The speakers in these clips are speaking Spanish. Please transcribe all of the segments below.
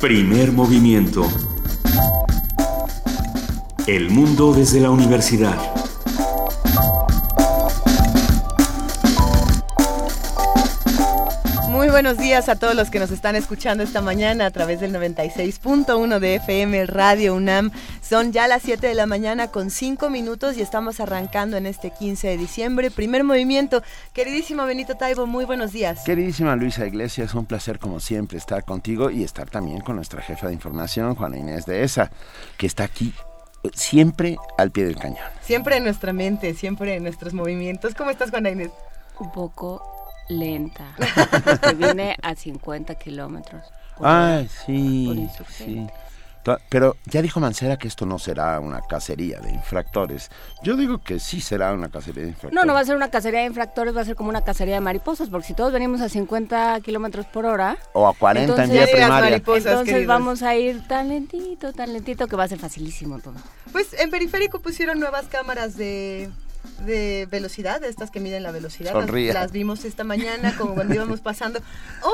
Primer movimiento. El mundo desde la universidad. Muy buenos días a todos los que nos están escuchando esta mañana a través del 96.1 de FM Radio UNAM. Son ya las 7 de la mañana con 5 minutos y estamos arrancando en este 15 de diciembre. Primer movimiento. Queridísimo Benito Taibo, muy buenos días. Queridísima Luisa Iglesias, un placer como siempre estar contigo y estar también con nuestra jefa de información, Juana Inés de ESA, que está aquí siempre al pie del cañón. Siempre en nuestra mente, siempre en nuestros movimientos. ¿Cómo estás, Juana Inés? Un poco lenta, porque vine a 50 kilómetros. Ay, sí, sí. Pero ya dijo Mancera que esto no será una cacería de infractores. Yo digo que sí será una cacería de infractores. No, no va a ser una cacería de infractores, va a ser como una cacería de mariposas, porque si todos venimos a 50 kilómetros por hora... O a 40 en vía primaria. Entonces vamos a ir tan lentito, tan lentito, que va a ser facilísimo todo. Pues en Periférico pusieron nuevas cámaras de de velocidad, de estas que miden la velocidad. Las, vimos esta mañana como cuando íbamos pasando.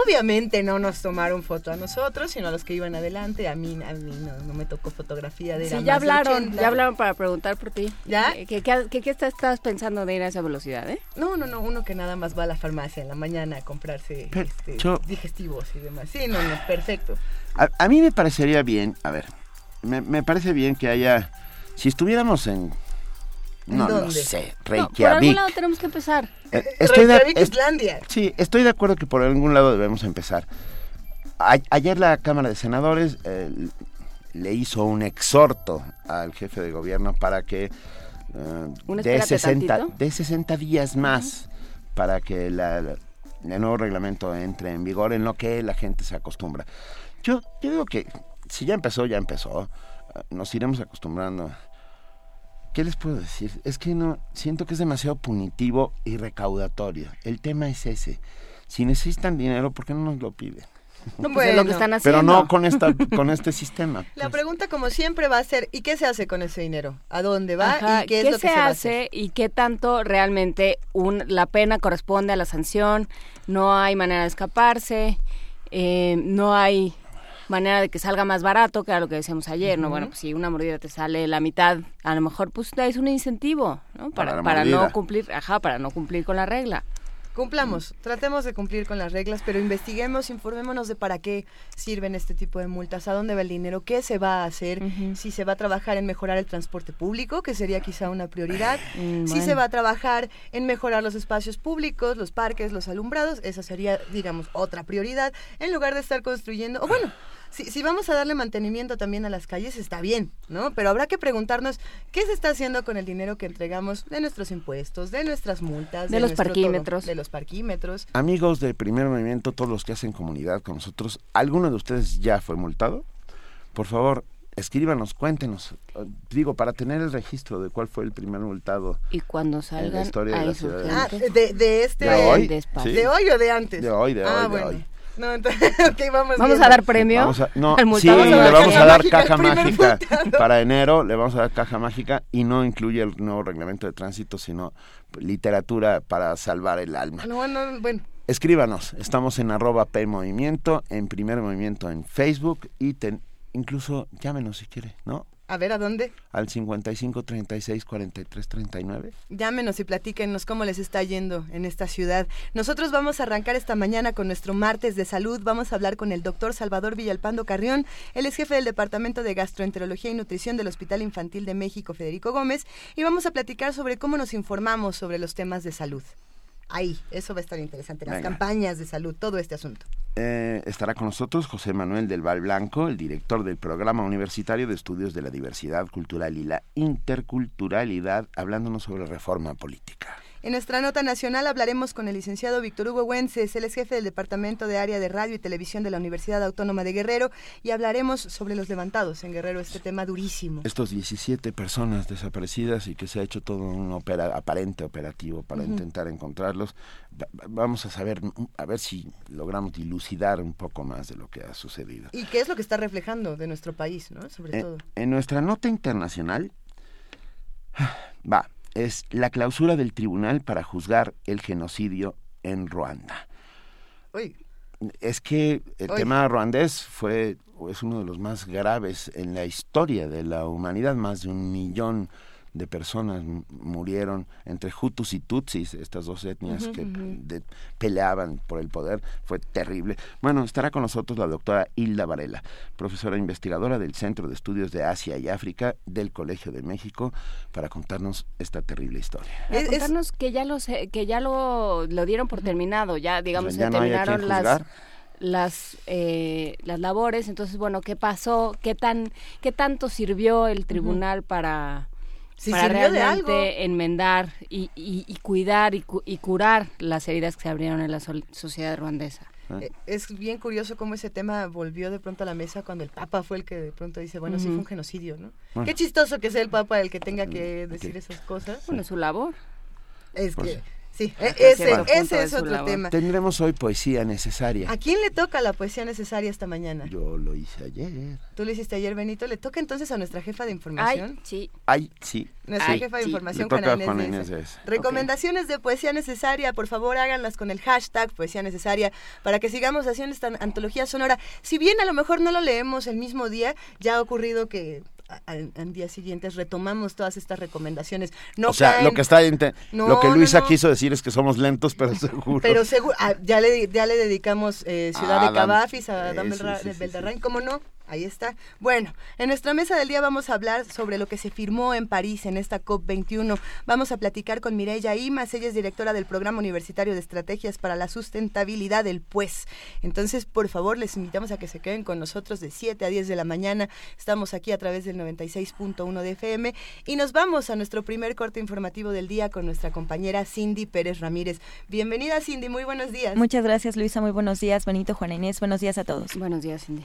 Obviamente no nos tomaron foto a nosotros, sino a los que iban adelante. A mí, a mí no, me tocó fotografía de Sí, ya hablaron, ya hablaron para preguntar por ti. ¿Ya? ¿Qué, qué, estás, pensando de ir a esa velocidad, eh? No, no, no, uno que nada más va a la farmacia en la mañana a comprarse este, digestivos y demás. Sí, no, no, perfecto. A, mí me parecería bien, a ver, me, me parece bien que haya, si estuviéramos en no lo sé. Reykjavik. por algún lado tenemos que empezar. Eh, estoy Reykjavik, de, Islandia. Sí, estoy de acuerdo que por algún lado debemos empezar. ayer la Cámara de Senadores eh, le hizo un exhorto al jefe de gobierno para que eh, de, 60, de 60 días más para que la, el nuevo reglamento entre en vigor en lo que la gente se acostumbra. Yo, yo digo que si ya empezó, ya empezó. Nos iremos acostumbrando ¿Qué les puedo decir? Es que no, siento que es demasiado punitivo y recaudatorio. El tema es ese. Si necesitan dinero, ¿por qué no nos lo piden? No, pues lo que están haciendo. Pero no con esta, con este sistema. La pregunta, como siempre, va a ser: ¿y qué se hace con ese dinero? ¿A dónde va? ¿Y qué, es lo que se, hace? ¿Y qué tanto realmente un, la pena corresponde a la sanción? No hay manera de escaparse. Eh, no hay manera de que salga más barato, que era lo que decíamos ayer, ¿no? Bueno, pues si una mordida te sale la mitad, a lo mejor pues es un incentivo, ¿no? Para, para, no cumplir, ajá, para no cumplir con la regla. Cumplamos, tratemos de cumplir con las reglas, pero investiguemos, informémonos de para qué sirven este tipo de multas, a dónde va el dinero, qué se va a hacer, si se va a trabajar en mejorar el transporte público, que sería quizá una prioridad, mm, si se va a trabajar en mejorar los espacios públicos, los parques, los alumbrados, esa sería, digamos, otra prioridad, en lugar de estar construyendo, o bueno, si, vamos a darle mantenimiento también a las calles, está bien, ¿no? Pero habrá que preguntarnos qué se está haciendo con el dinero que entregamos de nuestros impuestos, de nuestras multas, de, los parquímetros. de los parquímetros. Amigos del primer movimiento, todos los que hacen comunidad con nosotros, ¿alguno de ustedes ya fue multado? Por favor, escríbanos, cuéntenos. Digo, para tener el registro de cuál fue el primer multado. Y cuando salgan en la historia de la ciudad. Ah, de, este. ¿De hoy? ¿De hoy o de antes? De hoy, de ah, hoy, de hoy. No, entonces, vamos, vamos a dar premio. Vamos a, no, sí, le vamos a dar caja mágica para enero, le vamos a dar caja mágica y no incluye el nuevo reglamento de tránsito, sino literatura para salvar el alma. No, no, bueno. Escríbanos, estamos en arroba P Movimiento, en Primer Movimiento en Facebook y ten, incluso llámenos si quiere, ¿no? A ver, ¿a dónde? Al 55 36 43 39. Llámenos y platíquenos cómo les está yendo en esta ciudad. Nosotros vamos a arrancar esta mañana con nuestro martes de salud. Vamos a hablar con el doctor Salvador Villalpando Carrión. Él es jefe del Departamento de Gastroenterología y Nutrición del Hospital Infantil de México, Federico Gómez. Y vamos a platicar sobre cómo nos informamos sobre los temas de salud. Ahí, eso va a estar interesante. Las campañas de salud, todo este asunto. Eh, estará con nosotros José Manuel del Val Blanco, el director del Programa Universitario de Estudios de la Diversidad Cultural y la Interculturalidad, hablándonos sobre reforma política. En nuestra nota nacional hablaremos con el licenciado Víctor Hugo Güences, él es jefe del Departamento de Área de Radio y Televisión de la Universidad Autónoma de Guerrero y hablaremos sobre los levantados en Guerrero, este tema durísimo. Estos 17 personas desaparecidas y que se ha hecho todo un aparente operativo para intentar encontrarlos. Vamos a saber, a ver si logramos dilucidar un poco más de lo que ha sucedido. ¿Y qué es lo que está reflejando de nuestro país, ¿no? Sobre todo. En nuestra nota internacional, va, es la clausura del tribunal para juzgar el genocidio en Ruanda. Uy. es que el tema ruandés fue es uno de los más graves en la historia de la humanidad, más de un millón de personas murieron entre Hutus y Tutsis, estas dos etnias que peleaban por el poder, fue terrible. Bueno, estará con nosotros la doctora Hilda Varela, profesora investigadora del Centro de Estudios de Asia y África del Colegio de México, para contarnos esta terrible historia. Para contarnos que ya lo que ya lo, dieron por terminado, ya digamos se terminaron las las eh, las labores. Entonces bueno qué pasó qué tan qué tanto sirvió el tribunal para para realmente enmendar y, y, cuidar y, y, curar las heridas que se abrieron en la sociedad ruandesa. Ah. Eh, es bien curioso cómo ese tema volvió de pronto a la mesa cuando el Papa fue el que de pronto dice, bueno, sí fue un genocidio, ¿no? Qué chistoso que sea el Papa el que tenga que decir esas cosas. Bueno, su labor. Es pues que Sí, e-, ese, ese es otro tema. Tendremos hoy poesía necesaria. ¿A quién le toca la poesía necesaria esta mañana? Yo lo hice ayer. ¿Tú lo hiciste ayer, Benito? ¿Le toca entonces a nuestra jefa de información? Ay, sí. Ay, sí. Nuestra jefa de información, Juana Inés. Recomendaciones de poesía necesaria, por favor háganlas con el hashtag poesía necesaria para que sigamos haciendo esta antología sonora. Si bien a lo mejor no lo leemos el mismo día, ya ha ocurrido que en días siguientes retomamos todas estas recomendaciones. No o sea, lo que está lo que Luisa quiso decir es que somos lentos, pero seguro. Pero seguro, ah, ya le ya le dedicamos eh, Ciudad de Cavafis a Adam Beldarrain, ¿cómo no? Ahí está. Bueno, en nuestra mesa del día vamos a hablar sobre lo que se firmó en París en esta COP21. Vamos a platicar con Mireya Imas, ella es directora del Programa Universitario de Estrategias para la Sustentabilidad del PUES. Entonces, por favor, les invitamos a que se queden con nosotros de 7 a 10 de la mañana. Estamos aquí a través del 96.1 de FM y nos vamos a nuestro primer corte informativo del día con nuestra compañera Cindy Pérez Ramírez. Bienvenida, Cindy, muy buenos días. Muchas gracias, Luisa, muy buenos días. Benito, Juana Inés, buenos días a todos. Buenos días, Cindy.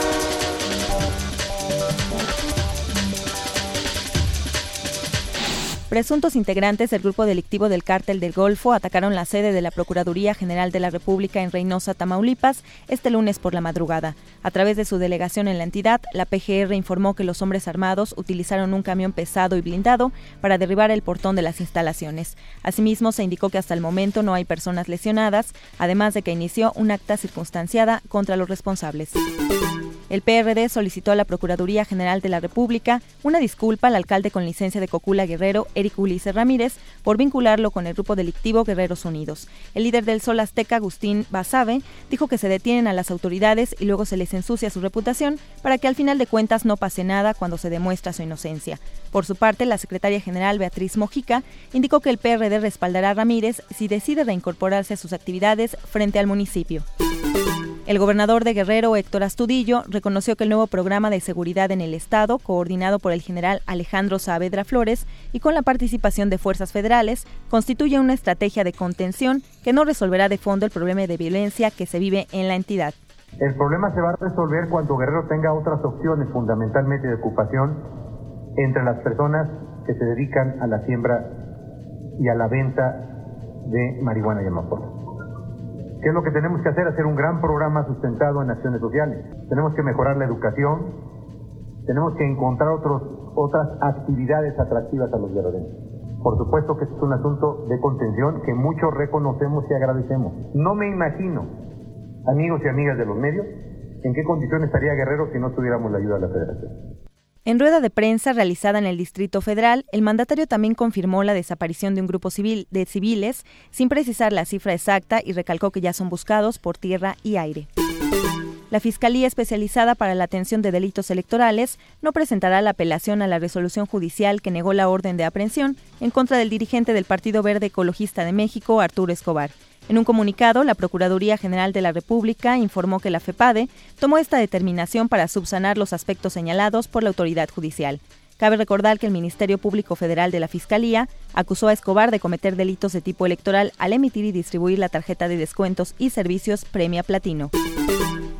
Presuntos integrantes del grupo delictivo del Cártel del Golfo atacaron la sede de la Procuraduría General de la República en Reynosa, Tamaulipas, este lunes por la madrugada. A través de su delegación en la entidad, la PGR informó que los hombres armados utilizaron un camión pesado y blindado para derribar el portón de las instalaciones. Asimismo, se indicó que hasta el momento no hay personas lesionadas, además de que inició un acta circunstanciada contra los responsables. El PRD solicitó a la Procuraduría General de la República una disculpa al alcalde con licencia de Cocula Guerrero, Eric Ulises Ramírez, por vincularlo con el grupo delictivo Guerreros Unidos. El líder del Sol Azteca, Agustín Basabe, dijo que se detienen a las autoridades y luego se les ensucia su reputación para que al final de cuentas no pase nada cuando se demuestra su inocencia. Por su parte, la secretaria general Beatriz Mojica indicó que el PRD respaldará a Ramírez si decide reincorporarse a sus actividades frente al municipio. El gobernador de Guerrero, Héctor Astudillo, reconoció que el nuevo programa de seguridad en el Estado, coordinado por el general Alejandro Saavedra Flores y con la participación de fuerzas federales, constituye una estrategia de contención que no resolverá de fondo el problema de violencia que se vive en la entidad. El problema se va a resolver cuando Guerrero tenga otras opciones, fundamentalmente de ocupación, entre las personas que se dedican a la siembra y a la venta de marihuana y amapola. ¿Qué es lo que tenemos que hacer? Hacer un gran programa sustentado en acciones sociales. Tenemos que mejorar la educación, tenemos que encontrar otras actividades atractivas a los guerreros. Por supuesto que es un asunto de contención que muchos reconocemos y agradecemos. No me imagino, amigos y amigas de los medios, en qué condiciones estaría Guerrero si no tuviéramos la ayuda de la Federación. En rueda de prensa realizada en el Distrito Federal, el mandatario también confirmó la desaparición de un grupo de civiles, sin precisar la cifra exacta y recalcó que ya son buscados por tierra y aire. La Fiscalía Especializada para la Atención de Delitos Electorales no presentará la apelación a la resolución judicial que negó la orden de aprehensión en contra del dirigente del Partido Verde Ecologista de México, Arturo Escobar. En un comunicado, la Procuraduría General de la República informó que la FEPADE tomó esta determinación para subsanar los aspectos señalados por la autoridad judicial. Cabe recordar que el Ministerio Público Federal de la Fiscalía acusó a Escobar de cometer delitos de tipo electoral al emitir y distribuir la tarjeta de descuentos y servicios Premia Platino.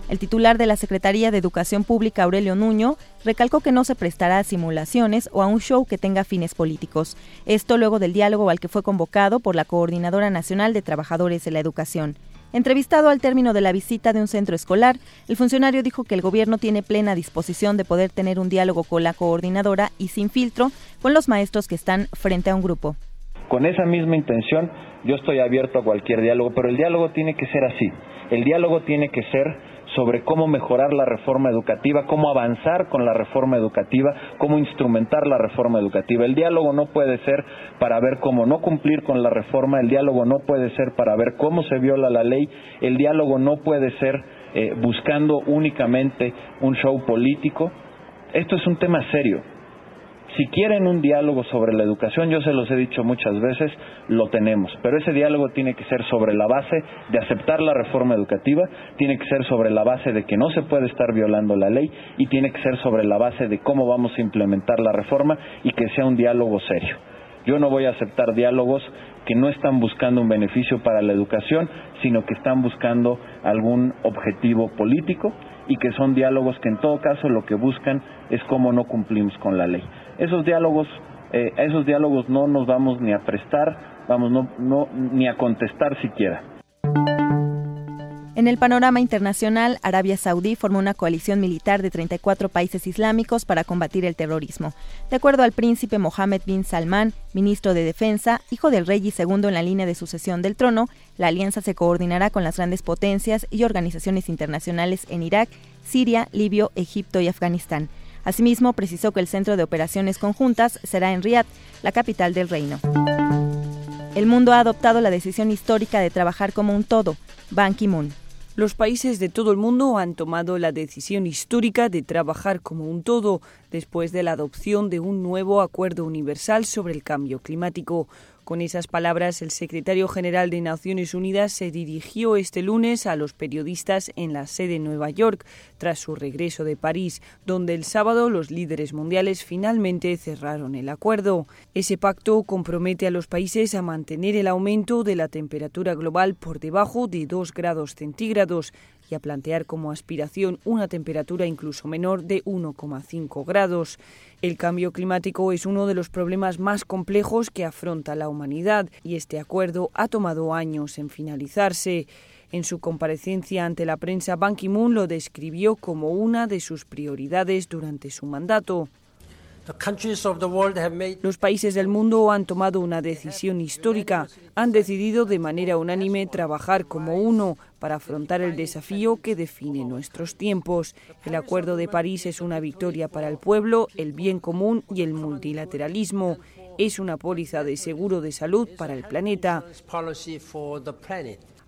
El titular de la Secretaría de Educación Pública, Aurelio Nuño, recalcó que no se prestará a simulaciones o a un show que tenga fines políticos. Esto luego del diálogo al que fue convocado por la Coordinadora Nacional de Trabajadores de la Educación. Entrevistado al término de la visita de un centro escolar, el funcionario dijo que el gobierno tiene plena disposición de poder tener un diálogo con la coordinadora y sin filtro con los maestros que están frente a un grupo. Con esa misma intención, yo estoy abierto a cualquier diálogo, pero el diálogo tiene que ser así. El diálogo tiene que ser sobre cómo mejorar la reforma educativa, cómo avanzar con la reforma educativa, cómo instrumentar la reforma educativa. El diálogo no puede ser para ver cómo no cumplir con la reforma, el diálogo no puede ser para ver cómo se viola la ley, el diálogo no puede ser eh, buscando únicamente un show político. Esto es un tema serio. Si quieren un diálogo sobre la educación, yo se los he dicho muchas veces, lo tenemos, pero ese diálogo tiene que ser sobre la base de aceptar la reforma educativa, tiene que ser sobre la base de que no se puede estar violando la ley y tiene que ser sobre la base de cómo vamos a implementar la reforma y que sea un diálogo serio. Yo no voy a aceptar diálogos que no están buscando un beneficio para la educación, sino que están buscando algún objetivo político y que son diálogos que en todo caso lo que buscan es cómo no cumplimos con la ley esos diálogos, eh, esos diálogos no nos vamos ni a prestar, vamos, no, no, ni a contestar siquiera. En el panorama internacional, Arabia Saudí formó una coalición militar de 34 países islámicos para combatir el terrorismo. De acuerdo al príncipe Mohammed bin Salman, ministro de Defensa, hijo del rey y segundo en la línea de sucesión del trono, la alianza se coordinará con las grandes potencias y organizaciones internacionales en Irak, Siria, Libia, Egipto y Afganistán. Asimismo, precisó que el centro de operaciones conjuntas será en Riad, la capital del reino. El mundo ha adoptado la decisión histórica de trabajar como un todo. Ban Ki-moon. Los países de todo el mundo han tomado la decisión histórica de trabajar como un todo después de la adopción de un nuevo acuerdo universal sobre el cambio climático. Con esas palabras, el secretario general de Naciones Unidas se dirigió este lunes a los periodistas en la sede de Nueva York, tras su regreso de París, donde el sábado los líderes mundiales finalmente cerraron el acuerdo. Ese pacto compromete a los países a mantener el aumento de la temperatura global por debajo de 2 grados centígrados y a plantear como aspiración una temperatura incluso menor de 1,5 grados. El cambio climático es uno de los problemas más complejos que afronta la humanidad y este acuerdo ha tomado años en finalizarse. En su comparecencia ante la prensa, Ban Ki-moon lo describió como una de sus prioridades durante su mandato. Los países del mundo han tomado una decisión histórica. Han decidido de manera unánime trabajar como uno para afrontar el desafío que define nuestros tiempos. El Acuerdo de París es una victoria para el pueblo, el bien común y el multilateralismo. Es una póliza de seguro de salud para el planeta.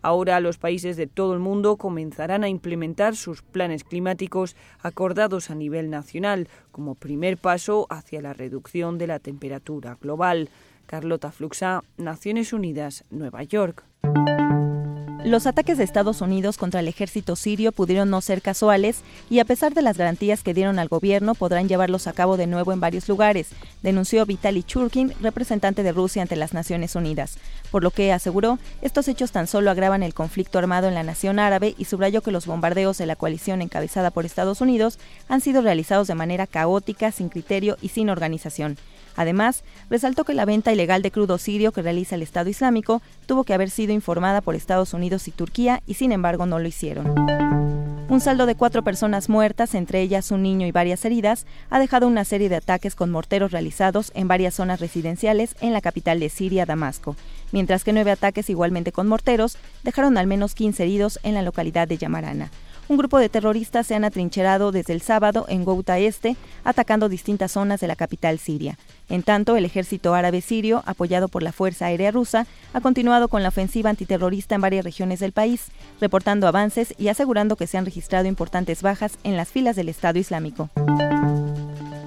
Ahora los países de todo el mundo comenzarán a implementar sus planes climáticos acordados a nivel nacional como primer paso hacia la reducción de la temperatura global. Carlota Fluxa, Naciones Unidas, Nueva York. Los ataques de Estados Unidos contra el ejército sirio pudieron no ser casuales y a pesar de las garantías que dieron al gobierno podrán llevarlos a cabo de nuevo en varios lugares, denunció Vitaly Churkin, representante de Rusia ante las Naciones Unidas, por lo que aseguró estos hechos tan solo agravan el conflicto armado en la nación árabe y subrayó que los bombardeos de la coalición encabezada por Estados Unidos han sido realizados de manera caótica, sin criterio y sin organización. Además, resaltó que la venta ilegal de crudo sirio que realiza el Estado Islámico tuvo que haber sido informada por Estados Unidos y Turquía y sin embargo no lo hicieron. Un saldo de cuatro personas muertas, entre ellas un niño y varias heridas, ha dejado una serie de ataques con morteros realizados en varias zonas residenciales en la capital de Siria, Damasco, mientras que nueve ataques igualmente con morteros dejaron al menos 15 heridos en la localidad de Yamarana un grupo de terroristas se han atrincherado desde el sábado en Ghouta Este, atacando distintas zonas de la capital siria. En tanto, el ejército árabe sirio, apoyado por la Fuerza Aérea Rusa, ha continuado con la ofensiva antiterrorista en varias regiones del país, reportando avances y asegurando que se han registrado importantes bajas en las filas del Estado Islámico.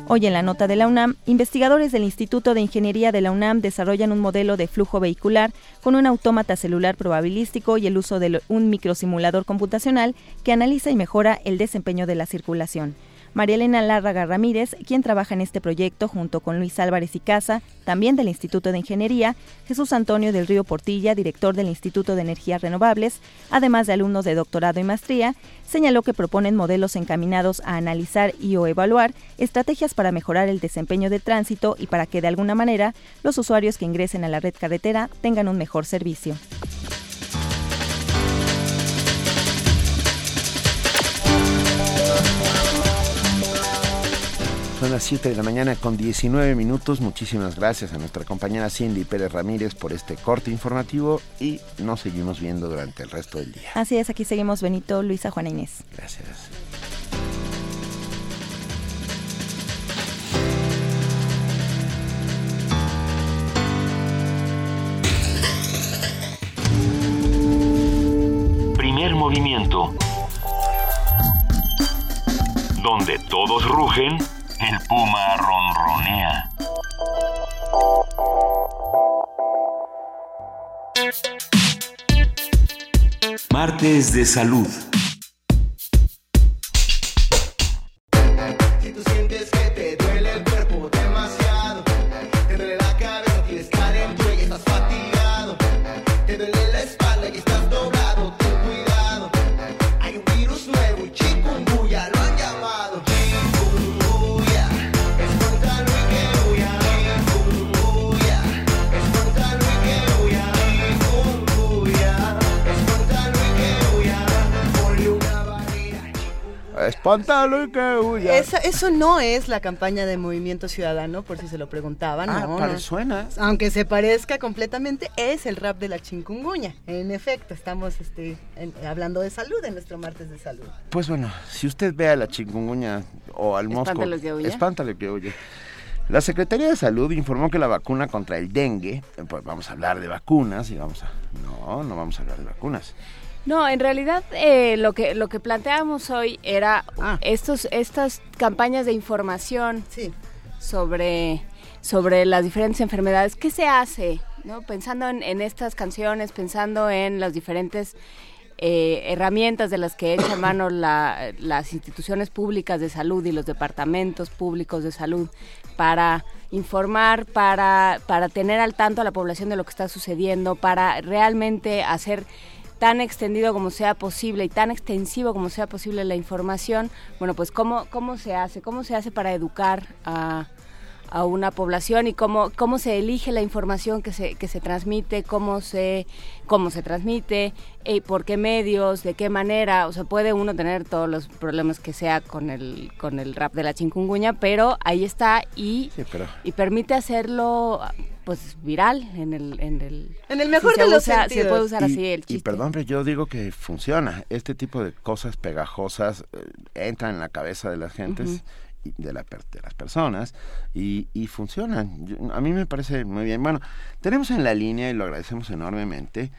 Hoy en la nota de la UNAM, investigadores del Instituto de Ingeniería de la UNAM desarrollan un modelo de flujo vehicular con un autómata celular probabilístico y el uso de un microsimulador computacional que analiza y mejora el desempeño de la circulación. María Elena Lárraga Ramírez, quien trabaja en este proyecto junto con Luis Álvarez y Casa, también del Instituto de Ingeniería, Jesús Antonio del Río Portilla, director del Instituto de Energías Renovables, además de alumnos de doctorado y maestría, señaló que proponen modelos encaminados a analizar y o evaluar estrategias para mejorar el desempeño de tránsito y para que de alguna manera los usuarios que ingresen a la red carretera tengan un mejor servicio. Son las 7 de la mañana con 19 minutos. Muchísimas gracias a nuestra compañera Cindy Pérez Ramírez por este corte informativo y nos seguimos viendo durante el resto del día. Así es, aquí seguimos Benito, Luisa, Juana Inés. Gracias. Primer movimiento. Donde todos rugen, el puma ronronea. Martes de salud. Espántalo y que huya. Esa- eso no es la campaña de Movimiento Ciudadano, por si se lo preguntaban. Ah, no, no. suena. Aunque se parezca completamente, es el rap de la chingunguña. En efecto, estamos este, en- hablando de salud en nuestro martes de salud. Pues bueno, si usted ve a la chikungunya o al mosco, Espántalo que huya. espántalo que huya. La Secretaría de Salud informó que la vacuna contra el dengue, eh, pues vamos a hablar de vacunas y vamos a... No, no vamos a hablar de vacunas. No, en realidad eh, lo que lo que planteábamos hoy era Ah. estos estas campañas de información Sí. sobre sobre las diferentes enfermedades. ¿Qué se hace? ¿No? Pensando en, en estas canciones, pensando en las diferentes eh, herramientas de las que echan mano la- las instituciones públicas de salud y los departamentos públicos de salud para informar, para, para tener al tanto a la población de lo que está sucediendo, para realmente hacer tan extendido como sea posible y tan extensivo como sea posible la información, bueno, pues cómo, cómo se hace, cómo se hace para educar a, a una población y cómo, cómo se elige la información que se, que se transmite, cómo se, cómo se transmite, eh, por qué medios, de qué manera, o sea, puede uno tener todos los problemas que sea con el, con el rap de la chingunguña, pero ahí está y, Sí, pero... y permite hacerlo pues viral en el en el En el mejor si de los usa- se puede usar y, así el y perdón, pero yo digo que funciona. Este tipo de cosas pegajosas eh, entran en la cabeza de las gentes, de, la de las personas, y, y funcionan. Yo- a mí me parece muy bien. Bueno, tenemos en la línea, y lo agradecemos enormemente,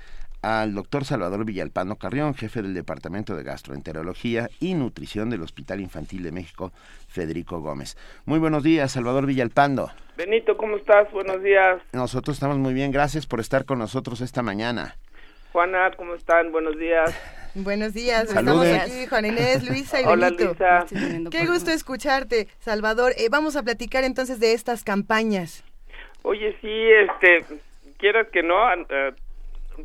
al doctor Salvador Villalpando Carrión, jefe del Departamento de Gastroenterología y Nutrición del Hospital Infantil de México, Federico Gómez. Muy buenos días, Salvador Villalpando. Benito, ¿cómo estás? Buenos días. Nosotros estamos muy bien, gracias por estar con nosotros esta mañana. Juana, ¿cómo están? Buenos días. Buenos días, Saludes. estamos aquí, Juan Inés, Luisa y Hola, Benito. Luisa. Qué gusto escucharte, Salvador. Eh, vamos a platicar entonces de estas campañas. Oye, sí, este, quieras que no, eh,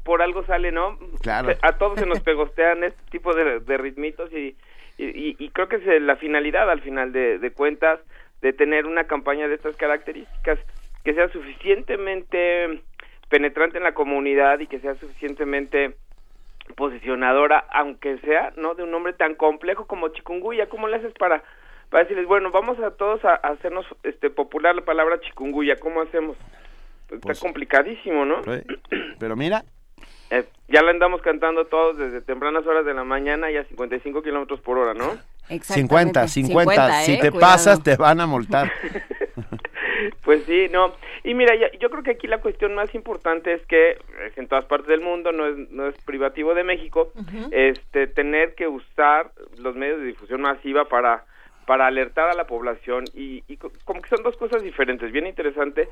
por algo sale, ¿no? Claro. A todos se nos pegostean este tipo de, de ritmitos y, y, creo que es eh, la finalidad, al final de, de cuentas, de tener una campaña de estas características que sea suficientemente penetrante en la comunidad y que sea suficientemente posicionadora, aunque sea, ¿no? De un nombre tan complejo como chikungunya, ¿cómo le haces para, para decirles, bueno, vamos a todos a, a hacernos este popular la palabra chikungunya, ¿cómo hacemos? Pues Pues- Está complicadísimo, ¿no? Pero, pero mira, Eh, ya la andamos cantando todos desde tempranas horas de la mañana y a 55 kilómetros por hora, ¿no? Exactamente. 50, Si ¿eh? te Cuidado. pasas, te van a multar. Pues sí, no. Y mira, yo creo que aquí la cuestión más importante es que es en todas partes del mundo, no es, no es privativo de México, este, tener que usar los medios de difusión masiva para para alertar a la población y, y co- como que son dos cosas diferentes, bien interesante.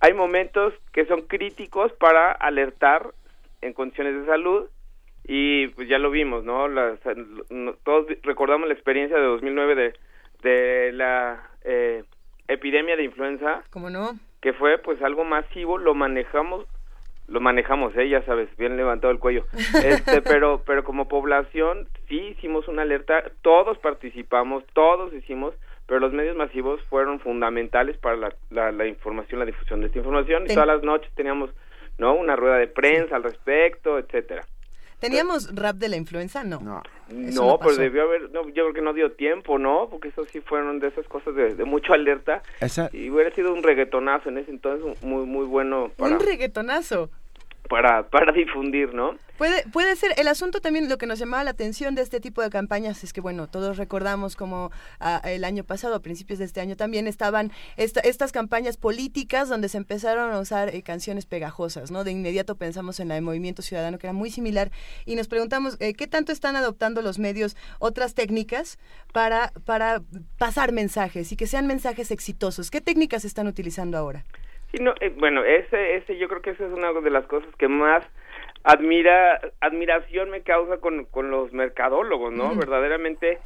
Hay momentos que son críticos para alertar en condiciones de salud y pues ya lo vimos, ¿no? Las- todos recordamos la experiencia de 2009 de, de la eh, epidemia de influenza, ¿Cómo no? que fue pues algo masivo, lo manejamos, lo manejamos, ¿eh? ya sabes, bien levantado el cuello, este, pero, pero como población sí hicimos una alerta, todos participamos, todos hicimos, pero los medios masivos fueron fundamentales para la, la, la información, la difusión de esta información, y todas las noches teníamos, ¿no? Una rueda de prensa al respecto, etcétera. ¿Teníamos rap de la influenza? No. No. No, no pero debió haber, no, yo creo que no dio tiempo, ¿no? Porque eso sí fueron de esas cosas de, de mucha alerta. Esa- Y hubiera sido un reggaetonazo en ese entonces, muy muy bueno para, Un reggaetonazo. Para, para difundir, ¿no? Puede, puede ser, el asunto también, lo que nos llamaba la atención de este tipo de campañas es que, bueno, todos recordamos como ah, el año pasado, a principios de este año también, estaban esta- estas campañas políticas donde se empezaron a usar eh, canciones pegajosas, ¿no? De inmediato pensamos en la de Movimiento Ciudadano, que era muy similar, y nos preguntamos, eh, ¿qué tanto están adoptando los medios otras técnicas para, para pasar mensajes y que sean mensajes exitosos? ¿Qué técnicas están utilizando ahora? Sí, no, eh, bueno, ese, ese, yo creo que esa es una de las cosas que más admira, admiración me causa con, con los mercadólogos, ¿no? Verdaderamente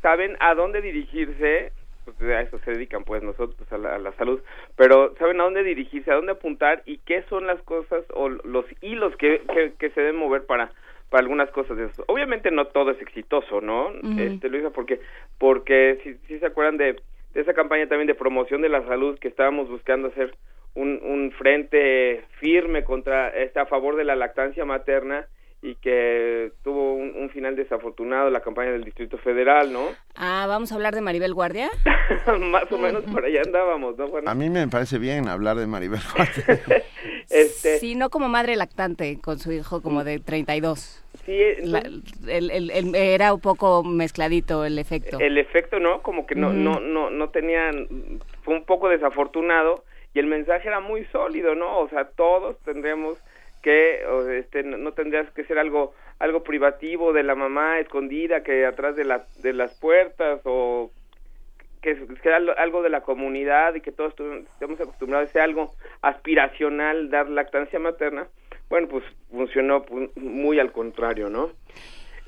saben a dónde dirigirse, pues a eso se dedican pues nosotros, a la, a la salud, pero saben a dónde dirigirse, a dónde apuntar y qué son las cosas o los hilos que, que, que se deben mover para para algunas cosas de eso. Obviamente no todo es exitoso, ¿no? Ujú. Este Luisa, porque porque si, si se acuerdan de, de esa campaña también de promoción de la salud que estábamos buscando hacer un, un frente firme contra este a favor de la lactancia materna y que tuvo un, un final desafortunado la campaña del Distrito Federal, ¿no? Ah, vamos a hablar de Maribel Guardia. Más o menos por allá andábamos, ¿no? Juana? A mí me parece bien hablar de Maribel Guardia. Este, Sí, no como madre lactante con su hijo como de 32. Sí, La- el- el- el- era un poco mezcladito el efecto. el efecto no como que no no no no tenían fue un poco desafortunado y el mensaje era muy sólido no o sea todos tendríamos que o, este no, tendrías que ser algo algo privativo de la mamá escondida que atrás de las de las puertas o que sea algo- de la comunidad y que todos estemos acostumbrados a ser algo aspiracional dar lactancia materna. Bueno pues funcionó muy al contrario no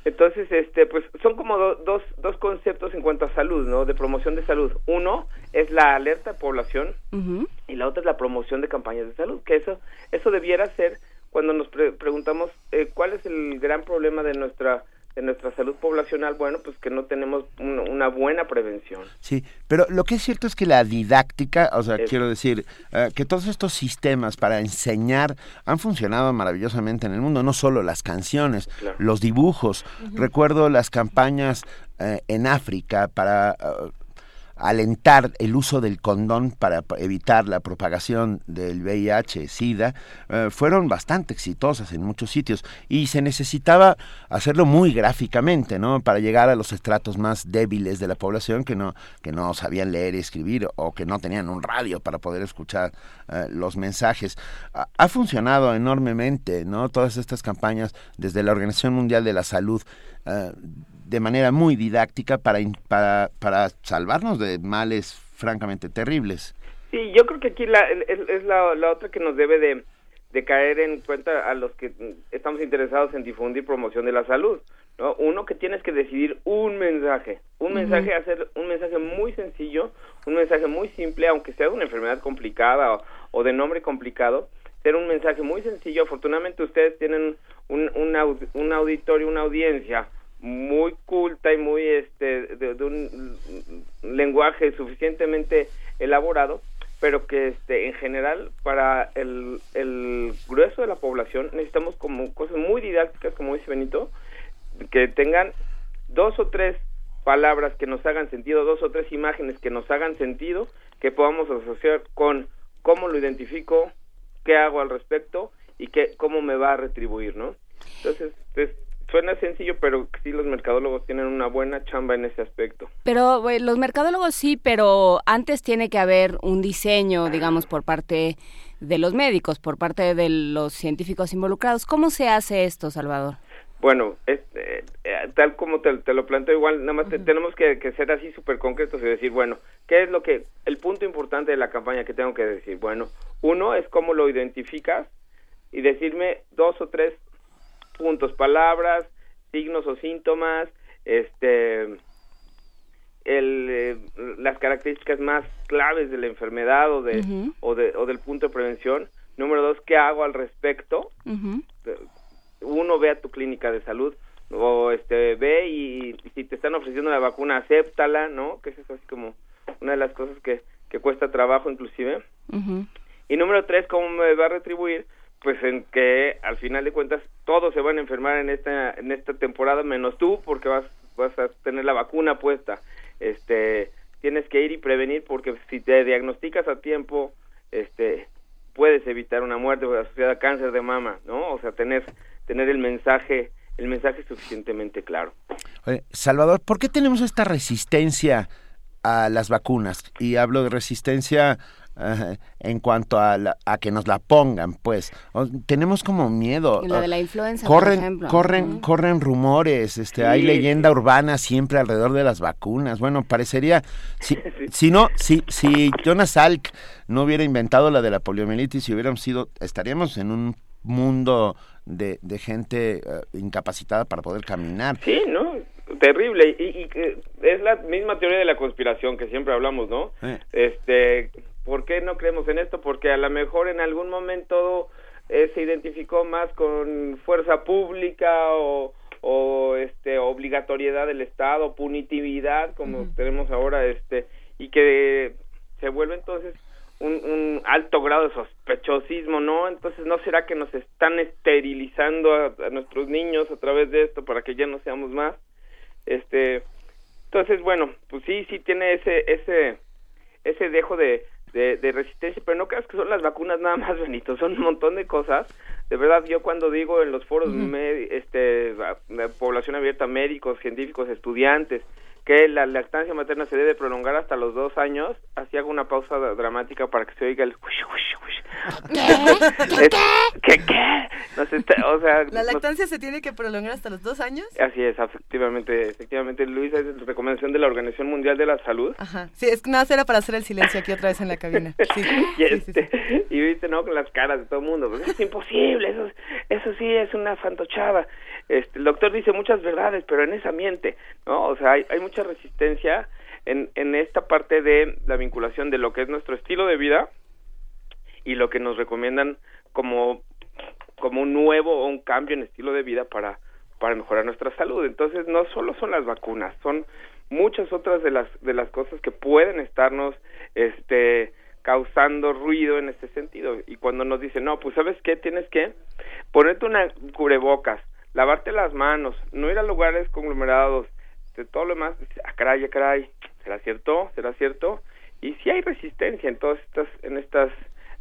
entonces, este, pues son como do- dos, dos conceptos en cuanto a salud, ¿no? De promoción de salud. Uno es la alerta de población y la otra es la promoción de campañas de salud, que eso, eso debiera ser cuando nos pre- preguntamos eh, cuál es el gran problema de nuestra de nuestra salud poblacional, bueno, pues que no tenemos un- una buena prevención. Sí, pero lo que es cierto es que la didáctica, o sea, Es- quiero decir, eh, que todos estos sistemas para enseñar han funcionado maravillosamente en el mundo, no solo las canciones, Claro. los dibujos. Recuerdo las campañas eh, en África para eh, alentar el uso del condón para pa- evitar la propagación del VIH, SIDA, eh, fueron bastante exitosas en muchos sitios y se necesitaba hacerlo muy gráficamente, ¿no? Para llegar a los estratos más débiles de la población que no que no sabían leer y escribir o que no tenían un radio para poder escuchar eh, los mensajes. Ha, ha funcionado enormemente, ¿no? Todas estas campañas desde la Organización Mundial de la Salud eh, de manera muy didáctica para, para, para salvarnos de males francamente terribles. Sí, yo creo que aquí la, es, es la, la otra que nos debe de, de caer en cuenta a los que estamos interesados en difundir promoción de la salud. ¿no? Uno que tienes que decidir un mensaje, un mensaje, hacer un mensaje muy sencillo, un mensaje muy simple, aunque sea de una enfermedad complicada o, o de nombre complicado, ser un mensaje muy sencillo. Afortunadamente ustedes tienen un, un, aud- un auditorio, una audiencia muy culta y muy este de, un lenguaje suficientemente elaborado pero que este en general para el, el grueso de la población necesitamos como cosas muy didácticas como dice Benito que tengan dos o tres palabras que nos hagan sentido dos o tres imágenes que nos hagan sentido que podamos asociar con cómo lo identifico qué hago al respecto y qué cómo me va a retribuir no entonces pues, suena sencillo pero sí los mercadólogos tienen una buena chamba en ese aspecto Pero bueno, los mercadólogos sí, pero antes tiene que haber un diseño, digamos, por parte de los médicos, por parte de los científicos involucrados. ¿Cómo se hace esto, Salvador? Bueno, este, eh, tal como te, te lo planteo, igual nada más te- tenemos que, que ser así súper concretos y decir, bueno, ¿qué es lo que, el punto importante de la campaña que tengo que decir? Bueno, uno es cómo lo identificas y decirme dos o tres puntos, palabras, signos o síntomas, este, el, eh, las características más claves de la enfermedad o, de, o, de, o del punto de prevención. Número dos, ¿qué hago al respecto? uno ve a tu clínica de salud o este ve y, y si te están ofreciendo la vacuna acéptala no que eso es así como una de las cosas que, que cuesta trabajo inclusive. Y número tres cómo me va a retribuir pues en que al final de cuentas todos se van a enfermar en esta en esta temporada menos tú porque vas vas a tener la vacuna puesta. Este, tienes que ir y prevenir porque si te diagnosticas a tiempo, este puedes evitar una muerte asociada a cáncer de mama, ¿no? O sea, tener tener el mensaje el mensaje suficientemente claro. Salvador, ¿por qué tenemos esta resistencia a las vacunas? Y hablo de resistencia en cuanto a, la- a que nos la pongan, pues. O- tenemos como miedo. Y lo de la influenza, por corren, ejemplo. corren, corren rumores, este, hay Sí, leyenda urbana siempre alrededor de las vacunas. Bueno, parecería, si, si no, si, si Jonas Salk no hubiera inventado la de la poliomielitis y hubiéramos sido, estaríamos en un mundo de, de gente eh, incapacitada para poder caminar. Sí, ¿no? Terrible. Y, y que es la misma teoría de la conspiración que siempre hablamos, ¿no? Eh. Este, ¿por qué no creemos en esto? Porque a lo mejor en algún momento eh, se identificó más con fuerza pública o, o este obligatoriedad del Estado, punitividad como tenemos ahora, este, y que se vuelve entonces un, un alto grado de sospechosismo, ¿no? Entonces, ¿no será que nos están esterilizando a, a nuestros niños a través de esto para que ya no seamos más? Este, entonces, bueno, pues sí, sí tiene ese, ese, ese dejo de, de, de resistencia, pero no creas que son las vacunas nada más, Benito, son un montón de cosas. De verdad, yo cuando digo en los foros, me- este, población abierta, médicos, científicos, estudiantes, que la lactancia materna se debe prolongar hasta los dos años, así hago una pausa dra- dramática para que se oiga el... ¿Qué? ¿Qué? No sé, está- o sea... ¿La no- lactancia se tiene que prolongar hasta los dos años? Así es, efectivamente, efectivamente, Luis, es la recomendación de la Organización Mundial de la Salud. Ajá. Sí, es que nada, era para hacer el silencio aquí otra vez en la cabina. Sí. y, este, y viste, ¿no? Con las caras de todo el mundo. Pues, es imposible, eso, eso sí es una fantochada. Este, el doctor dice muchas verdades, pero en ese ambiente, ¿no? O sea, hay, hay mucha resistencia en, en esta parte de la vinculación de lo que es nuestro estilo de vida y lo que nos recomiendan como, un nuevo o un cambio en estilo de vida para, para mejorar nuestra salud. Entonces, no solo son las vacunas, son muchas otras de las, de las cosas que pueden estarnos, este, causando ruido en este sentido. Y cuando nos dicen, no, pues sabes qué, tienes que ponerte una cubrebocas, lavarte las manos, no ir a lugares conglomerados, de todo lo demás, dices, ah, caray, ah, caray, ¿será cierto? ¿Será cierto? Y sí hay resistencia en todas estas, en estas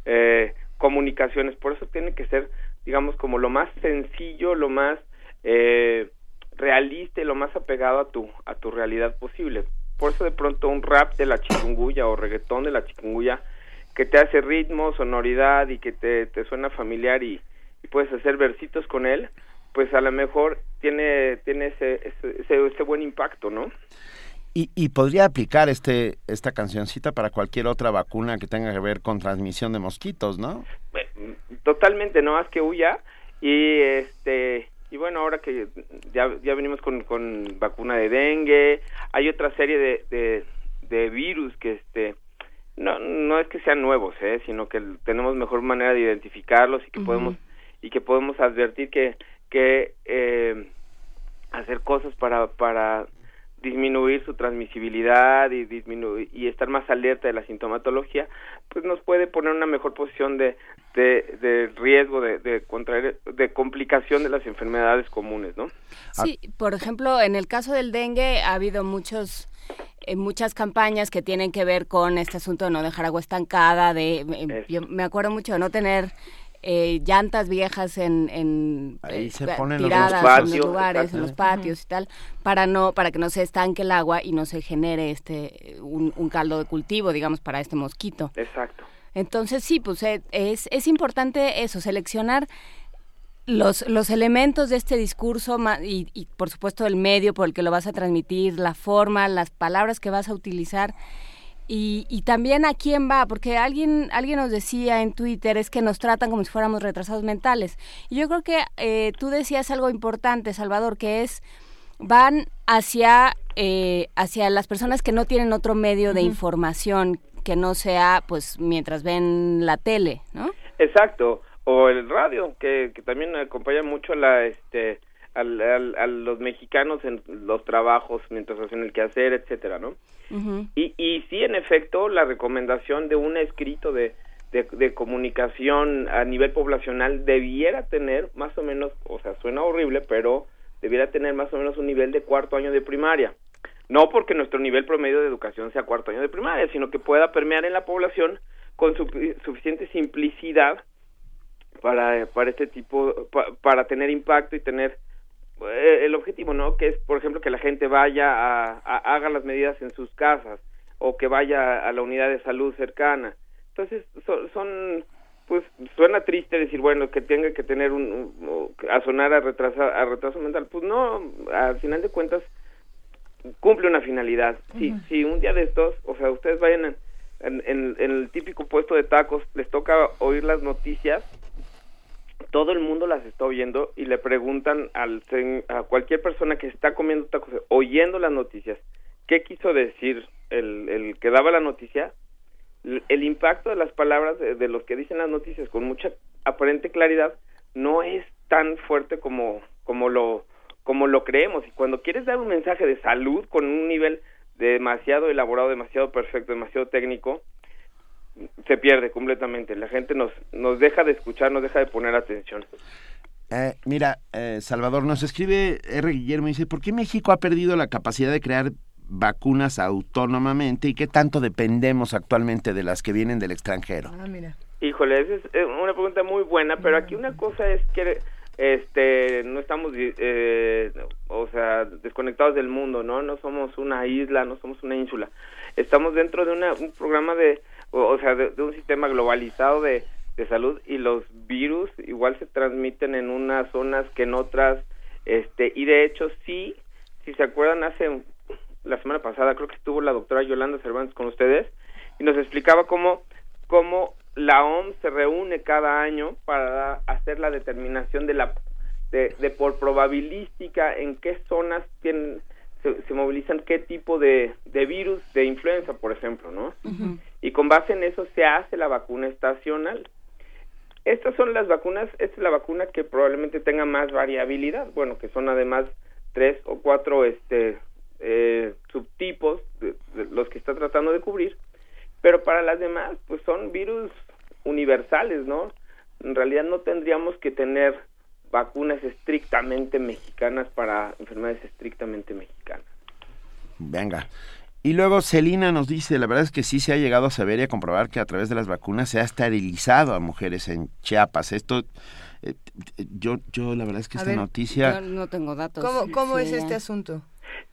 eh, comunicaciones, por eso tiene que ser, digamos, como lo más sencillo, lo más eh, realista y lo más apegado a tu, a tu realidad posible. Por eso de pronto un rap de la chikungunya o reggaetón de la chikungunya que te hace ritmo, sonoridad y que te, te suena familiar y puedes hacer versitos con él, pues a lo mejor tiene, tiene ese, ese, ese, ese buen impacto, ¿no? Y, y podría aplicar este esta cancioncita para cualquier otra vacuna que tenga que ver con transmisión de mosquitos, ¿no? totalmente no más que huya y este y bueno ahora que ya ya venimos con, con vacuna de dengue hay otra serie de, de, de virus que este no no es que sean nuevos eh sino que tenemos mejor manera de identificarlos y que podemos y que podemos advertir que que eh, hacer cosas para para disminuir su transmisibilidad y disminuir y estar más alerta de la sintomatología, pues nos puede poner en una mejor posición de, de, de riesgo de, de contraer, de complicación de las enfermedades comunes, ¿no? Sí, por ejemplo, en el caso del dengue ha habido muchos eh, muchas campañas que tienen que ver con este asunto de no dejar agua estancada, de eh, yo me acuerdo mucho de no tener eh, llantas viejas en, en Ahí eh, se ponen los tiradas en patios, los lugares, en los patios y tal, para no para que no se estanque el agua y no se genere este un, un caldo de cultivo, digamos, para este mosquito. Exacto. Entonces sí, pues eh, es, es importante eso, seleccionar los, los elementos de este discurso y, y, por supuesto el medio por el que lo vas a transmitir, la forma, las palabras que vas a utilizar y, y también a quién va, porque alguien, alguien nos decía en Twitter es que nos tratan como si fuéramos retrasados mentales. Y yo creo que eh, tú decías algo importante, Salvador, que es van hacia, eh, hacia las personas que no tienen otro medio de información que no sea pues mientras ven la tele, ¿no? Exacto, o el radio, que, que también acompaña mucho a la, este, al, al- a los mexicanos en los trabajos mientras hacen el quehacer, etcétera, ¿no? Y, y sí, en efecto, la recomendación de un escrito de, comunicación a nivel poblacional debiera tener más o menos, o sea, suena horrible, pero debiera tener más o menos un nivel de cuarto año de primaria. No porque nuestro nivel promedio de educación sea cuarto año de primaria, sino que pueda permear en la población con su- suficiente simplicidad para, para este tipo, pa- para tener impacto y tener el objetivo, ¿no? Que es, por ejemplo, que la gente vaya a, a- haga las medidas en sus casas o que vaya a la unidad de salud cercana. Entonces, son, son pues suena triste decir, bueno, que tenga que tener un, a sonar a retraso, a retraso mental. Pues no, al final de cuentas cumple una finalidad. Si, si un día de estos, o sea, ustedes vayan en- en el típico puesto de tacos, les toca oír las noticias, todo el mundo las está oyendo y le preguntan al, a cualquier persona que está comiendo tacos, oyendo las noticias, ¿qué quiso decir el, que daba la noticia? El, el impacto de las palabras de, de los que dicen las noticias con mucha aparente claridad no es tan fuerte como, como lo como lo creemos y cuando quieres dar un mensaje de salud con un nivel demasiado elaborado, demasiado perfecto, demasiado técnico, se pierde completamente. La gente nos, nos deja de escuchar, nos deja de poner atención. Eh, mira, eh, Salvador, nos escribe R. Guillermo y dice, ¿por qué México ha perdido la capacidad de crear vacunas autónomamente y qué tanto dependemos actualmente de las que vienen del extranjero? Ah, mira. Híjole, esa es eh, una pregunta muy buena, pero aquí una cosa es que este no estamos eh, o sea desconectados del mundo no no somos una isla no somos una ínsula estamos dentro de una- un programa de o, o sea de, un sistema globalizado de, de salud y los virus igual se transmiten en unas zonas que en otras este y de hecho sí si se acuerdan hace la semana pasada creo que estuvo la doctora Yolanda Cervantes con ustedes y nos explicaba cómo cómo la OMS se reúne cada año para hacer la determinación de la de, por probabilística en qué zonas tienen se, se movilizan qué tipo de, de virus de influenza por ejemplo no y con base en eso se hace la vacuna estacional. Estas son las vacunas esta es la vacuna que probablemente tenga más variabilidad bueno que son además tres o cuatro este eh, subtipos de- de los que está tratando de cubrir pero para las demás pues son virus universales no en realidad no tendríamos que tener vacunas estrictamente mexicanas para enfermedades estrictamente mexicanas. Venga. Y luego Celina nos dice, la verdad es que sí se ha llegado a saber y a comprobar que a través de las vacunas se ha esterilizado a mujeres en Chiapas. Esto, eh, yo, yo la verdad es que A esta ver, noticia... Yo no tengo datos. ¿Cómo, cómo Sí, es este asunto?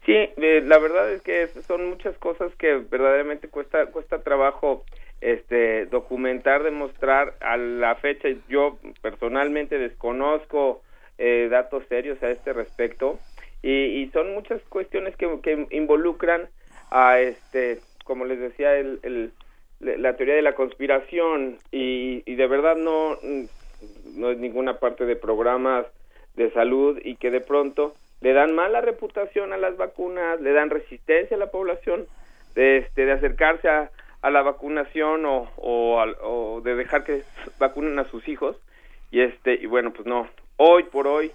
Sí, eh, la verdad es que son muchas cosas que verdaderamente cuesta cuesta trabajo este documentar, demostrar a la fecha. Yo personalmente desconozco eh, datos serios a este respecto y, y son muchas cuestiones que, que involucran a este, como les decía, el, el- la teoría de la conspiración y, y de verdad no no es ninguna parte de programas de salud y que de pronto le dan mala reputación a las vacunas, le dan resistencia a la población de, este, de acercarse a, a la vacunación o, o, al- o de dejar que vacunen a sus hijos. Y este y bueno pues no. Hoy por hoy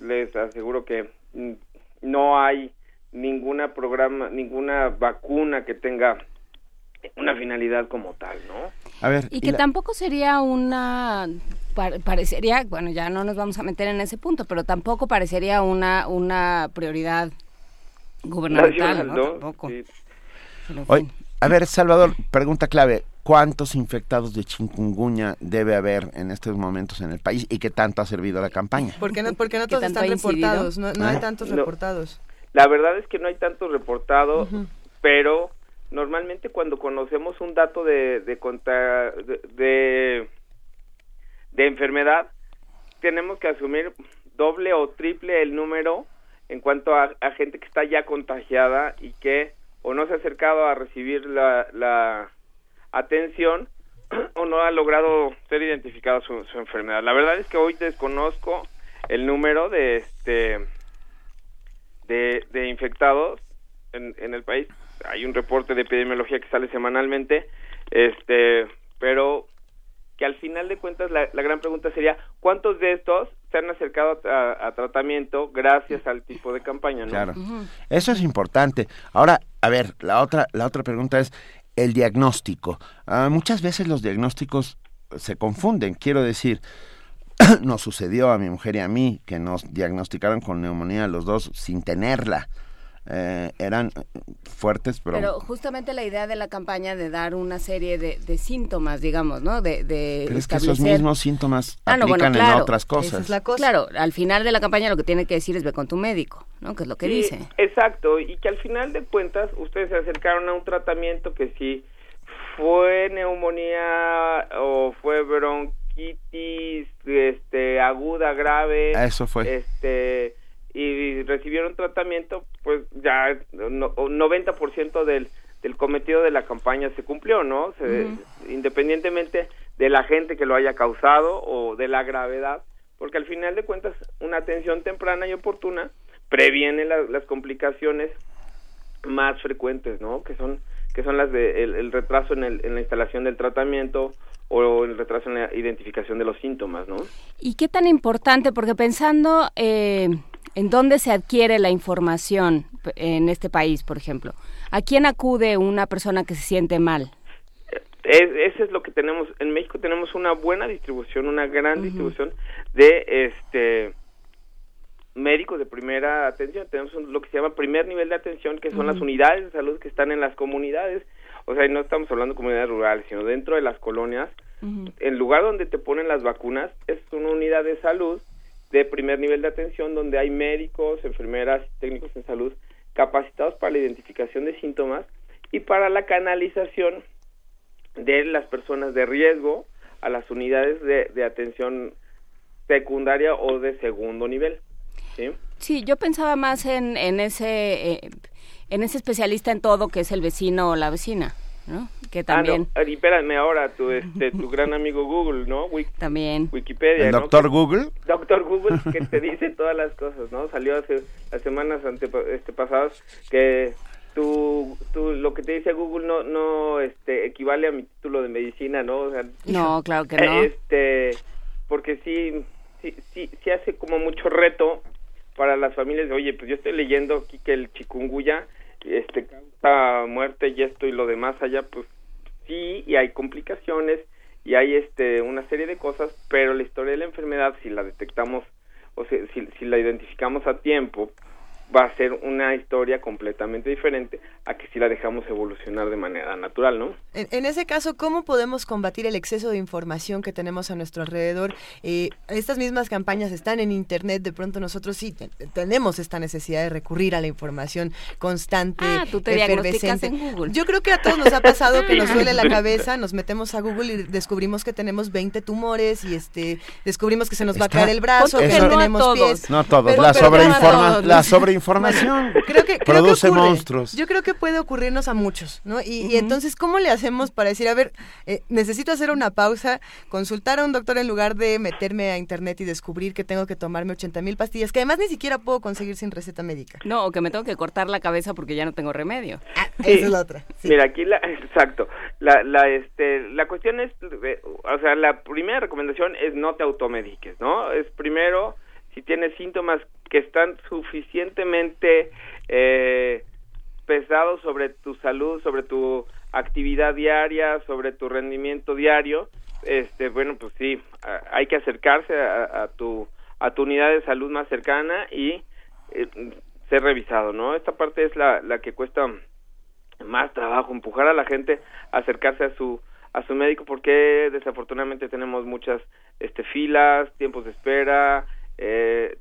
les aseguro que mm, no hay ninguna programa ninguna vacuna que tenga una finalidad como tal no A ver, Y que la- tampoco sería una par- parecería, bueno, ya no nos vamos a meter en ese punto, pero tampoco parecería una una prioridad gubernamental, Nacional, ¿no? ¿no? Tampoco. Sí. Fin. a ver, Salvador, pregunta clave. ¿Cuántos infectados de chikungunya debe haber en estos momentos en el país y qué tanto ha servido la campaña? Porque no, porque no ¿Qué todos están incidido? reportados, no, no hay Ah. tantos No. reportados. La verdad es que no hay tantos reportados, pero normalmente cuando conocemos un dato de de, de, de de enfermedad, tenemos que asumir doble o triple el número en cuanto a, a gente que está ya contagiada y que o no se ha acercado a recibir la, la atención o no ha logrado ser identificada su, su enfermedad. La verdad es que hoy desconozco el número de este de, de infectados en, en el país. Hay un reporte de epidemiología que sale semanalmente, este, pero que al final de cuentas la, la gran pregunta sería ¿cuántos de estos se han acercado a, a tratamiento gracias al tipo de campaña? ¿no? Claro. Eso es importante. Ahora, a ver, la otra, la otra pregunta es, el diagnóstico. Ah, muchas veces los diagnósticos se confunden. Quiero decir, nos sucedió a mi mujer y a mí que nos diagnosticaron con neumonía los dos sin tenerla. Eh, eran fuertes, pero... Pero justamente la idea de la campaña de dar una serie de, de síntomas, digamos, ¿no? De, de Pero es que esos mismos síntomas Ah, no, bueno, aplican claro. en otras cosas. Esa es la cosa. Claro, al final de la campaña lo que tiene que decir es ve con tu médico, ¿no? Que es lo que Sí, dice. Exacto, y que al final de cuentas ustedes se acercaron a un tratamiento que si fue neumonía o fue bronquitis este aguda grave, Eso fue. este y recibieron tratamiento, pues ya no, 90% del del cometido de la campaña se cumplió, ¿no? Se- Independientemente de la gente que lo haya causado o de la gravedad, porque al final de cuentas una atención temprana y oportuna previene la- las complicaciones más frecuentes, ¿no? Que son que son las de el, el retraso en, el- en la instalación del tratamiento o el retraso en la identificación de los síntomas, ¿no? ¿Y qué tan importante? Porque pensando eh, en dónde se adquiere la información p- en este país, por ejemplo, ¿a quién acude una persona que se siente mal? Es, eso es lo que tenemos en México tenemos una buena distribución una gran distribución de este médicos de primera atención. Tenemos lo que se llama primer nivel de atención que son las unidades de salud que están en las comunidades. O sea y no estamos hablando de comunidades rurales sino dentro de las colonias. El lugar donde te ponen las vacunas es una unidad de salud de primer nivel de atención donde hay médicos, enfermeras y técnicos en salud capacitados para la identificación de síntomas y para la canalización de las personas de riesgo a las unidades de, de atención secundaria o de segundo nivel. ¿Sí? Sí, yo pensaba más en, en ese eh, en ese especialista en todo que es el vecino o la vecina, ¿no? Que también Ah, no, y espérame ahora, tu, este, tu gran amigo Google, ¿no? Wik- también Wikipedia, El ¿no? doctor Google. Doctor Google que te dice todas las cosas, ¿no? Salió hace las semanas ante, este pasadas que tú, tú lo que te dice Google no no este equivale a mi título de medicina, ¿no? O sea, no, claro que no. este porque sí sí sí sí hace como mucho reto para las familias oye, pues yo estoy leyendo aquí que el chikungunya este causa muerte y esto y lo demás allá, pues sí, y hay complicaciones y hay este una serie de cosas, pero la historia de la enfermedad si la detectamos o sea, si, si la identificamos a tiempo va a ser una historia completamente diferente a que si la dejamos evolucionar de manera natural, ¿no? En, en ese caso, ¿cómo podemos combatir el exceso de información que tenemos a nuestro alrededor? Eh, estas mismas campañas están en Internet, de pronto nosotros sí te- tenemos esta necesidad de recurrir a la información constante, Ah, tú te efervescente. en Google. Yo creo que a todos nos ha pasado que nos duele la cabeza, nos metemos a Google y descubrimos que tenemos 20 tumores y este descubrimos que se nos va a caer el brazo, que no tenemos todos. pies. No todos, Pero- la, pero Creo que, creo que produce monstruos. Yo creo que puede ocurrirnos a muchos, ¿no? Y, y entonces, ¿cómo le hacemos para decir, a ver, eh, necesito hacer una pausa, consultar a un doctor en lugar de meterme a internet y descubrir que tengo que tomarme 80 mil pastillas, que además ni siquiera puedo conseguir sin receta médica? No, o que me tengo que cortar la cabeza porque ya no tengo remedio. Sí. Esa es la otra. sí. Mira, aquí la, exacto. La, la, este, la cuestión es, eh, o sea, la primera recomendación es no te automediques, ¿no? Es primero, si tienes síntomas que están suficientemente eh, pesados sobre tu salud, sobre tu actividad diaria, sobre tu rendimiento diario, este, bueno, pues sí, hay que acercarse a, a tu a tu unidad de salud más cercana y eh, ser revisado, ¿no? Esta parte es la, la que cuesta más trabajo, empujar a la gente a acercarse a su a su médico porque desafortunadamente tenemos muchas este filas, tiempos de espera, eh,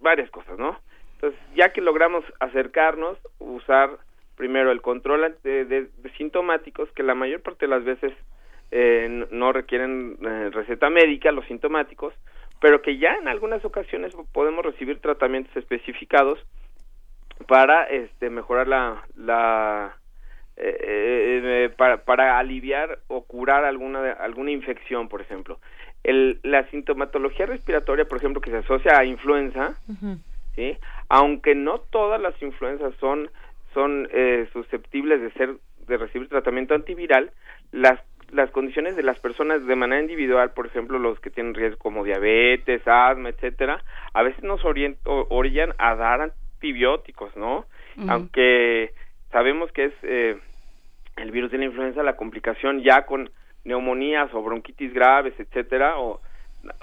varias cosas, ¿no? Entonces, ya que logramos acercarnos, usar primero el control de, de- sintomáticos, que la mayor parte de las veces eh, no requieren eh, receta médica, los sintomáticos, pero que ya en algunas ocasiones podemos recibir tratamientos especificados para este mejorar la, la eh, eh, eh, para, para aliviar o curar alguna alguna infección por ejemplo el, la sintomatología respiratoria por ejemplo que se asocia a influenza. ¿sí? Aunque no todas las influencias son son eh, susceptibles de ser de recibir tratamiento antiviral, las las condiciones de las personas de manera individual, por ejemplo, los que tienen riesgo como diabetes, asma, etcétera, a veces nos orient- orillan a dar antibióticos, ¿no? Aunque sabemos que es eh, el virus de la influenza, la complicación ya con neumonías o bronquitis graves, etcétera, o,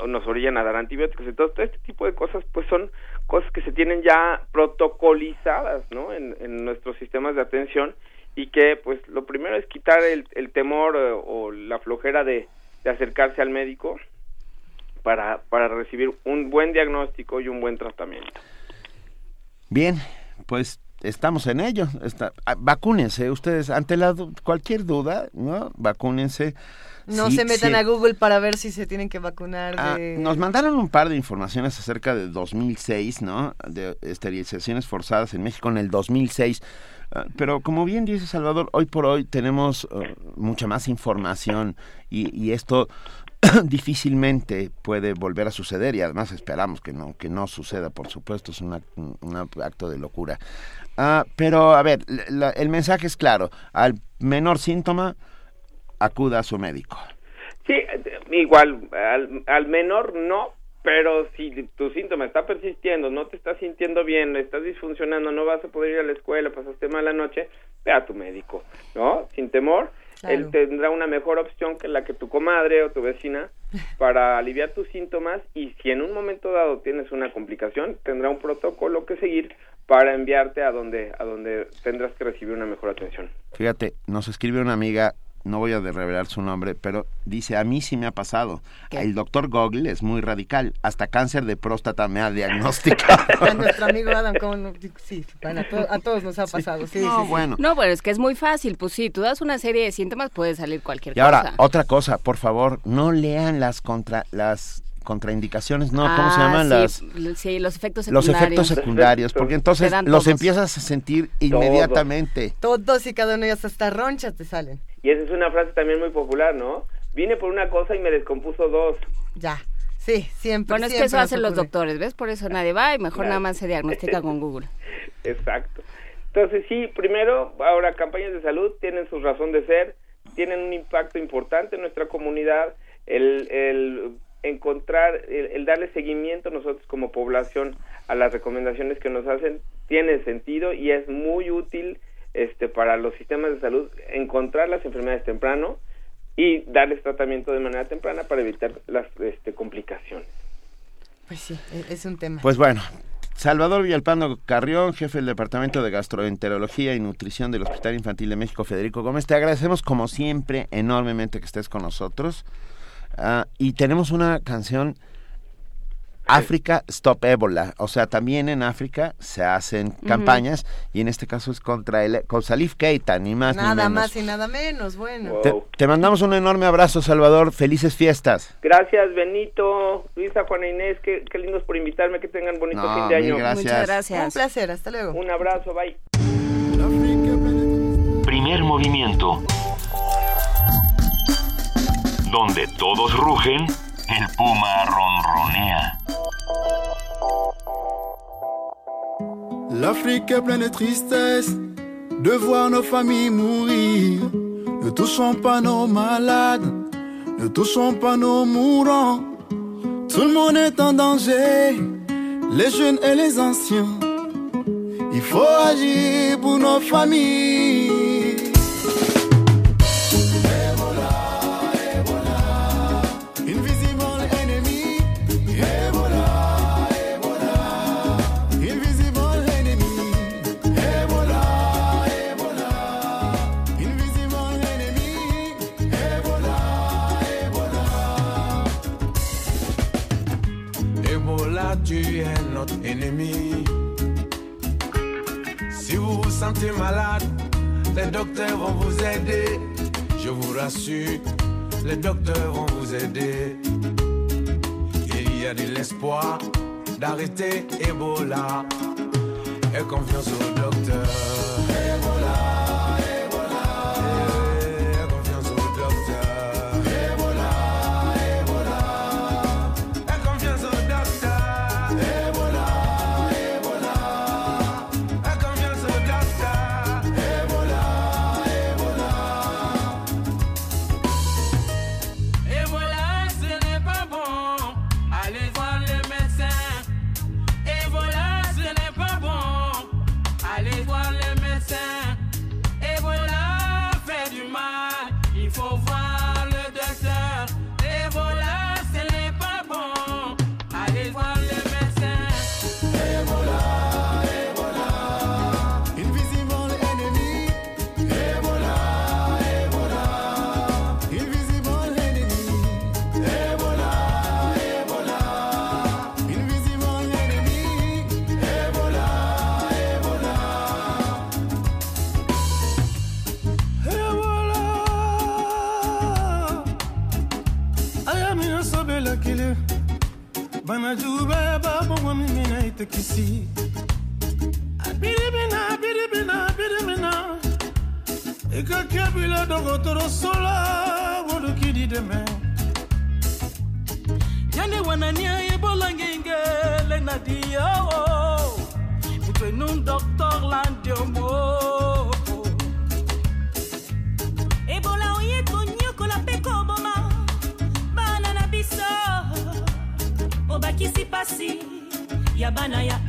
nos orillan a dar antibióticos. Entonces, todo este tipo de cosas, pues son cosas que se tienen ya protocolizadas, ¿no? En, nuestros sistemas de atención y que, pues, lo primero es quitar el, el temor eh, o la flojera de, de acercarse al médico para, para recibir un buen diagnóstico y un buen tratamiento. Bien, pues estamos en ello. Está, ah, vacúnense ustedes ante la cualquier duda, ¿no? Vacúnense. No Sí, se metan sí. a Google para ver si se tienen que vacunar Ah, de... nos mandaron un par de informaciones acerca de 2006, ¿no? De esterilizaciones forzadas en México en el 2006. Ah, Pero como bien dice Salvador, hoy por hoy tenemos eh, mucha más información y, y esto difícilmente puede volver a suceder y además esperamos que no que no suceda, por supuesto, es una- un acto de locura. Ah, pero a ver, la- el mensaje es claro, al menor síntoma acuda a su médico. Sí, igual, al, al menor no, pero si tu síntoma está persistiendo, no te estás sintiendo bien, estás disfuncionando, no vas a poder ir a la escuela, pasaste mala noche, ve a tu médico, ¿no? Sin temor, él tendrá una mejor opción que la que tu comadre o tu vecina para aliviar tus síntomas y si en un momento dado tienes una complicación, tendrá un protocolo que seguir para enviarte a donde a donde tendrás que recibir una mejor atención. Fíjate, nos escribe una amiga, no voy a revelar su nombre, pero dice, a mí sí me ha pasado. El doctor Google es muy radical, hasta cáncer de próstata me ha diagnosticado. A nuestro amigo Adam, ¿cómo no? Sí, bueno, a, to- a todos nos ha pasado. Sí, No, sí, sí. bueno. No, pero es que es muy fácil. Pues sí, tú das una serie de síntomas, puede salir cualquier Y ahora, cosa. otra cosa, por favor, no lean las contra las contraindicaciones, no, ¿cómo se Ah, llaman? sí, las sí, los efectos los secundarios. efectos secundarios, porque entonces los todos. empiezas a sentir inmediatamente. Todos y cada uno de ellos hasta ronchas te salen. Y esa es una frase también muy popular, ¿no? Vine por una cosa y me descompuso dos. Ya. Sí, siempre. Bueno, es que eso hacen los doctores, ¿ves? Por eso nadie va y mejor Claro. nada más se diagnostica con Google. Exacto. Entonces, sí, primero, ahora campañas de salud tienen su razón de ser, tienen un impacto importante en nuestra comunidad, el, el encontrar, el, el darle seguimiento nosotros como población a las recomendaciones que nos hacen tiene sentido y es muy útil este para los sistemas de salud encontrar las enfermedades temprano y darles tratamiento de manera temprana para evitar las este, complicaciones. Pues sí, e- es un tema. Pues bueno, Salvador Villalpando Carrión, jefe del Departamento de Gastroenterología y Nutrición del Hospital Infantil de México, Federico Gómez, te agradecemos como siempre enormemente que estés con nosotros. Ah, y tenemos una canción, África Stop Ébola. O sea, también en África se hacen campañas y en este caso es contra el, con Salif Keita, ni más ni nada menos. más y nada menos, bueno. Te, te mandamos un enorme abrazo, Salvador. Felices fiestas. Gracias, Benito, Luisa, Juana Inés, qué, qué lindos por invitarme, que tengan bonito No, fin de año. gracias. Muchas gracias. Un placer, hasta luego. Un abrazo, bye. Primer movimiento. Donde todos rugen, el puma ronronea. L'Afrique est pleine de tristesse de voir nos familles mourir. Ne touchons pas nos malades, ne touchons pas nos mourants. Tout le monde est en danger, les jeunes et les anciens. Il faut agir pour nos familles. Ennemi. Si vous vous sentez malade, les docteurs vont vous aider. Je vous rassure, les docteurs vont vous aider. Il y a de l'espoir d'arrêter Ebola. Et confiance au docteur. Ebola. advocacy. Abidimina, abidimina, abidimina. Ika kabila dogo toro sola wolo kidi deme. Yande wanania yebola ngenge le nadia o. Mitwe num doctor landiombo. Bana ya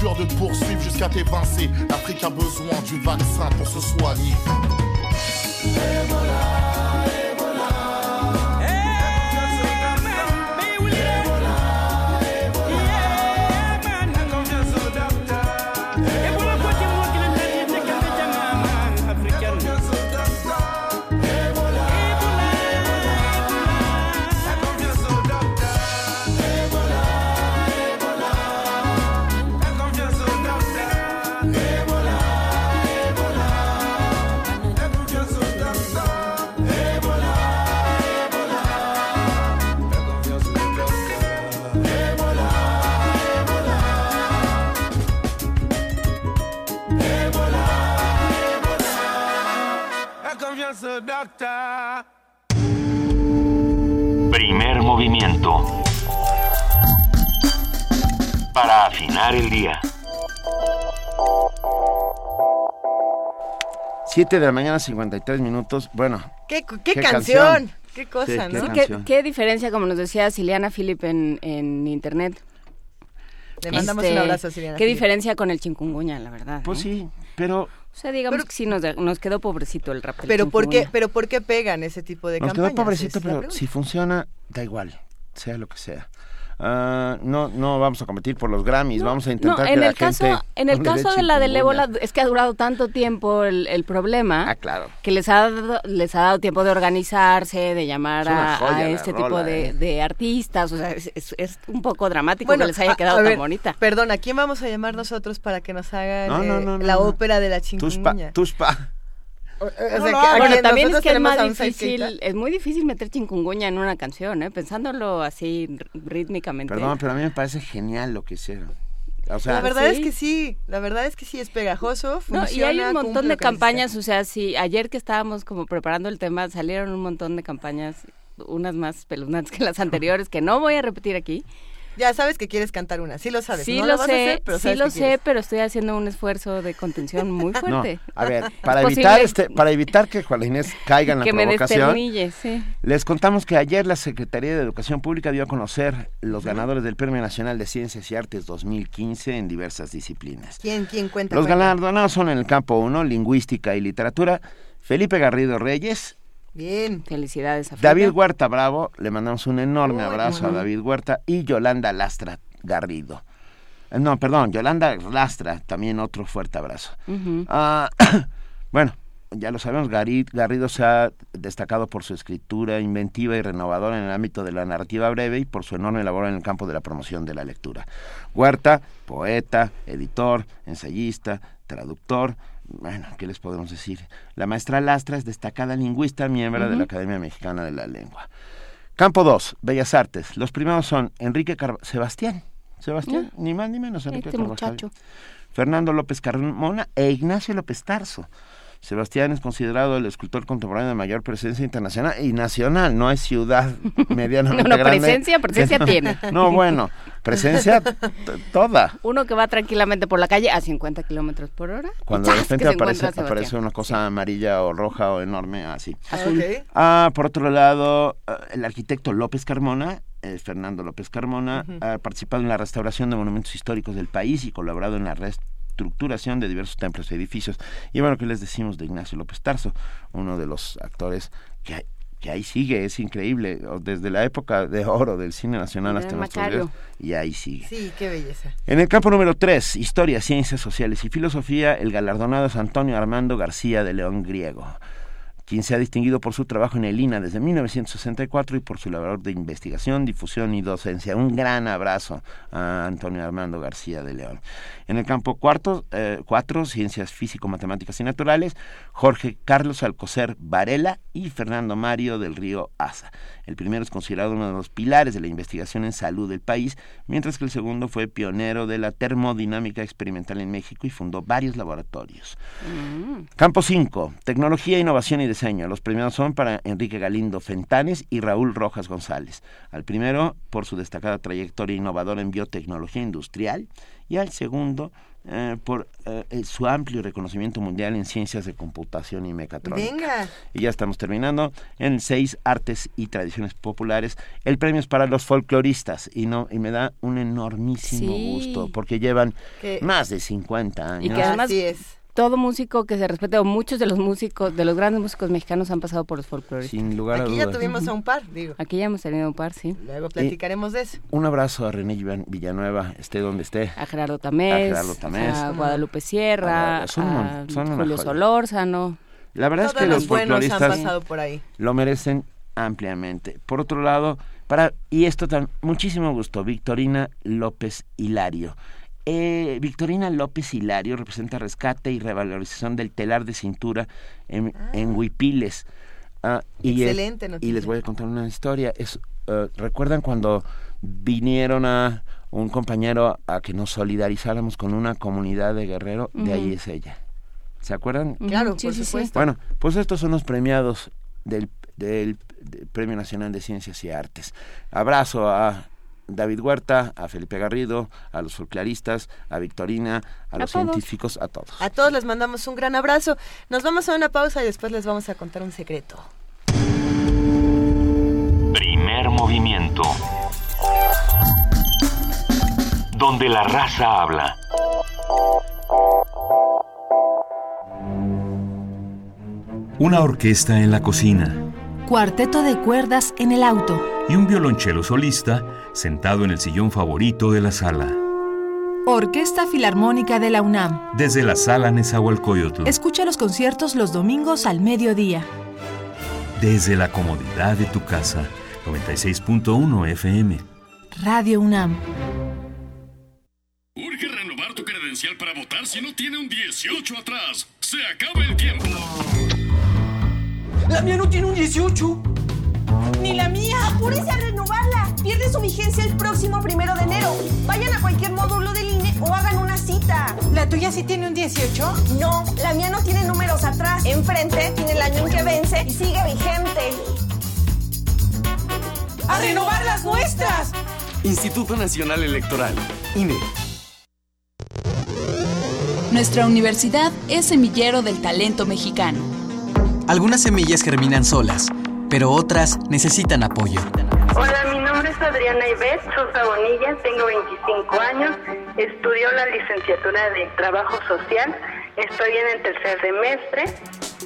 Jure de te poursuivre jusqu'à t'évincer. L'Afrique a besoin 7 de la mañana, 53 minutos. Bueno. ¿Qué, qué canción? Qué cosa, Sí, ¿no? qué ¿Qué, canción. qué diferencia, como nos decía Siliana Philip en, en internet? Le mandamos Este, un abrazo a Siliana ¿Qué diferencia con el chikungunya, la verdad? Pues eh? sí, pero... O sea, digamos que sí, nos, nos quedó pobrecito el rap Pero ¿por, qué, pero ¿por qué pegan ese tipo de Nos quedó campañas? pobrecito, Es la pero si funciona, da igual, sea lo que sea. Ah, no, no vamos a competir por los Grammys, vamos a intentar No, que en la el caso, gente en el caso de la del ébola es que ha durado tanto tiempo el, el problema Ah, claro. que les ha dado, les ha dado tiempo de organizarse, de llamar a, este rola, tipo de, eh. de artistas, o sea, es, es- es un poco dramático Bueno, que les haya a- quedado a tan ver, bonita. Perdón, ¿a quién vamos a llamar nosotros para que nos No, no, eh, no, no, la no. ópera de la Tuspa, chikungunya? tuspa. O sea, No, que no, bueno, también es que es más difícil, es muy difícil meter chikungunya en una canción, ¿eh? pensándolo así rítmicamente. Perdón, pero a mí me parece genial lo que hicieron. O sea, la verdad es sí. que sí, la verdad es que sí es pegajoso, No, funciona, y hay un montón de campañas, o sea, sí, ayer que estábamos como preparando el tema, salieron un montón de campañas, unas más espeluznantes que las anteriores, que no voy a repetir aquí. Ya sabes que quieres cantar una, sí lo sabes. Sí no lo vas a sé, hacer, pero sí lo sé, quieres. pero estoy haciendo un esfuerzo de contención muy No, fuerte. a ver, para Es evitar posible este, para evitar que Juan Inés caiga en la que me provocación, sí. les contamos que ayer la Secretaría de Educación Pública dio a conocer los ganadores del Premio Nacional de Ciencias y Artes 2015 en diversas disciplinas. ¿Quién, quién cuenta? Los galardonados son en el campo 1, lingüística y literatura, Felipe Garrido Reyes, Bien. Felicidades a David Frida. Huerta Bravo, le mandamos un enorme Uy, abrazo a. David Huerta y Yolanda Lastra Garrido. Eh, No, perdón, Yolanda Lastra, también otro fuerte abrazo. Ah, bueno, ya lo sabemos, Garrido se ha destacado por su escritura inventiva y renovadora en el ámbito de la narrativa breve y por su enorme labor en el campo de la promoción de la lectura. Huerta, poeta, editor, ensayista, traductor. Bueno, ¿qué les podemos decir? La maestra Lastra es destacada lingüista, miembro de la Academia Mexicana de la Lengua. Campo 2, Bellas Artes. Los primeros son Enrique Carvajal, Sebastián. Sebastián, ni más ni menos Enrique Este. Fernando López Carmona e Ignacio López Tarso. Sebastián es considerado el escultor contemporáneo de mayor presencia internacional y nacional, no hay ciudad medianamente No, no, grande. presencia, presencia No, tiene. No, bueno, presencia toda. Uno que va tranquilamente por la calle a 50 kilómetros por hora. Cuando de repente aparece, aparece una cosa amarilla o roja o enorme, así. Azul. Ok. Ah, por otro lado, eh, el arquitecto López Carmona, eh, Fernando López Carmona, ha participado en la restauración de monumentos históricos del país y colaborado en la reestructuración de diversos templos y edificios. Y bueno, ¿qué les decimos de Ignacio López Tarso? Uno de los actores que, que ahí sigue, es increíble, desde la época de oro del cine nacional hasta nuestros días, y ahí sigue. Sí, qué belleza. En el campo número 3, Historia, Ciencias Sociales y Filosofía, el galardonado es Antonio Armando García de León Griego, quien se ha distinguido por su trabajo en el INA desde 1964 y por su labor de investigación, difusión y docencia. Un gran abrazo a Antonio Armando García de León. En el campo cuarto, eh, cuatro, Ciencias Físico-Matemáticas y Naturales, Jorge Carlos Alcocer Varela y Fernando Mario del Río Asa. El primero es considerado uno de los pilares de la investigación en salud del país, mientras que el segundo fue pionero de la termodinámica experimental en México y fundó varios laboratorios. Mm. Campo 5, Tecnología, Innovación y Diseño. Los primeros son para Enrique Galindo Fentanes y Raúl Rojas González. Al primero, por su destacada trayectoria innovadora en biotecnología industrial, y al segundo, eh, por eh, eh, su amplio reconocimiento mundial en ciencias de computación y mecatrónica. Venga. Y ya estamos terminando. En 6, Artes y Tradiciones Populares. El premio es para los folcloristas y no y me da un enormísimo Sí. gusto porque llevan Que- más de 50 años. Y que además Así es. Todo músico que se respete, o muchos de los músicos, de los grandes músicos mexicanos han pasado por los folcloristas. Sin lugar a Aquí ya dudas. tuvimos a un par, digo. Aquí ya hemos tenido un par, sí. Luego platicaremos de eso. Un abrazo a René Villan- Villanueva, esté donde esté. A Gerardo Tamés, A Gerardo Tamés. a Guadalupe Sierra, Ah, son a son Julio. Solórzano. La verdad es que los los buenos han folcloristas pasado por ahí. lo merecen ampliamente. Por otro lado, para y esto tan muchísimo gusto, Victorina López Hilario. Eh, Victorina López Hilario representa rescate y revalorización del telar de cintura en, en Huipiles. Ah, y, es- Excelente y les voy a contar una historia. Es, eh, ¿Recuerdan cuando vinieron a un compañero a que nos solidarizáramos con una comunidad de Guerrero? De ahí es ella. ¿Se acuerdan? Claro, Sí, por sí, sí. supuesto. Bueno, pues estos son los premiados del, del- del Premio Nacional de Ciencias y Artes. Abrazo a David Huerta, a Felipe Garrido, a los folcloristas, a Victorina, a, los todos. científicos, a todos. A todos les mandamos un gran abrazo. Nos vamos a una pausa y después les vamos a contar un secreto. Primer movimiento. Donde la raza habla. Una orquesta en la cocina Cuarteto de cuerdas en el auto. y un violonchelo solista sentado en el sillón favorito de la sala. Orquesta Filarmónica de la UNAM. Desde la sala Nezahualcóyotl, Escucha los conciertos los domingos al mediodía. desde la comodidad de tu casa. 96.1 FM. Radio UNAM. Urge renovar tu credencial para votar si no tiene un 18 atrás. Se acaba el tiempo. La mía no tiene un 18. ¡Ni la mía! ¡Apúrese a renovarla! Pierde su vigencia el próximo primero de enero. Vayan a cualquier módulo del INE o hagan una cita. ¿La tuya sí tiene un 18? No, la mía no tiene números atrás. Enfrente tiene el año en que vence y sigue vigente. ¡A renovar las nuestras! Instituto Nacional Electoral, INE. Nuestra universidad es semillero del talento mexicano. Algunas semillas germinan solas, pero otras necesitan apoyo. Hola, mi nombre es Adriana Ives Sosa Bonilla, tengo 25 años, estudio la licenciatura de Trabajo Social, estoy en el tercer semestre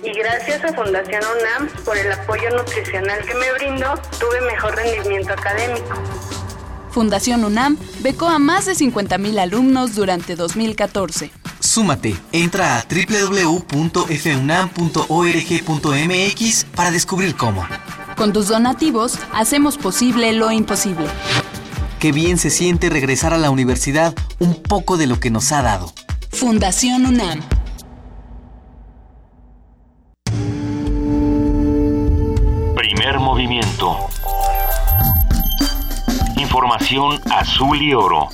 y gracias a Fundación UNAM por el apoyo nutricional que me brindó, tuve mejor rendimiento académico. Fundación UNAM becó a más de 50.000 alumnos durante 2014. Súmate, entra a www.funam.org.mx para descubrir cómo. Con tus donativos hacemos posible lo imposible. Qué bien se siente regresar a la universidad un poco de lo que nos ha dado. Fundación UNAM. Primer movimiento. Información azul y oro.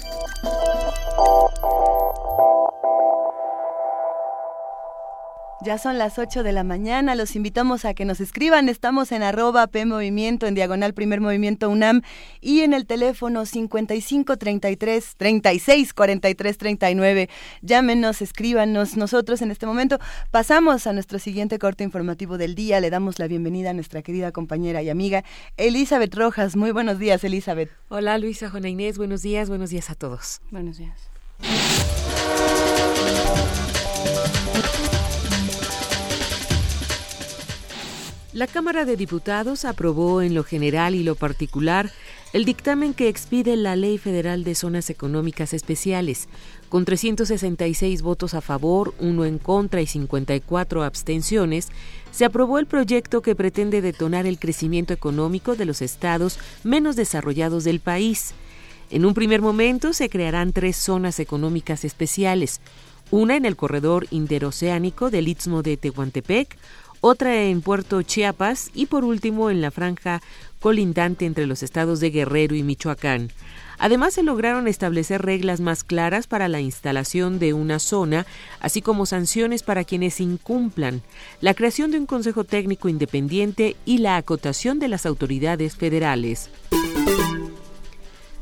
Ya son las 8 de la mañana, los invitamos a que nos escriban, estamos en arroba P Movimiento, en diagonal Primer Movimiento UNAM y en el teléfono 55 33 36 43 39. Llámenos, escríbanos. Nosotros en este momento pasamos a nuestro siguiente corte informativo del día. Le damos la bienvenida a nuestra querida compañera y amiga Elizabeth Rojas. Muy buenos días, Elizabeth. Hola Luisa, Juana Inés, buenos días, buenos días a todos. Buenos días. La Cámara de Diputados aprobó en lo general y lo particular el dictamen que expide la Ley Federal de Zonas Económicas Especiales, con 366 votos a favor, uno en contra y 54 abstenciones, se aprobó el proyecto que pretende detonar el crecimiento económico de los estados menos desarrollados del país. En un primer momento se crearán tres zonas económicas especiales, una en el corredor interoceánico del Istmo de Tehuantepec, otra en Puerto Chiapas y por último en la franja colindante entre los estados de Guerrero y Michoacán. Además, se lograron establecer reglas más claras para la instalación de una zona, así como sanciones para quienes incumplan, la creación de un Consejo Técnico Independiente y la acotación de las autoridades federales.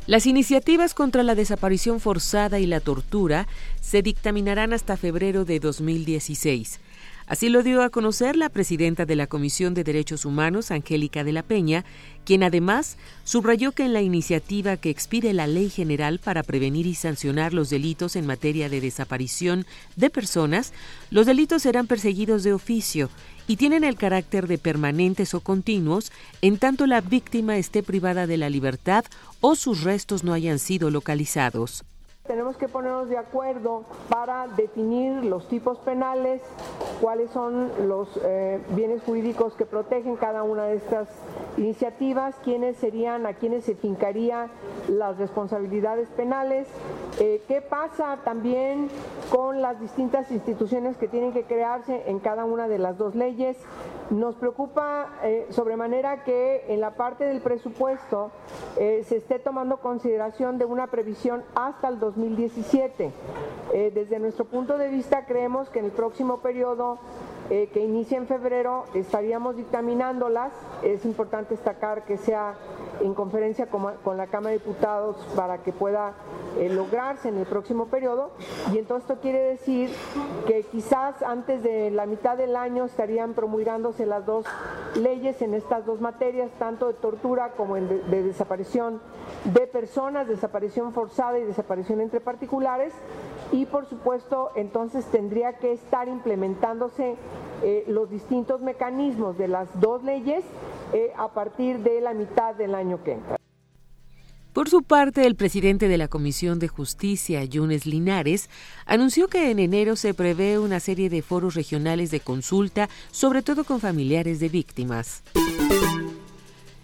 Las iniciativas contra la desaparición forzada y la tortura se dictaminarán hasta febrero de 2016. Así lo dio a conocer la presidenta de la Comisión de Derechos Humanos, Angélica de la Peña, quien además subrayó que en la iniciativa que expide la Ley General para prevenir y sancionar los delitos en materia de desaparición de personas, los delitos serán perseguidos de oficio y tienen el carácter de permanentes o continuos en tanto la víctima esté privada de la libertad o sus restos no hayan sido localizados tenemos que ponernos de acuerdo para definir los tipos penales, cuáles son los eh, bienes jurídicos que protegen cada una de estas iniciativas, quiénes serían, a quiénes se fincaría las responsabilidades penales, eh, qué pasa también con las distintas instituciones que tienen que crearse en cada una de las dos leyes. Nos preocupa eh, sobremanera que en la parte del presupuesto se esté tomando consideración de una previsión hasta el 2017. Eh, desde nuestro punto de vista creemos que en el próximo periodo eh, que inicia en febrero estaríamos dictaminándolas. Es importante destacar que sea en conferencia con, la Cámara de Diputados para que pueda eh, lograrse en el próximo periodo. Y entonces esto quiere decir que quizás antes de la mitad del año estarían promulgándose las dos leyes en estas dos materias, tanto de tortura como de desaparición de personas, desaparición forzada y desaparición entre particulares. Y por supuesto, entonces tendría que estar implementándose eh, los distintos mecanismos de las dos leyes eh, a partir de la mitad del año que entra. Por su parte, el presidente de la Comisión de Justicia, Yunes Linares, anunció que en enero se prevé una serie de foros regionales de consulta, sobre todo con familiares de víctimas.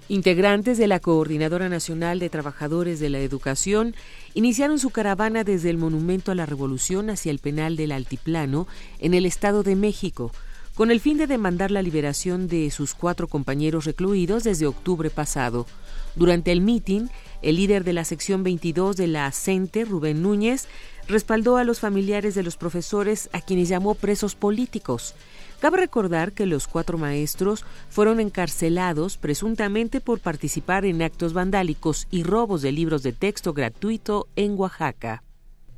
Integrantes de la Coordinadora Nacional de Trabajadores de la Educación iniciaron su caravana desde el Monumento a la Revolución hacia el penal del Altiplano, en el Estado de México, con el fin de demandar la liberación de sus cuatro compañeros recluidos desde octubre pasado. Durante el mitin, el líder de la sección 22 de la CENTE, Rubén Núñez, respaldó a los familiares de los profesores a quienes llamó presos políticos. Cabe recordar que los cuatro maestros fueron encarcelados presuntamente por participar en actos vandálicos y robos de libros de texto gratuito en Oaxaca.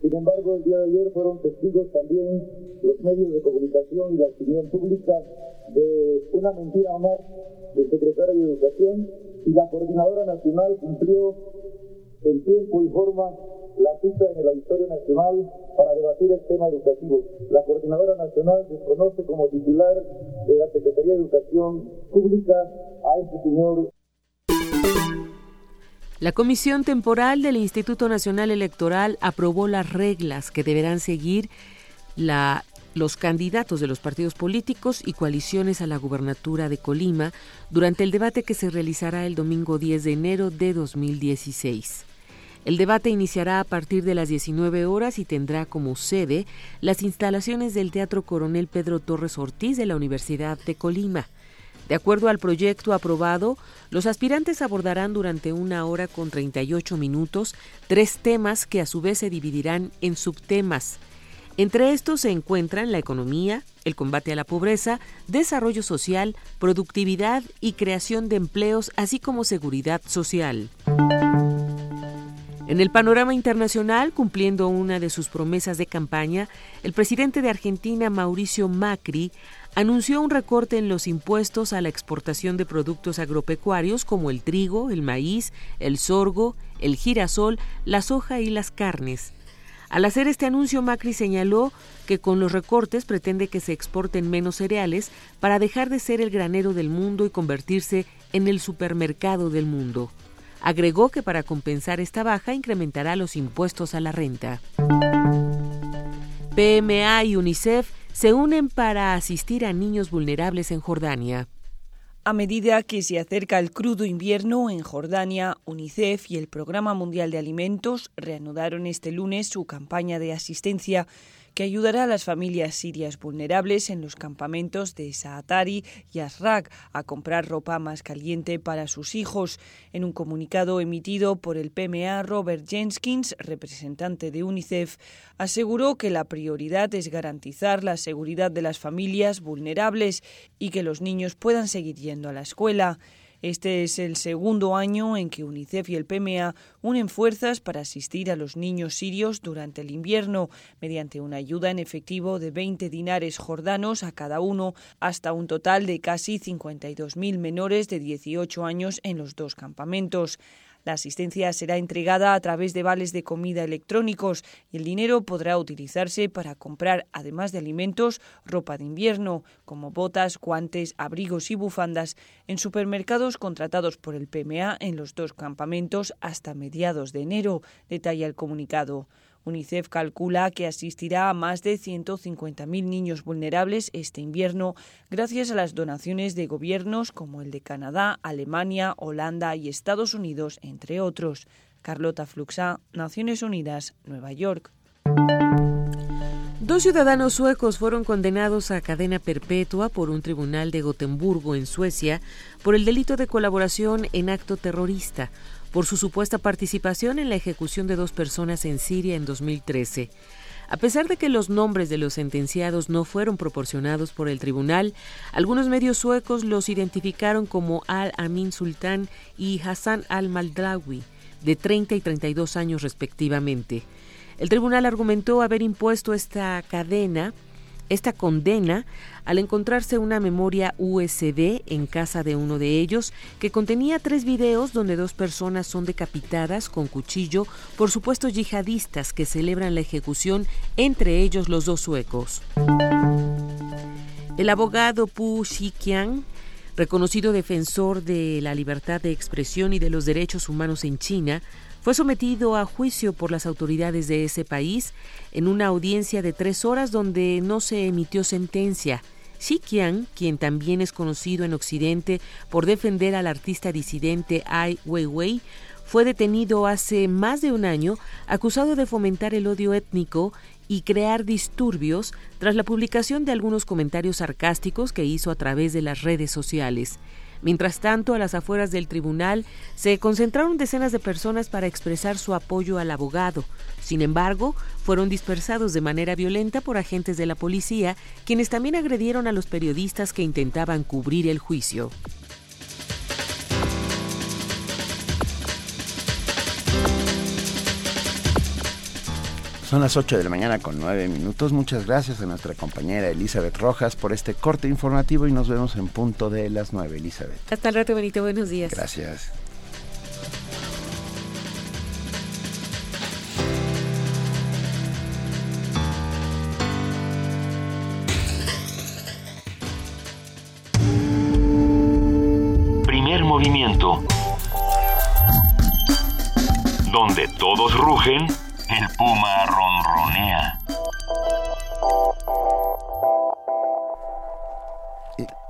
Sin embargo, el día de ayer fueron testigos también los medios de comunicación y la opinión pública de una mentira más del secretario de Educación y la Coordinadora Nacional cumplió en tiempo y forma la cita en el Auditorio Nacional para debatir el tema educativo. La Coordinadora Nacional desconoce como titular de la Secretaría de Educación Pública a este señor. La Comisión Temporal del Instituto Nacional Electoral aprobó las reglas que deberán seguir los candidatos de los partidos políticos y coaliciones a la gubernatura de Colima durante el debate que se realizará el domingo 10 de enero de 2016. El debate iniciará a partir de las 19 horas y tendrá como sede las instalaciones del Teatro Coronel Pedro Torres Ortiz de la Universidad de Colima. De acuerdo al proyecto aprobado, los aspirantes abordarán durante una hora con 38 minutos tres temas que a su vez se dividirán en subtemas. Entre estos se encuentran la economía, el combate a la pobreza, desarrollo social, productividad y creación de empleos, así como seguridad social. En el panorama internacional, cumpliendo una de sus promesas de campaña, el presidente de Argentina, Mauricio Macri, anunció un recorte en los impuestos a la exportación de productos agropecuarios como el trigo, el maíz, el sorgo, el girasol, la soja y las carnes. Al hacer este anuncio, Macri señaló que con los recortes pretende que se exporten menos cereales para dejar de ser el granero del mundo y convertirse en el supermercado del mundo. Agregó que para compensar esta baja incrementará los impuestos a la renta. PMA y UNICEF se unen para asistir a niños vulnerables en Jordania. A medida que se acerca el crudo invierno en Jordania, UNICEF y el Programa Mundial de Alimentos reanudaron este lunes su campaña de asistencia que ayudará a las familias sirias vulnerables en los campamentos de Saatari y Asrak a comprar ropa más caliente para sus hijos. En un comunicado emitido por el PMA, Robert Jenkins, representante de UNICEF, aseguró que la prioridad es garantizar la seguridad de las familias vulnerables y que los niños puedan seguir yendo a la escuela. Este es el segundo año en que UNICEF y el PMA unen fuerzas para asistir a los niños sirios durante el invierno, mediante una ayuda en efectivo de 20 dinares jordanos a cada uno, hasta un total de casi 52.000 menores de 18 años en los dos campamentos. La asistencia será entregada a través de vales de comida electrónicos y el dinero podrá utilizarse para comprar, además de alimentos, ropa de invierno, como botas, guantes, abrigos y bufandas, en supermercados contratados por el PMA en los dos campamentos hasta mediados de enero, detalla el comunicado. UNICEF calcula que asistirá a más de 150.000 niños vulnerables este invierno gracias a las donaciones de gobiernos como el de Canadá, Alemania, Holanda y Estados Unidos, entre otros. Carlota Fluxa, Naciones Unidas, Nueva York. Dos ciudadanos suecos fueron condenados a cadena perpetua por un tribunal de Gotemburgo, en Suecia, por el delito de colaboración en acto terrorista por su supuesta participación en la ejecución de dos personas en Siria en 2013. A pesar de que los nombres de los sentenciados no fueron proporcionados por el tribunal, algunos medios suecos los identificaron como Al-Amin Sultan y Hassan al-Maldrawi, de 30 y 32 años respectivamente. El tribunal argumentó haber impuesto esta cadena esta condena al encontrarse una memoria USB en casa de uno de ellos que contenía tres videos donde dos personas son decapitadas con cuchillo por supuestos yihadistas que celebran la ejecución, entre ellos los dos suecos. El abogado Pu Xiqiang reconocido defensor de la libertad de expresión y de los derechos humanos en China, fue sometido a juicio por las autoridades de ese país en una audiencia de tres horas donde no se emitió sentencia. Xi Qian, quien también es conocido en Occidente por defender al artista disidente Ai Weiwei, fue detenido hace más de un año acusado de fomentar el odio étnico y crear disturbios tras la publicación de algunos comentarios sarcásticos que hizo a través de las redes sociales. Mientras tanto, a las afueras del tribunal se concentraron decenas de personas para expresar su apoyo al abogado. Sin embargo, fueron dispersados de manera violenta por agentes de la policía, quienes también agredieron a los periodistas que intentaban cubrir el juicio. Son las 8 de la mañana con 9 minutos. Muchas gracias a nuestra compañera Elizabeth Rojas por este corte informativo y nos vemos en punto de las 9, Elizabeth. Hasta el rato, Benito. Buenos días. Gracias. Primer movimiento. Donde todos rugen, el puma ronronea.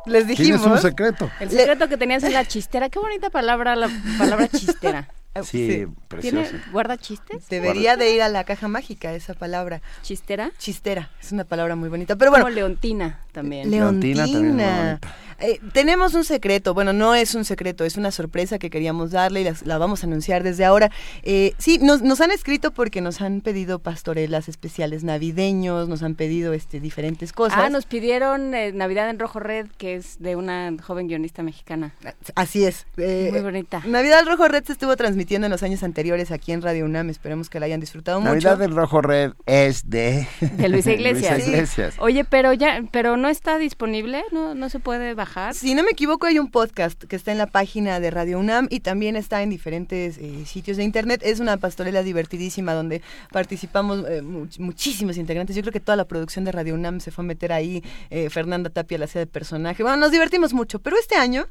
Les dijimos. Tienes un secreto. El secreto que tenías en la chistera. Qué bonita palabra la palabra chistera. Sí, precioso. ¿Tiene, ¿Guarda chistes? Debería de ir a la caja mágica esa palabra. ¿Chistera? Chistera, es una palabra muy bonita. Pero bueno. Como leontina también. Leontina. también es muy bonita. Eh, tenemos un secreto, bueno, no es un secreto, es una sorpresa que queríamos darle y las- la, vamos a anunciar desde ahora. Eh, sí, nos, nos han escrito porque nos han pedido pastorelas especiales navideños, nos han pedido este diferentes cosas. Ah, nos pidieron eh, Navidad en Rojo Red, que es de una joven guionista mexicana. Así es. eh, Muy bonita. Navidad al Rojo Red se estuvo transmitiendo en los años anteriores aquí en Radio UNAM, esperemos que la hayan disfrutado Navidad mucho. del Rojo Red es de... De Luisa Iglesias. Luisa Iglesias. Oye, pero ya, pero no está disponible, no, no se puede bajar. Si no me equivoco, hay un podcast que está en la página de Radio UNAM y también está en diferentes eh, sitios de internet. Es una pastorela divertidísima donde participamos eh, much- muchísimos integrantes. Yo creo que toda la producción de Radio UNAM se fue a meter ahí. eh, Fernanda Tapia la hacía de personaje. Bueno, nos divertimos mucho, pero este año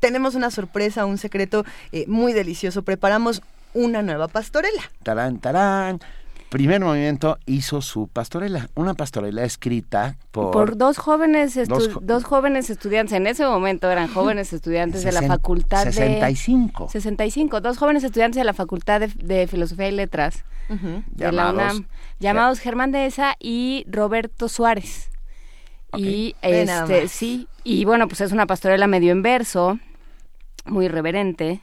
tenemos una sorpresa, un secreto eh, muy delicioso. Preparamos una nueva pastorela. Tarán, tarán. Primer movimiento hizo su pastorela, una pastorela escrita por... Por dos jóvenes, estu- Dos jóvenes estudiantes, en ese momento eran jóvenes estudiantes de la facultad de... 65. 65, dos jóvenes estudiantes de la Facultad de, de Filosofía y Letras de la Llamados- UNAM, llamados Germán Dehesa y Roberto Suárez. Y este, sí, y bueno, pues es una pastorela medio en verso, muy irreverente,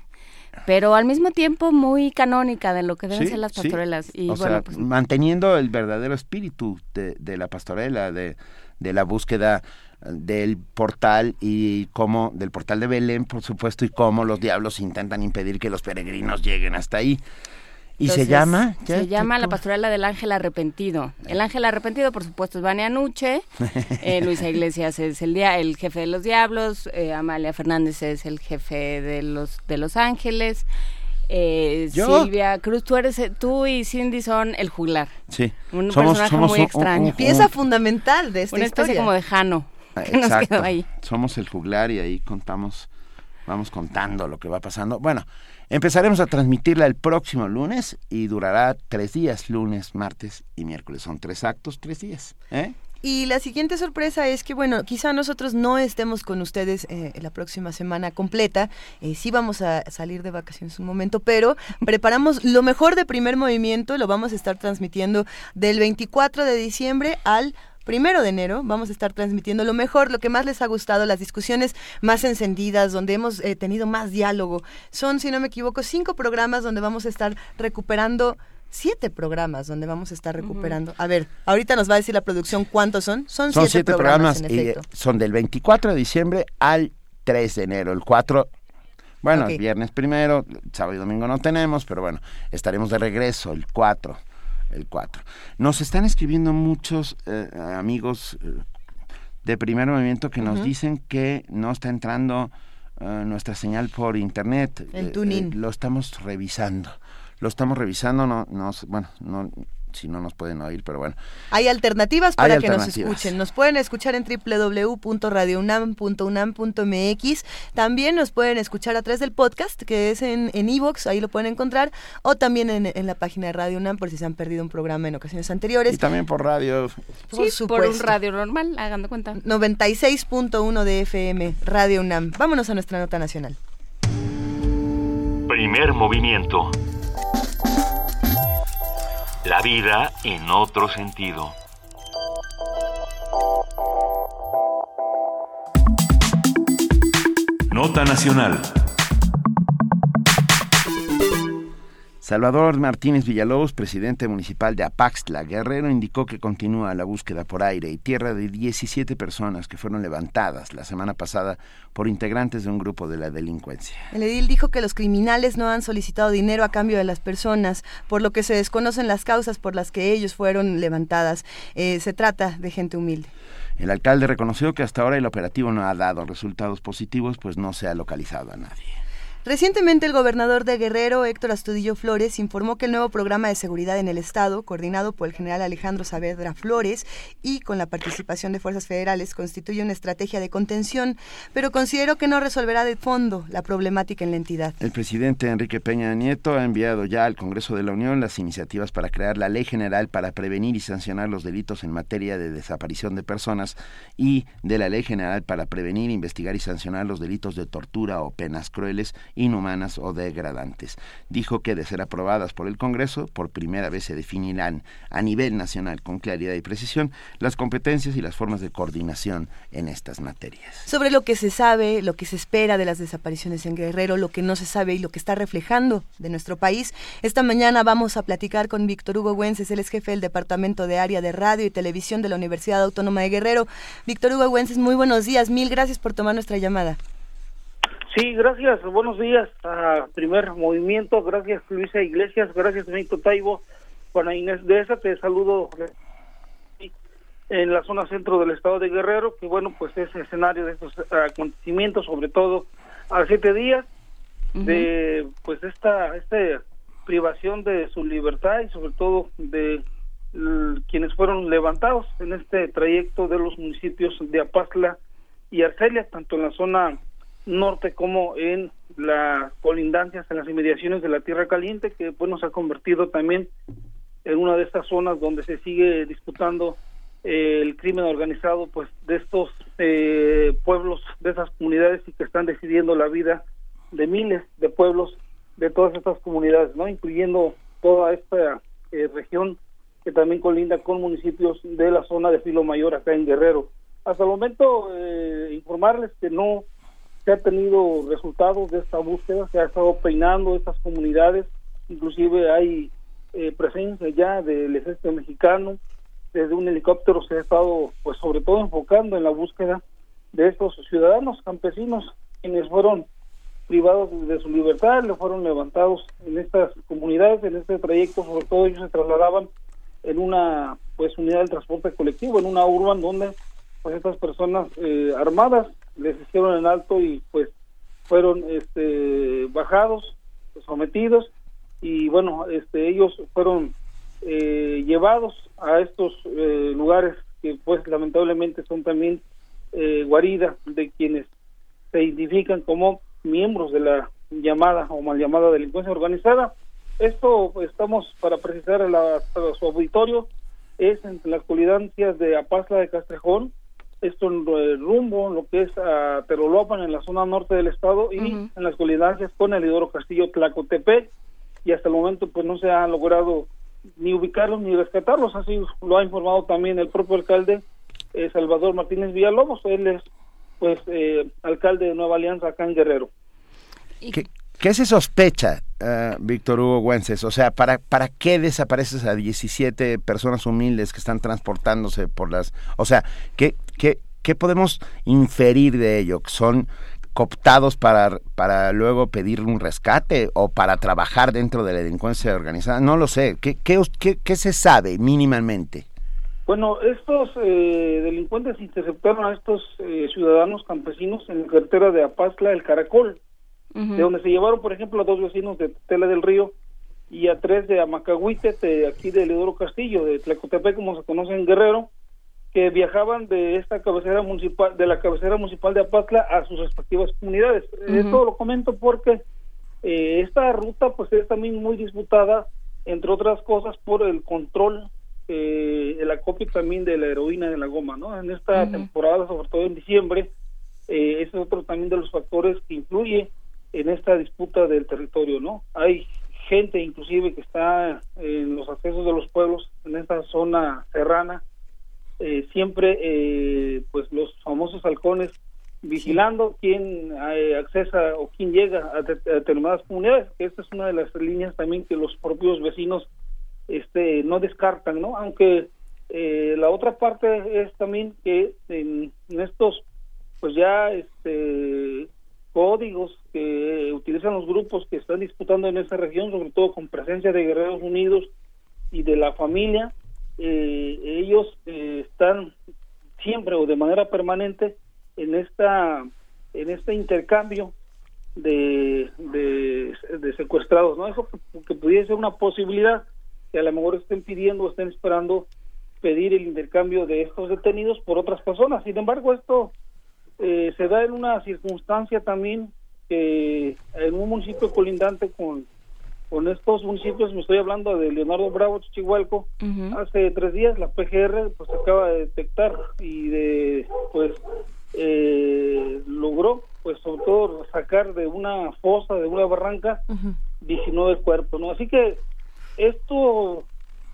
pero al mismo tiempo muy canónica de lo que deben Sí, ser las sí. pastorelas. Y o bueno, sea, pues manteniendo el verdadero espíritu de, de la pastorela, de, de la búsqueda del portal y cómo, del portal de Belén, por supuesto, y cómo los diablos intentan impedir que los peregrinos lleguen hasta ahí. Y se llama... ¿qué? Se llama ¿Qué- La Pastorela del Ángel Arrepentido. El Ángel Arrepentido, por supuesto, es Vania Nuche. eh, Luisa Iglesias es el, dia el jefe de los diablos. eh, Amalia Fernández es el jefe de los, de los ángeles. eh, ¿Yo? Silvia Cruz, tú, eres, tú y Cindy son el juglar. Sí. Un personaje muy extraño. Pieza fundamental de esta Una especie historia. como de Jano. Ah, Que nos Exacto. quedó ahí. Somos el juglar y ahí contamos, vamos contando lo que va pasando. Bueno, empezaremos a transmitirla el próximo lunes y durará tres días, lunes, martes y miércoles. Son tres actos, tres días. ¿eh? Y la siguiente sorpresa es que, bueno, quizá nosotros no estemos con ustedes eh, la próxima semana completa. Eh, sí vamos a salir de vacaciones un momento, pero preparamos lo mejor de primer movimiento. Lo vamos a estar transmitiendo del 24 de diciembre al primero de enero vamos a estar transmitiendo lo mejor, lo que más les ha gustado, las discusiones más encendidas, donde hemos eh, tenido más diálogo. Son, si no me equivoco, cinco programas donde vamos a estar recuperando siete programas donde vamos a estar recuperando. A ver, ahorita nos va a decir la producción cuántos son. Son, Son siete, siete programas, programas, en y efecto. eh, son del 24 de diciembre al 3 de enero. El 4, bueno, Ok. el viernes primero, sábado y domingo no tenemos, pero bueno, estaremos de regreso el 4. El 4. Nos están escribiendo muchos eh, amigos eh, de primer movimiento que nos dicen que no está entrando eh, nuestra señal por internet. El Eh, tuning. eh, lo estamos revisando. Lo estamos revisando, no, no, bueno, no, si no nos pueden oír, pero bueno. Hay alternativas Hay para que nos escuchen. Nos pueden escuchar en www.radiounam.unam.mx. También nos pueden escuchar a través del podcast, que es en en iVoox, ahí lo pueden encontrar. O también en, en la página de Radio UNAM, por si se han perdido un programa en ocasiones anteriores. Y también por radio. Por Sí, por un radio normal, hagan de cuenta. 96.1 de FM, Radio UNAM. Vámonos a nuestra nota nacional. Primer movimiento. La vida en otro sentido. Nota Nacional. Salvador Martínez Villalobos, presidente municipal de Apaxtla, Guerrero, indicó que continúa la búsqueda por aire y tierra de 17 personas que fueron levantadas la semana pasada por integrantes de un grupo de la delincuencia. El edil dijo que los criminales no han solicitado dinero a cambio de las personas, por lo que se desconocen las causas por las que ellos fueron levantadas. Eh, se trata de gente humilde. El alcalde reconoció que hasta ahora el operativo no ha dado resultados positivos, pues no se ha localizado a nadie. Recientemente el gobernador de Guerrero, Héctor Astudillo Flores, informó que el nuevo programa de seguridad en el Estado, coordinado por el general Alejandro Saavedra Flores y con la participación de fuerzas federales, constituye una estrategia de contención, pero considero que no resolverá de fondo la problemática en la entidad. El presidente Enrique Peña Nieto ha enviado ya al Congreso de la Unión las iniciativas para crear la Ley General para prevenir y sancionar los delitos en materia de desaparición de personas y de la Ley General para prevenir, investigar y sancionar los delitos de tortura o penas crueles inhumanas o degradantes. Dijo que de ser aprobadas por el Congreso, por primera vez se definirán a nivel nacional con claridad y precisión las competencias y las formas de coordinación en estas materias. Sobre lo que se sabe, lo que se espera de las desapariciones en Guerrero, lo que no se sabe y lo que está reflejando de nuestro país, esta mañana vamos a platicar con Víctor Hugo Güences, él es jefe del Departamento de Área de Radio y Televisión de la Universidad Autónoma de Guerrero. Víctor Hugo Güences, muy buenos días, mil gracias por tomar nuestra llamada. Sí, gracias. Buenos días a Primer Movimiento. Gracias, Luisa Iglesias. Gracias, Benito Taibo. Juana Inés de esa te saludo en la zona centro del estado de Guerrero, que bueno, pues es escenario de estos acontecimientos, sobre todo a siete días de pues esta, esta privación de su libertad y sobre todo de quienes fueron levantados en este trayecto de los municipios de Apazla y Arcelia, tanto en la zona norte como en las colindancias, en las inmediaciones de la Tierra Caliente, que bueno se ha convertido también en una de estas zonas donde se sigue disputando eh, el crimen organizado, pues de estos eh, pueblos, de esas comunidades y que están decidiendo la vida de miles de pueblos de todas estas comunidades, no, incluyendo toda esta eh, región que también colinda con municipios de la zona de Filo Mayor acá en Guerrero. Hasta el momento eh, informarles que no se ha tenido resultados de esta búsqueda, se ha estado peinando estas comunidades, inclusive hay eh, presencia ya del ejército mexicano, desde un helicóptero se ha estado, pues sobre todo enfocando en la búsqueda de estos ciudadanos campesinos quienes fueron privados de su libertad, le fueron levantados en estas comunidades, en este trayecto, sobre todo ellos se trasladaban en una pues unidad de transporte colectivo, en una urban donde pues estas personas eh, armadas les hicieron en alto y pues fueron este bajados, sometidos y bueno, este ellos fueron eh, llevados a estos eh, lugares que pues lamentablemente son también eh, guarida de quienes se identifican como miembros de la llamada o mal llamada delincuencia organizada. Esto pues, estamos para precisar a, la- su auditorio es en las colindancias de Apazla de Castrejón, esto en rumbo en lo que es a Terolopan en la zona norte del estado y en las colindancias con el Idoro Castillo Tlacotepec y hasta el momento pues no se ha logrado ni ubicarlos ni rescatarlos, así lo ha informado también el propio alcalde eh, Salvador Martínez Villalobos, él es pues eh, alcalde de Nueva Alianza acá en Guerrero. ¿Qué, qué se sospecha, eh, Víctor Hugo Güences? O sea, ¿para, ¿para qué desapareces a 17 personas humildes que están transportándose por las... O sea, ¿qué, qué, qué podemos inferir de ello? ¿Son cooptados para, para luego pedir un rescate o para trabajar dentro de la delincuencia organizada? No lo sé. ¿Qué, qué- qué se sabe mínimamente? Bueno, estos eh, delincuentes interceptaron a estos eh, ciudadanos campesinos en la carretera de Apazla, el Caracol, de donde se llevaron, por ejemplo, a dos vecinos de Tela del Río y a tres de Amacahuite, de aquí de Leodoro Castillo, de Tlacotepec, como se conoce en Guerrero, que viajaban de esta cabecera municipal, de la cabecera municipal de Apazla a sus respectivas comunidades. Esto lo comento porque eh, esta ruta pues es también muy disputada, entre otras cosas, por el control, eh, el acopio también de la heroína de la goma, ¿no? En esta temporada, sobre todo en diciembre, eh, ese es otro también de los factores que influye en esta disputa del territorio, ¿no? Hay gente inclusive que está en los accesos de los pueblos, en esta zona serrana, eh, siempre eh, pues los famosos halcones vigilando quién eh, accesa o quién llega a, de- a determinadas comunidades. que Esta es una de las líneas también que los propios vecinos este no descartan, ¿no? Aunque eh, la otra parte es también que en, en estos pues ya este códigos que utilizan los grupos que están disputando en esa región, sobre todo con presencia de Guerreros Unidos y de la familia, eh, ellos eh, están siempre o de manera permanente en esta en este intercambio de, de, secuestrados, ¿no? Eso que, que pudiera ser una posibilidad que a lo mejor estén pidiendo o estén esperando pedir el intercambio de estos detenidos por otras personas. Sin embargo, esto eh, se da en una circunstancia también que en un municipio colindante con, con estos municipios, me estoy hablando de Leonardo Bravo, Chichihualco, hace tres días la PGR pues acaba de detectar y de pues eh, logró pues sobre todo sacar de una fosa, de una barranca, 19 cuerpos, ¿no? Así que esto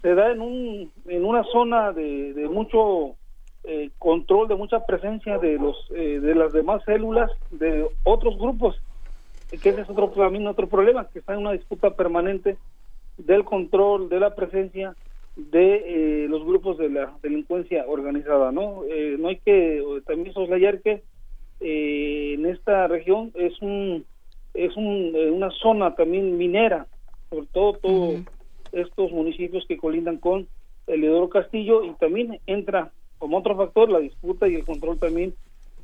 se da en un en una zona de, de mucho eh, control, de mucha presencia de los eh, de las demás células de otros grupos, que ese es otro también otro problema, que está en una disputa permanente del control, de la presencia de eh, los grupos de la delincuencia organizada, ¿no? Eh, no hay que también soslayar que eh, en esta región es un es un, eh, una zona también minera, sobre todo todos estos municipios que colindan con el Leodoro Castillo y también entra como otro factor la disputa y el control también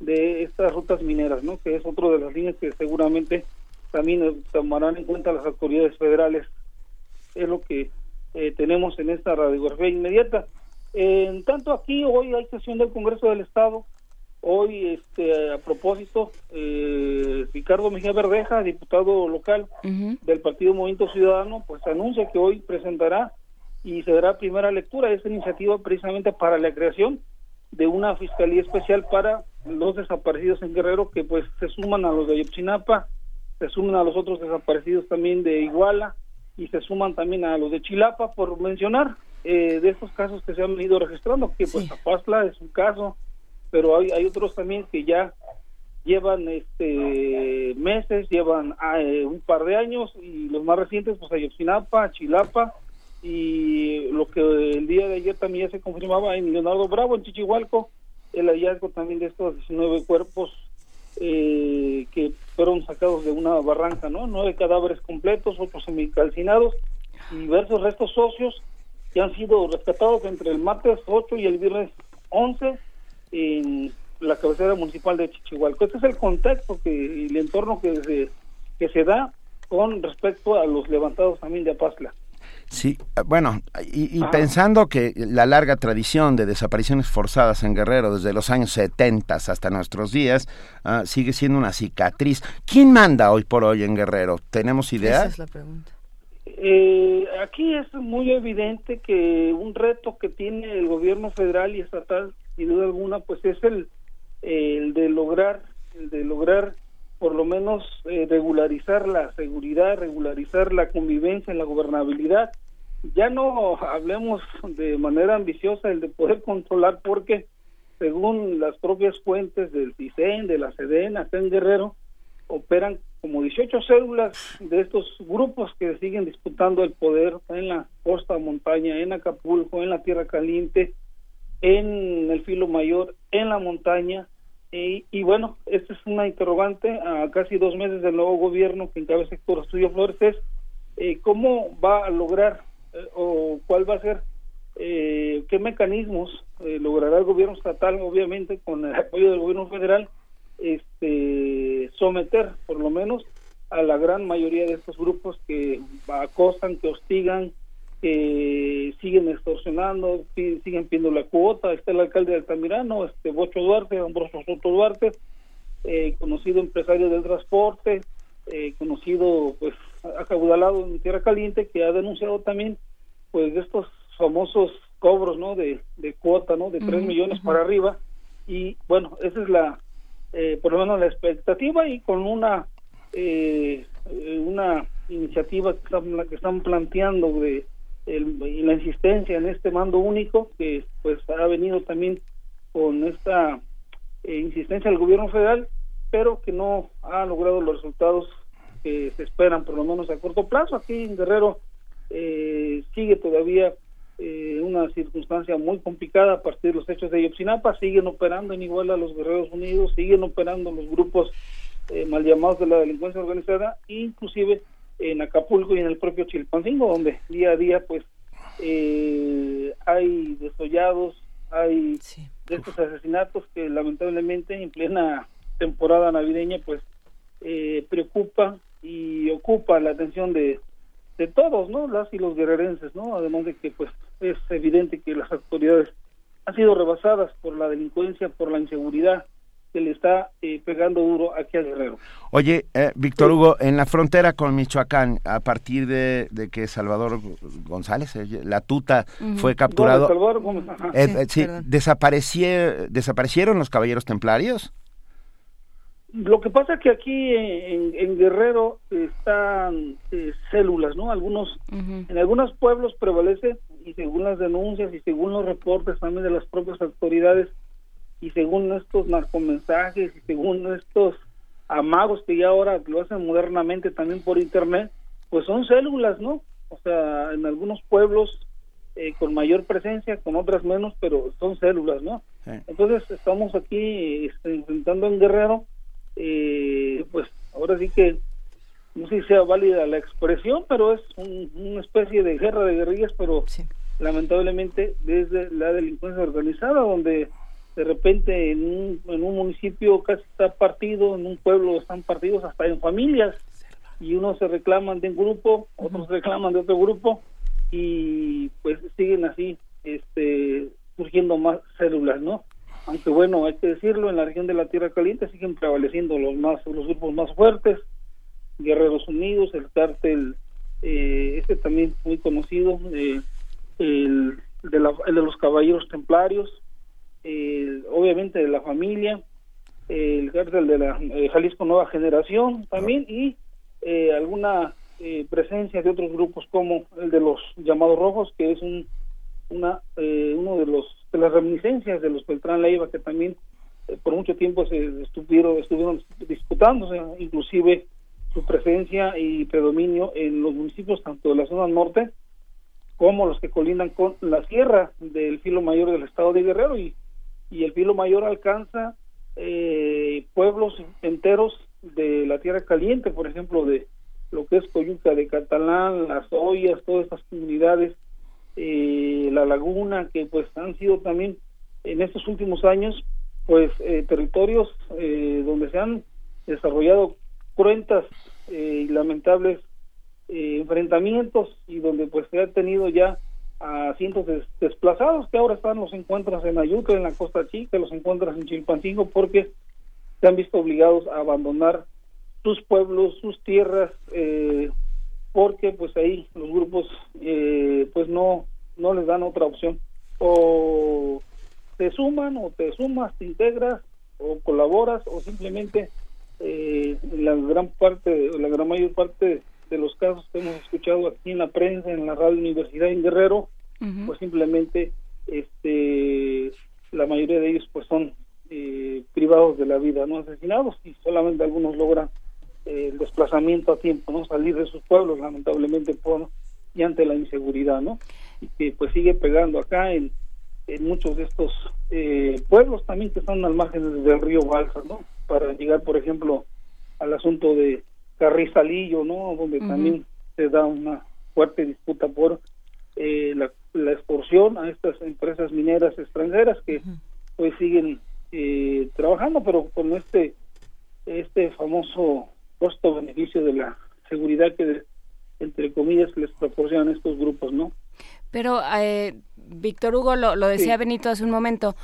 de estas rutas mineras, ¿no? Que es otro de las líneas que seguramente también tomarán en cuenta las autoridades federales. Es lo que eh, tenemos en esta radiografía inmediata. En tanto aquí hoy hay sesión del Congreso del Estado. Hoy, este, a propósito, eh, Ricardo Mejía Verdeja, diputado local del Partido Movimiento Ciudadano, pues anuncia que hoy presentará y se dará primera lectura esta iniciativa precisamente para la creación de una fiscalía especial para los desaparecidos en Guerrero que pues se suman a los de Ayotzinapa, se suman a los otros desaparecidos también de Iguala y se suman también a los de Chilapa por mencionar eh, de estos casos que se han venido registrando que pues Zapazla es un caso pero hay, hay otros también que ya llevan este meses, llevan eh, un par de años y los más recientes pues Ayotzinapa, Chilapa y lo que el día de ayer también ya se confirmaba en Leonardo Bravo, en Chichihualco, el hallazgo también de estos 19 cuerpos eh, que fueron sacados de una barranca, ¿no? Nueve cadáveres completos, otros semicalcinados y diversos restos socios que han sido rescatados entre el martes 8 y el viernes 11 en la cabecera municipal de Chichihualco. Este es el contexto que, y el entorno que se, que se da con respecto a los levantados también de Apazla. Sí, eh, bueno, y, pensando que la larga tradición de desapariciones forzadas en Guerrero desde los años 70 hasta nuestros días ah, sigue siendo una cicatriz. ¿Quién manda hoy por hoy en Guerrero? ¿Tenemos idea? Esa es la pregunta. Eh, aquí es muy evidente que un reto que tiene el gobierno federal y estatal, sin duda alguna, pues es el, el de lograr, el de lograr por lo menos eh, regularizar la seguridad, regularizar la convivencia, la gobernabilidad. Ya no hablemos de manera ambiciosa el de poder controlar, porque según las propias fuentes del CISEN, de la SEDEN, acá en Guerrero, operan como 18 células de estos grupos que siguen disputando el poder en la costa montaña, en Acapulco, en la Tierra Caliente, en el Filo Mayor, en la montaña. Y, y bueno, esta es una interrogante a casi dos meses del nuevo gobierno que encabeza Héctor Estudio Flores, es eh, cómo va a lograr eh, o cuál va a ser, eh, qué mecanismos eh, logrará el gobierno estatal, obviamente con el apoyo del gobierno federal, este someter por lo menos a la gran mayoría de estos grupos que acosan, que hostigan, que siguen extorsionando, si- siguen pidiendo la cuota. Está el alcalde de Altamirano, este Bocho Duarte, Ambrosio Soto Duarte, eh, conocido empresario del transporte, eh, conocido pues acaudalado en Tierra Caliente, que ha denunciado también pues de estos famosos cobros, ¿no? De, de cuota, ¿no? De tres millones para arriba. Y bueno, esa es la, eh, por lo menos la expectativa y con una eh, eh, una iniciativa que están, que están planteando de el- la insistencia en este mando único que pues ha venido también con esta eh, insistencia del gobierno federal, pero que no ha logrado los resultados que se esperan, por lo menos a corto plazo. Aquí en Guerrero eh, sigue todavía eh, una circunstancia muy complicada a partir de los hechos de Ayotzinapa, siguen operando en igual a los Guerreros Unidos, siguen operando los grupos eh, mal llamados de la delincuencia organizada, inclusive en Acapulco y en el propio Chilpancingo, donde día a día pues eh, hay desollados, hay de estos asesinatos que lamentablemente en plena temporada navideña pues eh, preocupa y ocupa la atención de, de todos, ¿no? Las y los guerrerenses, ¿no? Además de que pues es evidente que las autoridades han sido rebasadas por la delincuencia, por la inseguridad que le está eh, pegando duro aquí a Guerrero. Oye, eh, Víctor Hugo, en la frontera con Michoacán, a partir de, de que Salvador González, eh, la tuta, fue capturado, Salvador Gómez, ajá. eh, Sí, eh, sí, desapareció- ¿desaparecieron los caballeros templarios? Lo que pasa es que aquí en, en Guerrero están eh, células, ¿no? Algunos, en algunos pueblos prevalece y según las denuncias y según los reportes también de las propias autoridades y según estos narcomensajes y según estos amagos que ya ahora lo hacen modernamente también por internet, pues son células, ¿no? O sea, en algunos pueblos eh, con mayor presencia, con otras menos, pero son células, ¿no? Entonces estamos aquí este, enfrentando en Guerrero, eh, pues ahora sí que no sé si sea válida la expresión, pero es un- una especie de guerra de guerrillas, pero lamentablemente desde la delincuencia organizada, donde de repente en un, en un municipio casi está partido, en un pueblo están partidos hasta en familias, y unos se reclaman de un grupo, otros se reclaman de otro grupo, y pues siguen así este surgiendo más células, ¿no? Aunque bueno, hay que decirlo, en la región de la Tierra Caliente siguen prevaleciendo los más los grupos más fuertes, Guerreros Unidos, el cártel, eh, este también muy conocido, eh, el, de la- el de los Caballeros Templarios, el- obviamente de la familia, el cártel de la eh, Jalisco Nueva Generación también y eh, alguna eh, presencia de otros grupos como el de los llamados rojos, que es un una eh, uno de los de las reminiscencias de los Beltrán Leiva que también eh, por mucho tiempo se estuvieron estuvieron disputándose inclusive su presencia y predominio en los municipios tanto de la zona norte como los que colindan con la sierra del filo mayor del estado de Guerrero y, y el filo mayor alcanza eh, pueblos enteros de la tierra caliente, por ejemplo, de lo que es Coyuca de Catalán, Las Ollas, todas estas comunidades, eh, La Laguna, que pues han sido también en estos últimos años pues eh, territorios eh, donde se han desarrollado cruentas eh, y lamentables eh, enfrentamientos y donde pues se ha tenido ya a cientos de desplazados que ahora están los encuentras en Ayutla, en la Costa Chica, los encuentras en Chilpancingo porque se han visto obligados a abandonar sus pueblos, sus tierras, eh, porque pues ahí los grupos eh, pues no no les dan otra opción. O te suman o te sumas, te integras o colaboras o simplemente eh, la gran parte, la gran mayor parte de los casos que hemos escuchado aquí en la prensa, en la radio Universidad en Guerrero, pues simplemente este la mayoría de ellos pues son eh, privados de la vida, no asesinados y solamente algunos logran eh, el desplazamiento a tiempo, no salir de sus pueblos lamentablemente por y ante la inseguridad, ¿no? Y que pues sigue pegando acá en, en muchos de estos eh, pueblos también que están al margen del río Balsa, ¿no? Para llegar, por ejemplo, al asunto de Carrizalillo, ¿no? Donde también se da una fuerte disputa por eh, la, la extorsión a estas empresas mineras extranjeras que pues siguen eh, trabajando, pero con este este famoso costo-beneficio de la seguridad que entre comillas les proporcionan estos grupos, ¿no? Pero, eh, Víctor Hugo, lo, lo decía Sí. Benito hace un momento,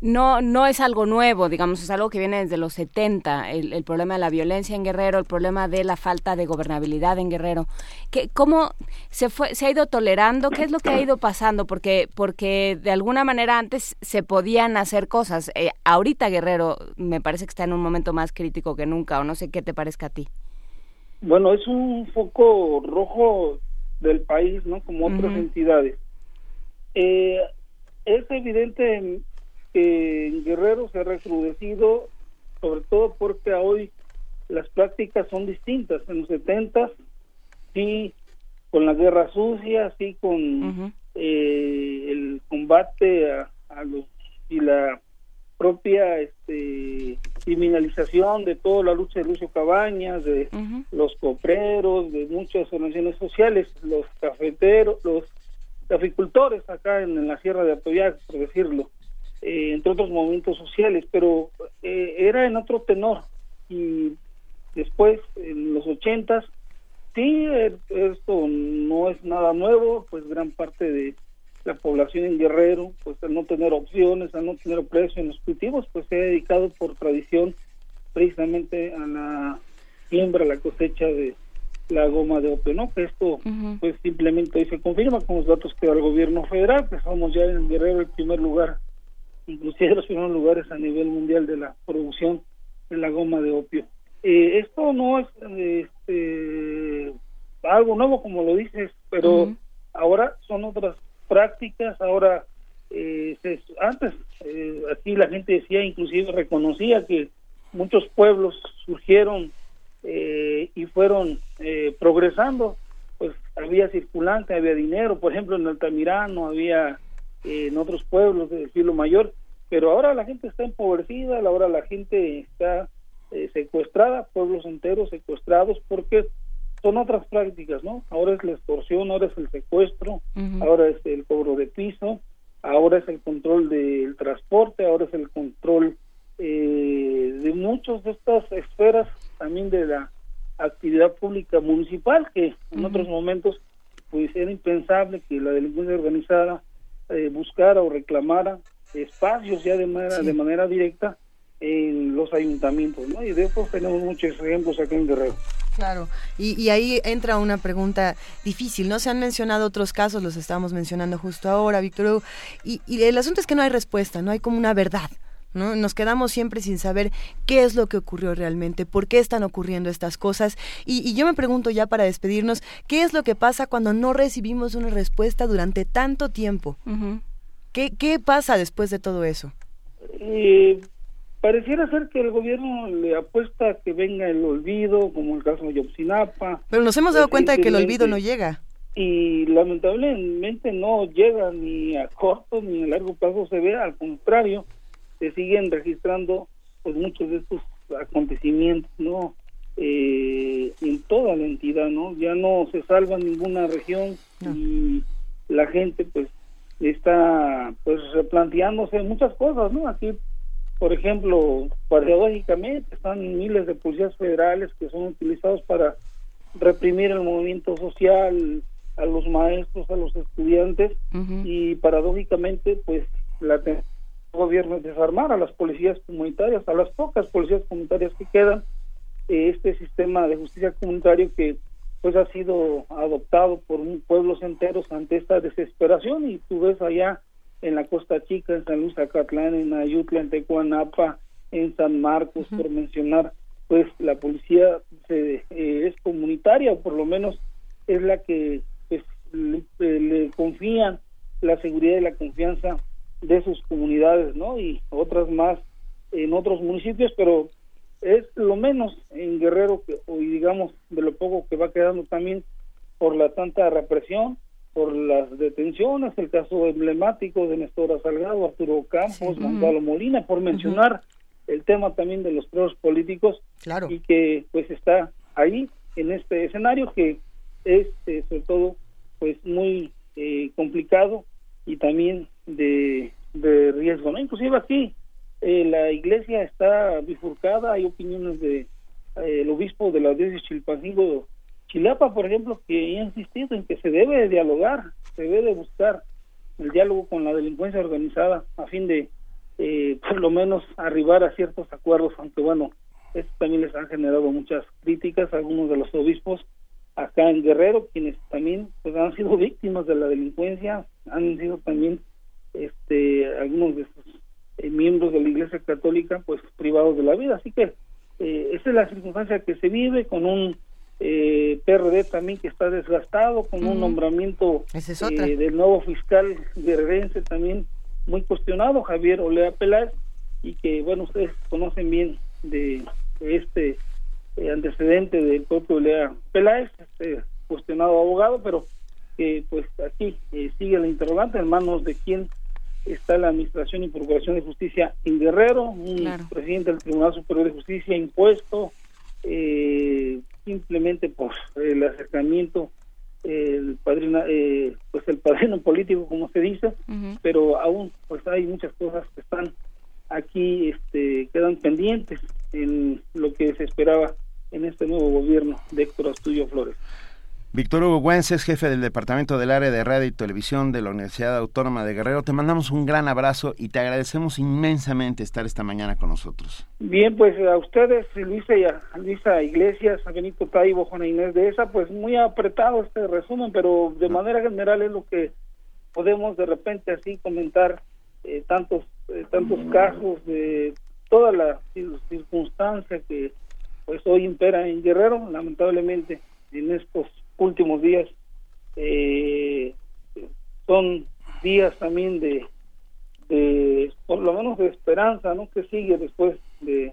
no, no es algo nuevo, digamos, es algo que viene desde los 70, el, el problema de la violencia en Guerrero, el problema de la falta de gobernabilidad en Guerrero. ¿Qué, ¿Cómo se, fue, se ha ido tolerando? ¿Qué es lo que ha ido pasando? Porque, porque de alguna manera antes se podían hacer cosas. Eh, ahorita Guerrero me parece que está en un momento más crítico que nunca, o no sé qué te parezca a ti. Bueno, es un foco rojo del país, ¿no? Como otras entidades. Eh, es evidente que en Guerrero se ha recrudecido, sobre todo porque hoy las prácticas son distintas. En los 70 sí, con la guerra sucia, sí, con eh, el combate a, a los y la propia este, criminalización de toda la lucha de Lucio Cabañas, de los copreros, de muchas organizaciones sociales, los cafeteros, los caficultores acá en, en la Sierra de Atoyac, por decirlo, eh, entre otros movimientos sociales, pero eh, era en otro tenor. Y después, en los ochentas, sí, eh, esto no es nada nuevo, pues gran parte de la población en Guerrero, pues al no tener opciones, al no tener precio en los cultivos, pues se ha dedicado por tradición precisamente a la siembra, a la cosecha de la goma de opio, ¿no? Que esto, pues simplemente hoy se confirma con los datos que da el gobierno federal, que somos ya en Guerrero el primer lugar, inclusive los primeros lugares a nivel mundial de la producción de la goma de opio. Eh, esto no es este, algo nuevo, como lo dices, pero ahora son otras prácticas, ahora eh, se- antes eh, aquí la gente decía, inclusive reconocía que muchos pueblos surgieron eh, y fueron eh, progresando, pues había circulante, había dinero, por ejemplo en Altamirano, había en otros pueblos del filo mayor, pero ahora la gente está empobrecida, ahora la gente está eh, secuestrada, pueblos enteros secuestrados, porque son otras prácticas, ¿no? Ahora es la extorsión, ahora es el secuestro, ahora es el cobro de piso, ahora es el control del transporte, ahora es el control eh, de muchas de estas esferas, también de la actividad pública municipal, que en otros momentos pues era impensable que la delincuencia organizada eh, buscara o reclamara espacios ya de manera, de manera directa en los ayuntamientos, ¿no? Y de eso tenemos muchos ejemplos aquí en Guerrero. Claro, y, y ahí entra una pregunta difícil, ¿no? Se han mencionado otros casos, los estábamos mencionando justo ahora, Víctor y, y el asunto es que no hay respuesta, no hay como una verdad, ¿no? Nos quedamos siempre sin saber qué es lo que ocurrió realmente, por qué están ocurriendo estas cosas, y, y yo me pregunto ya para despedirnos, ¿qué es lo que pasa cuando no recibimos una respuesta durante tanto tiempo? ¿Qué, ¿Qué pasa después de todo eso? Eh, pareciera ser que el gobierno le apuesta a que venga el olvido, como el caso de Yotzinapa. Pero nos hemos dado cuenta de que el olvido no llega. Y lamentablemente no llega ni a corto ni a largo plazo se ve, al contrario, se siguen registrando pues muchos de estos acontecimientos, ¿no? Eh, en toda la entidad, ¿no? Ya no se salva ninguna región y la gente pues está pues replanteándose muchas cosas, ¿no? Aquí, por ejemplo, paradójicamente están miles de policías federales que son utilizados para reprimir el movimiento social, a los maestros, a los estudiantes y paradójicamente pues la gobierno es desarmar a las policías comunitarias, a las pocas policías comunitarias que quedan, eh, este sistema de justicia comunitario que pues ha sido adoptado por un- pueblos enteros ante esta desesperación. Y tú ves allá en la Costa Chica, en San Luis Acatlán, en Ayutla, en Tecuanapa, en San Marcos, por mencionar, pues la policía se, eh, es comunitaria o por lo menos es la que pues, le, eh, le confían la seguridad y la confianza de sus comunidades, ¿no? Y otras más en otros municipios, pero es lo menos en Guerrero que, o, digamos de lo poco que va quedando también por la tanta represión, por las detenciones, el caso emblemático de Nestora Salgado, Arturo Campos, Sí. Gonzalo Molina, por mencionar el tema también de los presos políticos Claro. y que pues está ahí en este escenario que es eh, sobre todo pues muy eh, complicado y también de, riesgo no inclusive aquí eh, la iglesia está bifurcada hay opiniones de eh, el obispo de la diócesis Chilpancingo Chilapa por ejemplo que ha insistido en que se debe de dialogar se debe de buscar el diálogo con la delincuencia organizada a fin de eh, por lo menos arribar a ciertos acuerdos aunque bueno esto también les han generado muchas críticas algunos de los obispos acá en Guerrero, quienes también pues, han sido víctimas de la delincuencia, han sido también este algunos de sus eh, miembros de la Iglesia Católica pues privados de la vida. Así que eh, esa es la circunstancia que se vive con un eh, PRD también que está desgastado, con un nombramiento es eh, del nuevo fiscal guerrerense también muy cuestionado, Javier Olea Peláez, y que, bueno, ustedes conocen bien de, este eh, antecedente del propio Olea Peláez, este cuestionado abogado, pero que pues aquí sigue la interrogante en manos de quién está la Administración y Procuración de Justicia en Guerrero, un presidente del Tribunal Superior de Justicia impuesto eh, simplemente por el acercamiento el padrino eh, pues el padrino político como se dice pero aún pues hay muchas cosas que están aquí este quedan pendientes en lo que se esperaba en este nuevo gobierno de Héctor Astudillo Flores Víctor Hugo Güences, jefe del Departamento del Área de Radio y Televisión de la Universidad Autónoma de Guerrero, te mandamos un gran abrazo y te agradecemos inmensamente estar esta mañana con nosotros. Bien, pues a ustedes, Luisa y a Luisa Iglesias, a Benito Taibo, Juana Inés de esa, pues muy apretado este resumen, pero de manera general es lo que podemos de repente así comentar eh, tantos eh, tantos casos de toda la circunstancia que pues hoy impera en Guerrero, lamentablemente en estos últimos días eh, son días también de, de, por lo menos de esperanza, ¿no? Que sigue después de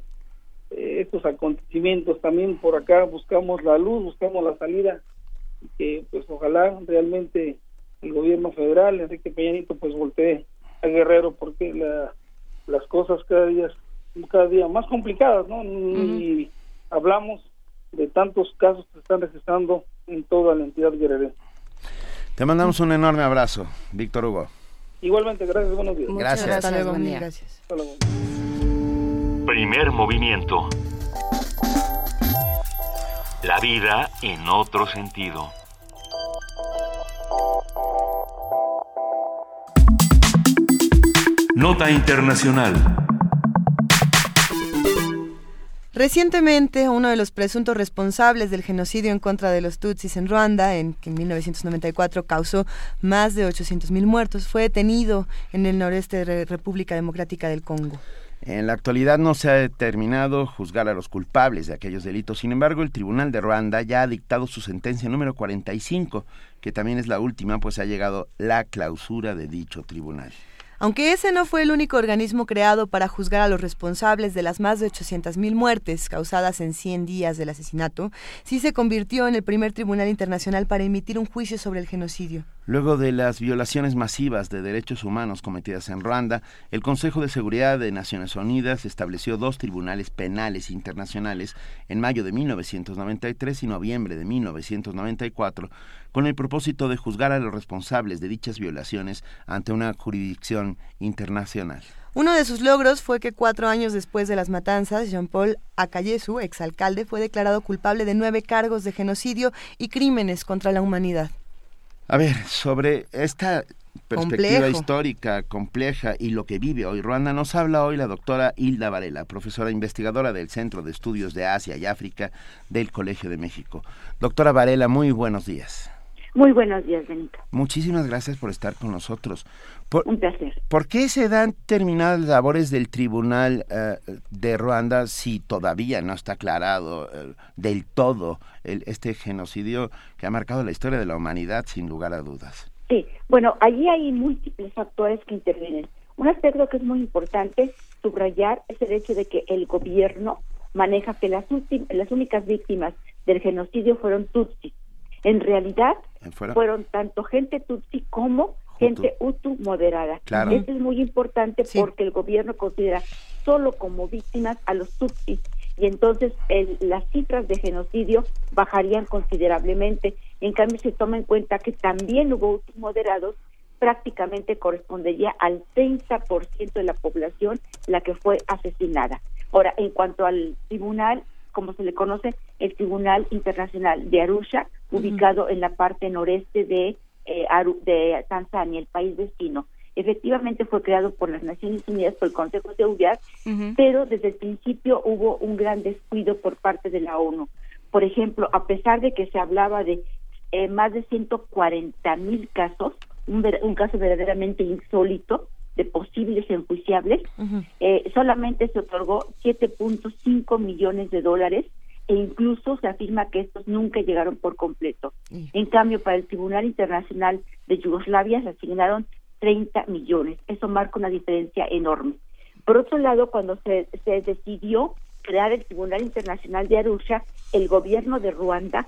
eh, estos acontecimientos. También por acá buscamos la luz, buscamos la salida, y que pues ojalá realmente el gobierno federal, Enrique Peñanito, pues voltee a Guerrero porque la, las cosas cada día cada día más complicadas, ¿no? Y hablamos de tantos casos que están registrando en toda la entidad guerrerense. Te mandamos un enorme abrazo, Víctor Hugo. Igualmente, gracias, buenos días. Gracias. Hasta luego, buen mil día. gracias. Hasta luego. Primer movimiento. La vida en otro sentido. Nota Internacional. Recientemente, uno de los presuntos responsables del genocidio en contra de los Tutsis en Ruanda, en, que en 1994 causó más de 800.000 muertos, fue detenido en el noreste de la República Democrática del Congo. En la actualidad no se ha determinado juzgar a los culpables de aquellos delitos. Sin embargo, el Tribunal de Ruanda ya ha dictado su sentencia número 45, que también es la última, pues ha llegado la clausura de dicho tribunal. Aunque ese no fue el único organismo creado para juzgar a los responsables de las más de 800.000 muertes causadas en 100 días del asesinato, sí se convirtió en el primer tribunal internacional para emitir un juicio sobre el genocidio. Luego de las violaciones masivas de derechos humanos cometidas en Ruanda, el Consejo de Seguridad de Naciones Unidas estableció dos tribunales penales internacionales en mayo de 1993 y noviembre de 1994 con el propósito de juzgar a los responsables de dichas violaciones ante una jurisdicción internacional. Uno de sus logros fue que cuatro años después de las matanzas, Jean-Paul Akayesu, exalcalde, fue declarado culpable de nueve cargos de genocidio y crímenes contra la humanidad. A ver, sobre esta perspectiva Complejo. histórica compleja y lo que vive hoy Ruanda, nos habla hoy la doctora Hilda Varela, profesora investigadora del Centro de Estudios de Asia y África del Colegio de México. Doctora Varela, muy buenos días. Muy buenos días, Benito. Muchísimas gracias por estar con nosotros. Por, Un placer. ¿Por qué se dan terminadas las labores del Tribunal eh, de Ruanda si todavía no está aclarado eh, del todo el- este genocidio que ha marcado la historia de la humanidad sin lugar a dudas? Sí, bueno, allí hay múltiples factores que intervienen. Un aspecto que es muy importante subrayar es el hecho de que el gobierno maneja que las, las únicas víctimas del genocidio fueron tutsis. En realidad fuera- fueron tanto gente tutsi como gente hutu moderada. Claro. Esto es muy importante porque el gobierno considera solo como víctimas a los tutsis y entonces el- las cifras de genocidio bajarían considerablemente. En cambio, se toma en cuenta que también hubo hutus moderados, prácticamente correspondería al 30% de la población la que fue asesinada. Ahora, en cuanto al tribunal, como se le conoce, el Tribunal Internacional de Arusha, ubicado en la parte noreste de, eh, Aru- de Tanzania, el país vecino. Efectivamente fue creado por las Naciones Unidas, por el Consejo de Seguridad, pero desde el principio hubo un gran descuido por parte de la ONU. Por ejemplo, a pesar de que se hablaba de eh, más de 140 mil casos, un, ver- un caso verdaderamente insólito de posibles enjuiciables, eh, solamente se otorgó 7.5 millones de dólares e incluso se afirma que estos nunca llegaron por completo. En cambio, para el Tribunal Internacional de Yugoslavia se asignaron 30 millones. Eso marca una diferencia enorme. Por otro lado, cuando se, se decidió crear el Tribunal Internacional de Arusha, el gobierno de Ruanda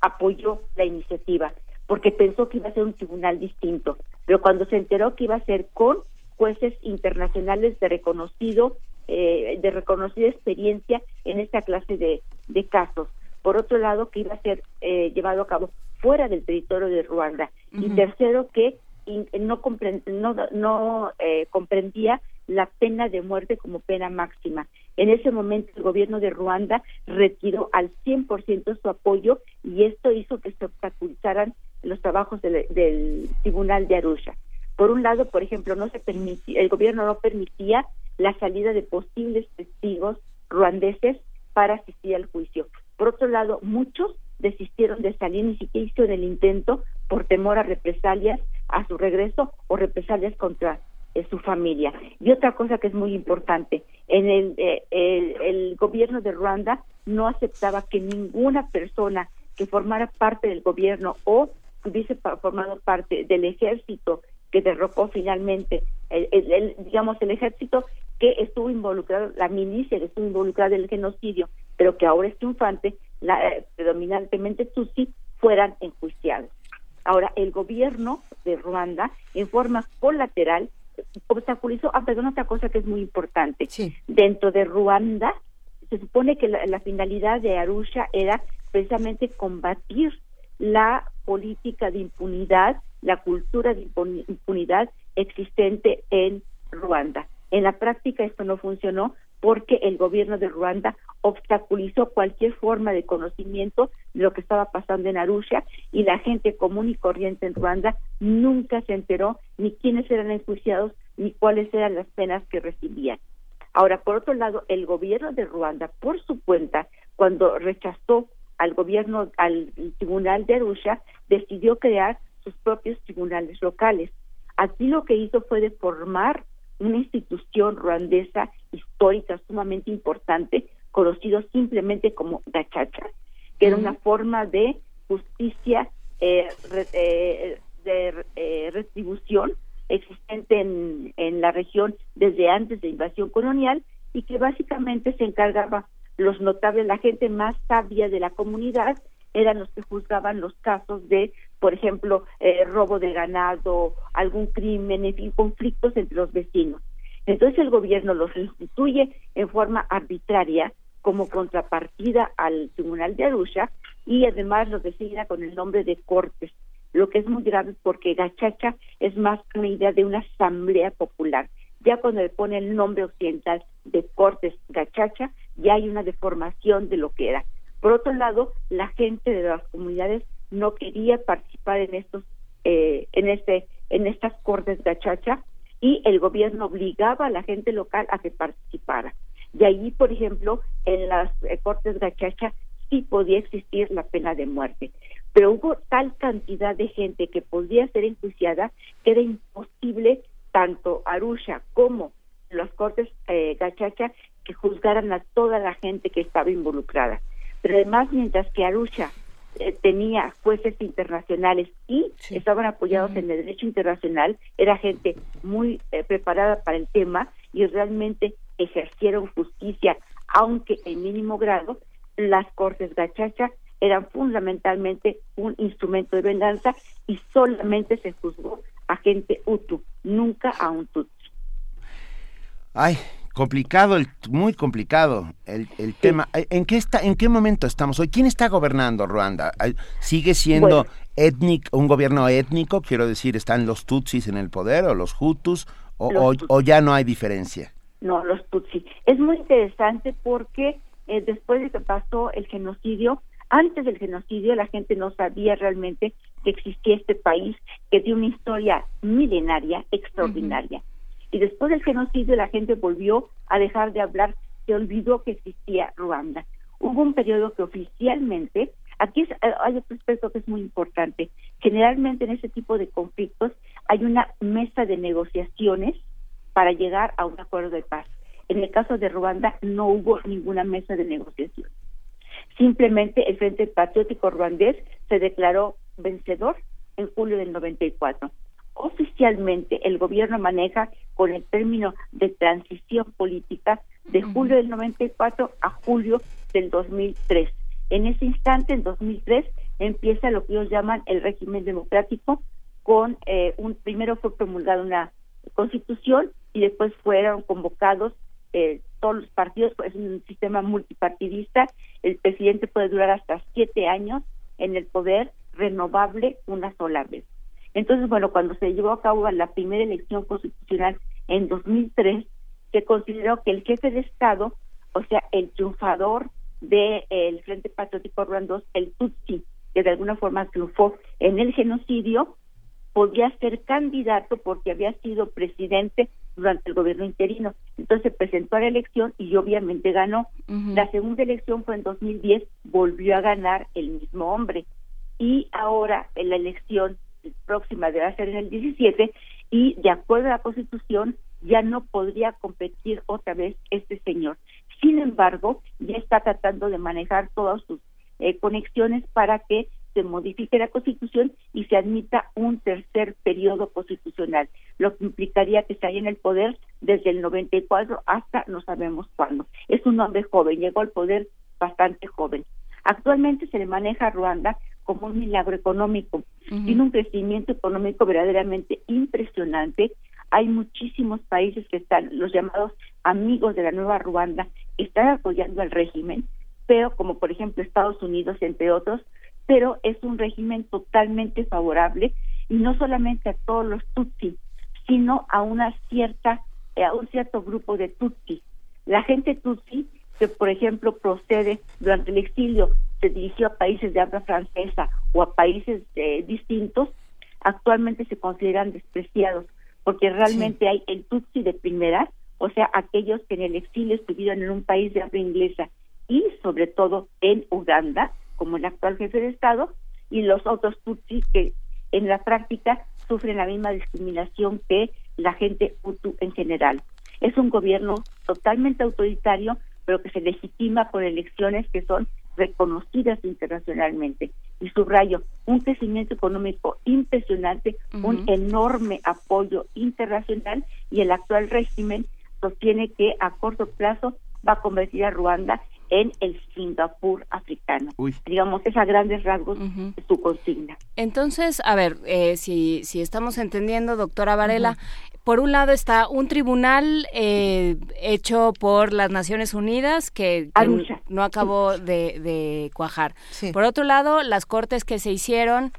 apoyó la iniciativa porque pensó que iba a ser un tribunal distinto, pero cuando se enteró que iba a ser con jueces internacionales de reconocido eh, de reconocida experiencia en esta clase de, de casos. Por otro lado, que iba a ser eh, llevado a cabo fuera del territorio de Ruanda. Y tercero, que in- no, compren- no, no eh, comprendía la pena de muerte como pena máxima. En ese momento el gobierno de Ruanda retiró al 100% su apoyo y esto hizo que se obstaculizaran los trabajos del, del Tribunal de Arusha. Por un lado, por ejemplo, no se permitía, el gobierno no permitía la salida de posibles testigos ruandeses para asistir al juicio. Por otro lado, muchos desistieron de salir, ni siquiera hicieron el intento por temor a represalias a su regreso o represalias contra eh, su familia. Y otra cosa que es muy importante, en el, eh, el, el gobierno de Ruanda no aceptaba que ninguna persona que formara parte del gobierno o hubiese formado parte del ejército que derrocó finalmente, el, el- el- digamos, el ejército que estuvo involucrado, la milicia que estuvo involucrada en el genocidio, pero que ahora es triunfante, la, eh, predominantemente Tutsi, fueran enjuiciados. Ahora, el gobierno de Ruanda, en forma colateral, obstaculizó, ah, perdón, otra cosa que es muy importante. Dentro de Ruanda, se supone que la, la finalidad de Arusha era precisamente combatir la política de impunidad, la cultura de impuni- impunidad existente en Ruanda. En la práctica esto no funcionó porque el gobierno de Ruanda obstaculizó cualquier forma de conocimiento de lo que estaba pasando en Arusha y la gente común y corriente en Ruanda nunca se enteró ni quiénes eran enjuiciados ni cuáles eran las penas que recibían. Ahora, por otro lado, el gobierno de Ruanda, por su cuenta, cuando rechazó al gobierno, al tribunal de Arusha, decidió crear sus propios tribunales locales. Aquí lo que hizo fue deformar una institución ruandesa histórica sumamente importante, conocido simplemente como gachacha, que era una forma de justicia eh, re- eh, de eh, retribución existente en, en la región desde antes de invasión colonial y que básicamente se encargaba los notables, la gente más sabia de la comunidad eran los que juzgaban los casos de, por ejemplo, eh, robo de ganado, algún crimen, en fin, conflictos entre los vecinos. Entonces el gobierno los instituye en forma arbitraria como contrapartida al Tribunal de Arusha y además los designa con el nombre de cortes, lo que es muy grave porque Gachacha es más una idea de una asamblea popular. Ya cuando le pone el nombre occidental de cortes Gachacha, ya hay una deformación de lo que era. Por otro lado, la gente de las comunidades no quería participar en estos, eh, en este, en estas cortes Gachacha y el gobierno obligaba a la gente local a que participara. De ahí, por ejemplo, en las eh, cortes Gachacha sí podía existir la pena de muerte, pero hubo tal cantidad de gente que podía ser enjuiciada que era imposible tanto Arusha como las cortes eh, Gachacha que juzgaran a toda la gente que estaba involucrada. Pero además, mientras que Arusha eh, tenía jueces internacionales y estaban apoyados en el derecho internacional, era gente muy eh, preparada para el tema y realmente ejercieron justicia, aunque en mínimo grado, las cortes gachacha eran fundamentalmente un instrumento de venganza y solamente se juzgó a gente Hutu, nunca a un Tutsi. Ay, complicado, el, muy complicado el, el tema. ¿En qué está, en qué momento estamos hoy? ¿Quién está gobernando Ruanda? ¿Sigue siendo Bueno. étnico, un gobierno étnico? Quiero decir, ¿están los Tutsis en el poder o los Hutus? ¿O, Los o- Tutsis. o ya no hay diferencia? No, los Tutsi. Es muy interesante porque eh, después de que pasó el genocidio, antes del genocidio la gente no sabía realmente que existía este país que tiene una historia milenaria, extraordinaria. Y después del genocidio la gente volvió a dejar de hablar, se olvidó que existía Ruanda. Hubo un periodo que oficialmente, aquí es- eh, hay otro aspecto que es muy importante, generalmente en ese tipo de conflictos hay una mesa de negociaciones para llegar a un acuerdo de paz. En el caso de Ruanda no hubo ninguna mesa de negociación. Simplemente el Frente Patriótico Ruandés se declaró vencedor en julio del 94. oficialmente el gobierno maneja con el término de transición política de julio del 94 a julio del 2003. En ese instante, en 2003, empieza lo que ellos llaman el régimen democrático, con eh, un primero fue promulgada una constitución y después fueron convocados eh, todos los partidos, es un sistema multipartidista, el presidente puede durar hasta siete años en el poder renovable una sola vez. Entonces, bueno, cuando se llevó a cabo la primera elección constitucional en 2003, se consideró que el jefe de Estado, o sea, el triunfador del Frente Patriótico Ruandos, el Tutsi, que de alguna forma triunfó en el genocidio, podía ser candidato porque había sido presidente durante el gobierno interino. Entonces se presentó a la elección y obviamente ganó. La segunda elección fue en 2010, volvió a ganar el mismo hombre. Y ahora en la elección próxima debe ser en el 17 y de acuerdo a la Constitución ya no podría competir otra vez este señor. Sin embargo, ya está tratando de manejar todas sus eh, conexiones para que se modifique la Constitución y se admita un tercer periodo constitucional, lo que implicaría que estaría en el poder desde el 94 hasta no sabemos cuándo. Es un hombre joven, llegó al poder bastante joven. Actualmente se le maneja a Ruanda como un milagro económico. Tiene un crecimiento económico verdaderamente impresionante. Hay muchísimos países que están, los llamados amigos de la nueva Ruanda, están apoyando al régimen, pero como por ejemplo Estados Unidos, entre otros, pero es un régimen totalmente favorable y no solamente a todos los Tutsi, sino a una cierta a un cierto grupo de Tutsi. La gente Tutsi que por ejemplo procede durante el exilio se dirigió a países de habla francesa o a países eh, distintos, actualmente se consideran despreciados porque realmente hay el Tutsi de primera, o sea, aquellos que en el exilio estuvieron en un país de habla inglesa y sobre todo en Uganda, como el actual jefe de Estado, y los otros Tutsis que en la práctica sufren la misma discriminación que la gente Hutu en general. Es un gobierno totalmente autoritario, pero que se legitima por elecciones que son reconocidas internacionalmente. Y subrayo, un crecimiento económico impresionante, un enorme apoyo internacional y el actual régimen sostiene que a corto plazo va a convertir a Ruanda en el Singapur africano. Digamos, es a grandes rasgos su consigna. Entonces, a ver, eh, si, si estamos entendiendo, doctora Varela, por un lado está un tribunal eh, hecho por las Naciones Unidas que, no acabó de, cuajar. Por otro lado, las cortes que se hicieron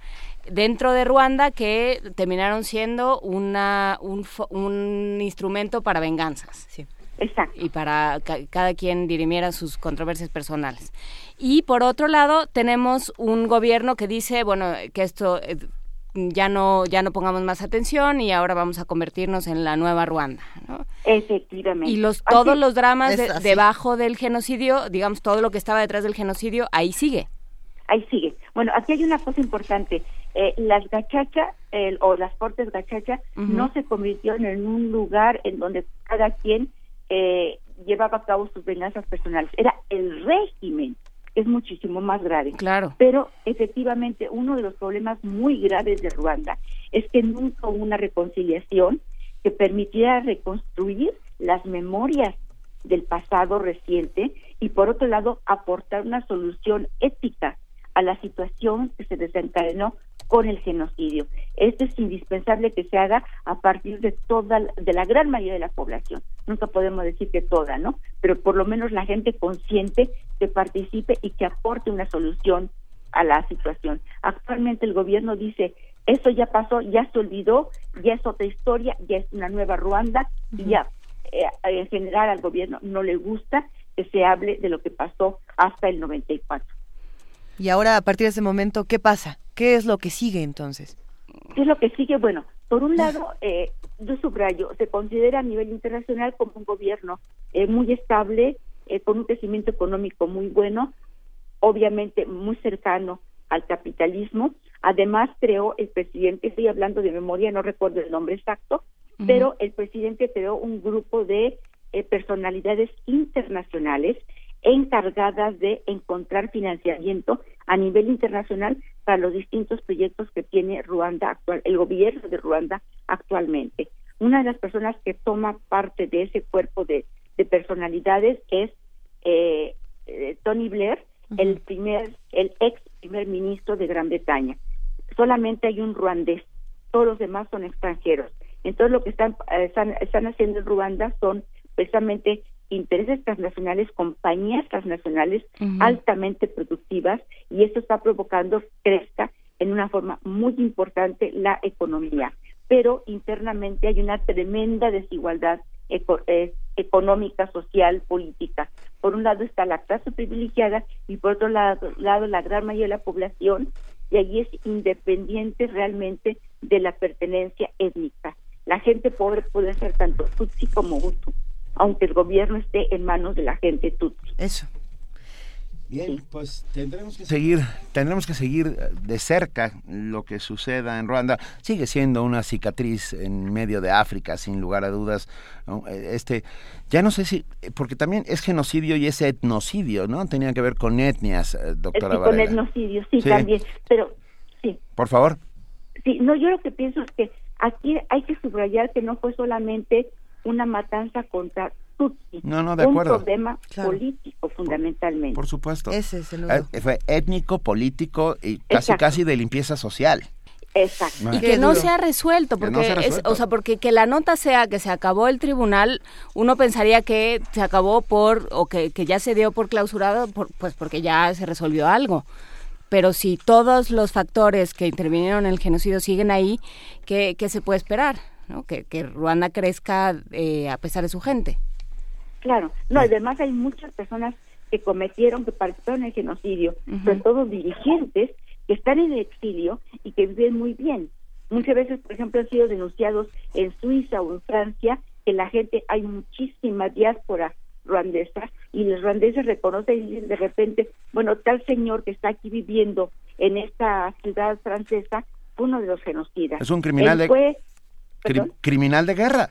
dentro de Ruanda que terminaron siendo una, un, un instrumento para venganzas. Sí. Exacto. Y para cada quien dirimiera sus controversias personales. Y por otro lado, tenemos un gobierno que dice, bueno, que esto eh, ya no ya no pongamos más atención y ahora vamos a convertirnos en la nueva Ruanda, ¿no? Efectivamente. Y los todos los dramas debajo del genocidio, digamos todo lo que estaba detrás del genocidio, ahí sigue. Ahí sigue. Bueno, aquí hay una cosa importante. Eh, las gachachas o las cortes gachacha no se convirtieron en un lugar en donde cada quien eh, llevaba a cabo sus venganzas personales. Era el régimen, es muchísimo más grave. Claro. Pero efectivamente uno de los problemas muy graves de Ruanda es que nunca hubo una reconciliación que permitiera reconstruir las memorias del pasado reciente y por otro lado aportar una solución ética a la situación que se desencadenó con el genocidio. Esto es indispensable que se haga a partir de toda de la gran mayoría de la población. Nunca podemos decir que toda, ¿no? Pero por lo menos la gente consciente que participe y que aporte una solución a la situación. Actualmente el gobierno dice, eso ya pasó, ya se olvidó, ya es otra historia, ya es una nueva Ruanda y ya eh, en general al gobierno no le gusta que se hable de lo que pasó hasta el 94. Y ahora, a partir de ese momento, ¿qué pasa? ¿Qué es lo que sigue entonces? ¿Qué es lo que sigue? Bueno, por un lado, eh, yo subrayo, se considera a nivel internacional como un gobierno eh, muy estable, eh, con un crecimiento económico muy bueno, obviamente muy cercano al capitalismo. Además, creó el presidente, estoy hablando de memoria, no recuerdo el nombre exacto, pero el presidente creó un grupo de eh, personalidades internacionales encargadas de encontrar financiamiento a nivel internacional para los distintos proyectos que tiene Ruanda actual, el gobierno de Ruanda actualmente. Una de las personas que toma parte de ese cuerpo de, de personalidades es eh, eh, Tony Blair, el primer, el ex primer ministro de Gran Bretaña. Solamente hay un ruandés, todos los demás son extranjeros. Entonces lo que están, eh, están, están haciendo en Ruanda son precisamente intereses transnacionales, compañías transnacionales altamente productivas y esto está provocando crezca en una forma muy importante la economía. Pero internamente hay una tremenda desigualdad eh, económica, social, política. Por un lado está la clase privilegiada y por otro lado, lado la gran mayoría de la población y allí es independiente realmente de la pertenencia étnica. La gente pobre puede ser tanto Tutsi como Hutu aunque el gobierno esté en manos de la gente tutsi. Eso. Bien, pues tendremos que seguir, tendremos que seguir de cerca lo que suceda en Ruanda. Sigue siendo una cicatriz en medio de África, sin lugar a dudas. Este, ya no sé si, porque también es genocidio y es etnocidio, ¿no? Tenía que ver con etnias, eh, doctora sí, Con etnocidio, sí, también. Pero sí. Por favor. Sí, no, yo lo que pienso es que aquí hay que subrayar que no fue solamente una matanza contra Tutsi. No, no, de acuerdo. Un problema político fundamentalmente. Por, supuesto. Ese es el eh, Fue étnico, político y casi casi de limpieza social. Exacto. Y que no se ha resuelto, porque Es, o sea, porque que la nota sea que se acabó el tribunal, uno pensaría que se acabó por, o que, que ya se dio por clausurado, por, pues porque ya se resolvió algo. Pero si todos los factores que intervinieron en el genocidio siguen ahí, ¿qué, qué se puede esperar? Que, que Ruanda crezca eh, a pesar de su gente. Claro, no, además hay muchas personas que cometieron, que participaron en el genocidio, sobre todo dirigentes que están en el exilio y que viven muy bien. Muchas veces, por ejemplo, han sido denunciados en Suiza o en Francia que la gente, hay muchísima diáspora ruandesa y los ruandeses reconocen y dicen de repente, bueno, tal señor que está aquí viviendo en esta ciudad francesa fue uno de los genocidas. Es un criminal criminal de guerra.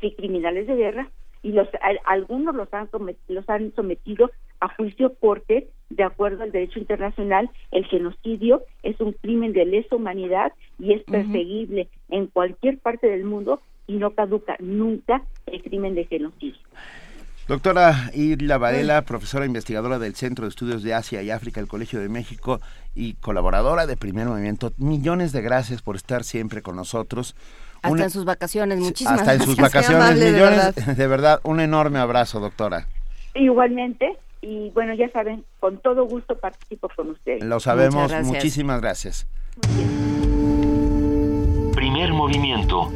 Sí, criminales de guerra. Y los algunos los han, los han sometido a juicio corte de acuerdo al derecho internacional. El genocidio es un crimen de lesa humanidad y es perseguible en cualquier parte del mundo y no caduca nunca el crimen de genocidio. Doctora Irla Varela, profesora investigadora del Centro de Estudios de Asia y África del Colegio de México y colaboradora de Primer Movimiento, millones de gracias por estar siempre con nosotros. Hasta en sus vacaciones, muchísimas Hasta en sus vacaciones, millones. De verdad. un enorme abrazo, doctora. Igualmente, y bueno, ya saben, con todo gusto participo con ustedes. Lo sabemos, muchísimas gracias. Primer movimiento.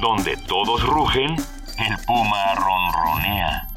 Donde todos rugen, el puma ronronea.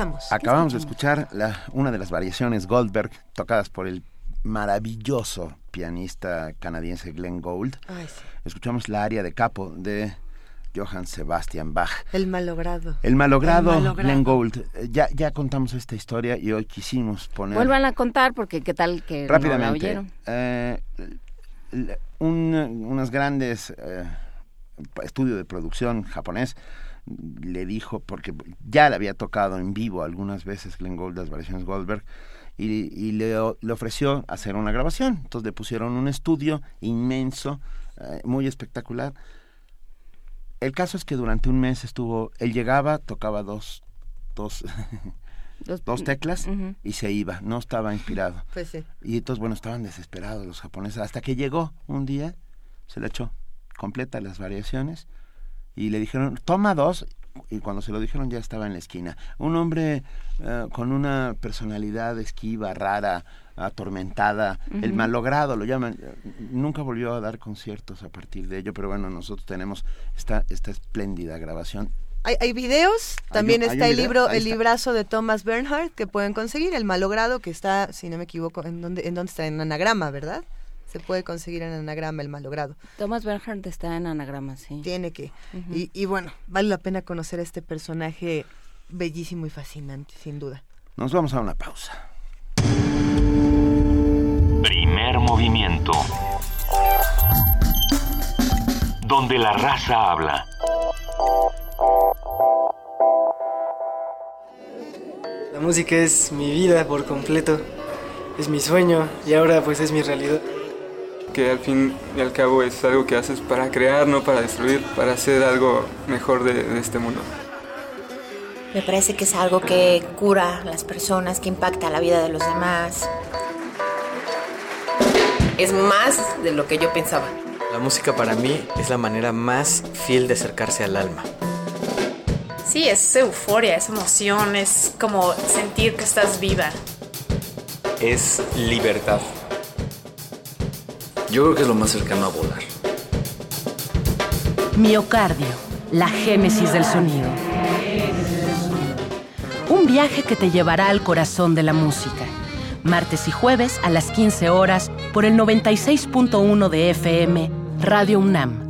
Escuchamos? Acabamos de escuchar la, una de las variaciones Goldberg tocadas por el maravilloso pianista canadiense Glenn Gould. Ay, sí. Escuchamos la aria de capo de Johann Sebastian Bach. El malogrado. El malogrado, El malogrado. Glenn Gould. Eh, Ya, ya contamos esta historia y hoy quisimos poner Vuelvan a contar porque qué tal que no la rápidamente. oyeron. eh, l- un, unos grandes eh, estudio de producción japonés le dijo, porque ya le había tocado en vivo algunas veces Glenn Gould, las variaciones Goldberg, y, y le, le ofreció hacer una grabación. Entonces le pusieron un estudio inmenso, eh, muy espectacular. El caso es que durante un mes estuvo, él llegaba, tocaba dos, dos, Dos- dos teclas y se iba, no estaba inspirado. Pues sí. Y entonces, bueno, estaban desesperados los japoneses. Hasta que llegó un día, se le echó completa las variaciones y le dijeron, toma dos. Y cuando se lo dijeron ya estaba en la esquina. Un hombre eh, con una personalidad esquiva, rara, atormentada, el malogrado lo llaman. Nunca volvió a dar conciertos a partir de ello, pero bueno, nosotros tenemos esta, esta espléndida grabación. Hay, hay videos, también hay está el video, libro, el está. librazo de Thomas Bernhardt que pueden conseguir, el malogrado que está, si no me equivoco, en donde, en donde está en anagrama, ¿verdad? Se puede conseguir en anagrama el malogrado. Thomas Bernhardt está en anagrama, sí. Tiene que. Y, y bueno, vale la pena conocer a este personaje bellísimo y fascinante, sin duda. Nos vamos a una pausa. Primer movimiento. Donde la raza habla. La música es mi vida por completo, es mi sueño y ahora pues es mi realidad. Que al fin y al cabo es algo que haces para crear, no para destruir, para hacer algo mejor de, de este mundo. Me parece que es algo que cura a las personas, que impacta la vida de los demás. Es más de lo que yo pensaba. La música para mí es la manera más fiel de acercarse al alma. Sí, es euforia, es emoción, es como sentir que estás viva. Es libertad. Yo creo que es lo más cercano a volar. Miocardio, la génesis del sonido. Un viaje que te llevará al corazón de la música. Martes y jueves a las 15 horas por el 96.1 de FM, Radio UNAM.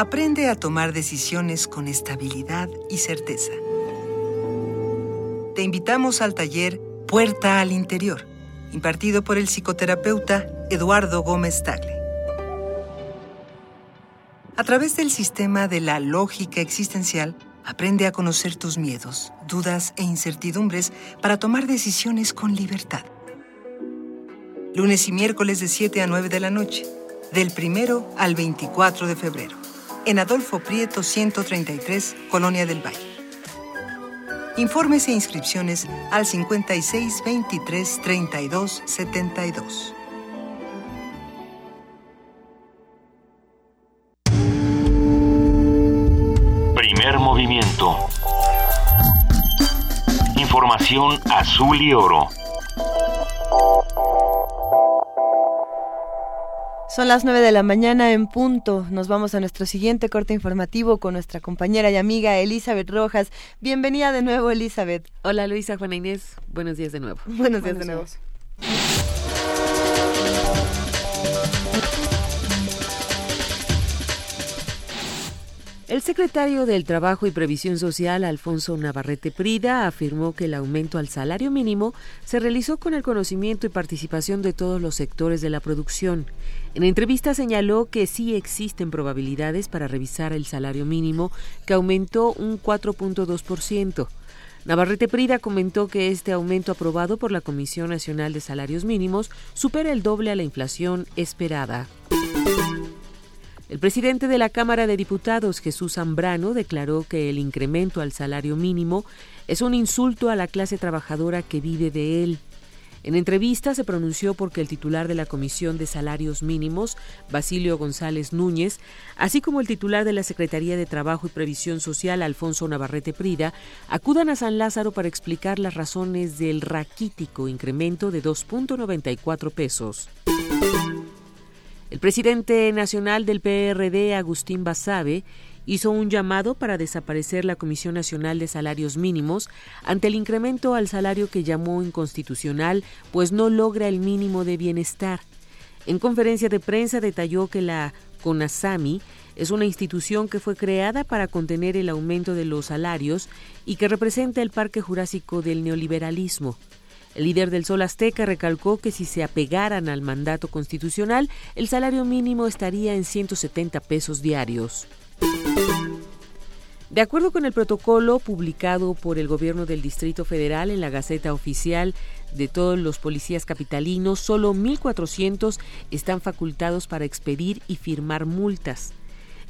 Aprende a tomar decisiones con estabilidad y certeza. Te invitamos al taller Puerta al Interior, impartido por el psicoterapeuta Eduardo Gómez Tagle. A través del sistema de la lógica existencial, aprende a conocer tus miedos, dudas e incertidumbres para tomar decisiones con libertad. Lunes y miércoles de 7 a 9 de la noche, del primero al 24 de febrero, en Adolfo Prieto 133, Colonia del Valle. Informes e inscripciones al 56 23 32 72. Primer movimiento. Información azul y oro. Son las 9 de la mañana en punto. Nos vamos a nuestro siguiente corte informativo con nuestra compañera y amiga Elizabeth Rojas. Bienvenida de nuevo, Elizabeth. Hola Luisa, Juana Inés. Buenos días de nuevo. Buenos días de nuevo. El secretario del Trabajo y Previsión Social, Alfonso Navarrete Prida, afirmó que el aumento al salario mínimo se realizó con el conocimiento y participación de todos los sectores de la producción. En entrevista señaló que sí existen probabilidades para revisar el salario mínimo, que aumentó un 4.2%. Navarrete Prida comentó que este aumento aprobado por la Comisión Nacional de Salarios Mínimos supera el doble a la inflación esperada. El presidente de la Cámara de Diputados, Jesús Zambrano, declaró que el incremento al salario mínimo es un insulto a la clase trabajadora que vive de él. En entrevista se pronunció porque el titular de la Comisión de Salarios Mínimos, Basilio González Núñez, así como el titular de la Secretaría de Trabajo y Previsión Social, Alfonso Navarrete Prida, acudan a San Lázaro para explicar las razones del raquítico incremento de 2.94 pesos. El presidente nacional del PRD, Agustín Basabe, hizo un llamado para desaparecer la Comisión Nacional de Salarios Mínimos ante el incremento al salario que llamó inconstitucional, pues no logra el mínimo de bienestar. En conferencia de prensa detalló que la CONASAMI es una institución que fue creada para contener el aumento de los salarios y que representa el parque jurásico del neoliberalismo. El líder del Sol Azteca recalcó que si se apegaran al mandato constitucional, el salario mínimo estaría en 170 pesos diarios. De acuerdo con el protocolo publicado por el gobierno del Distrito Federal en la Gaceta Oficial de todos los policías capitalinos, solo 1.400 están facultados para expedir y firmar multas.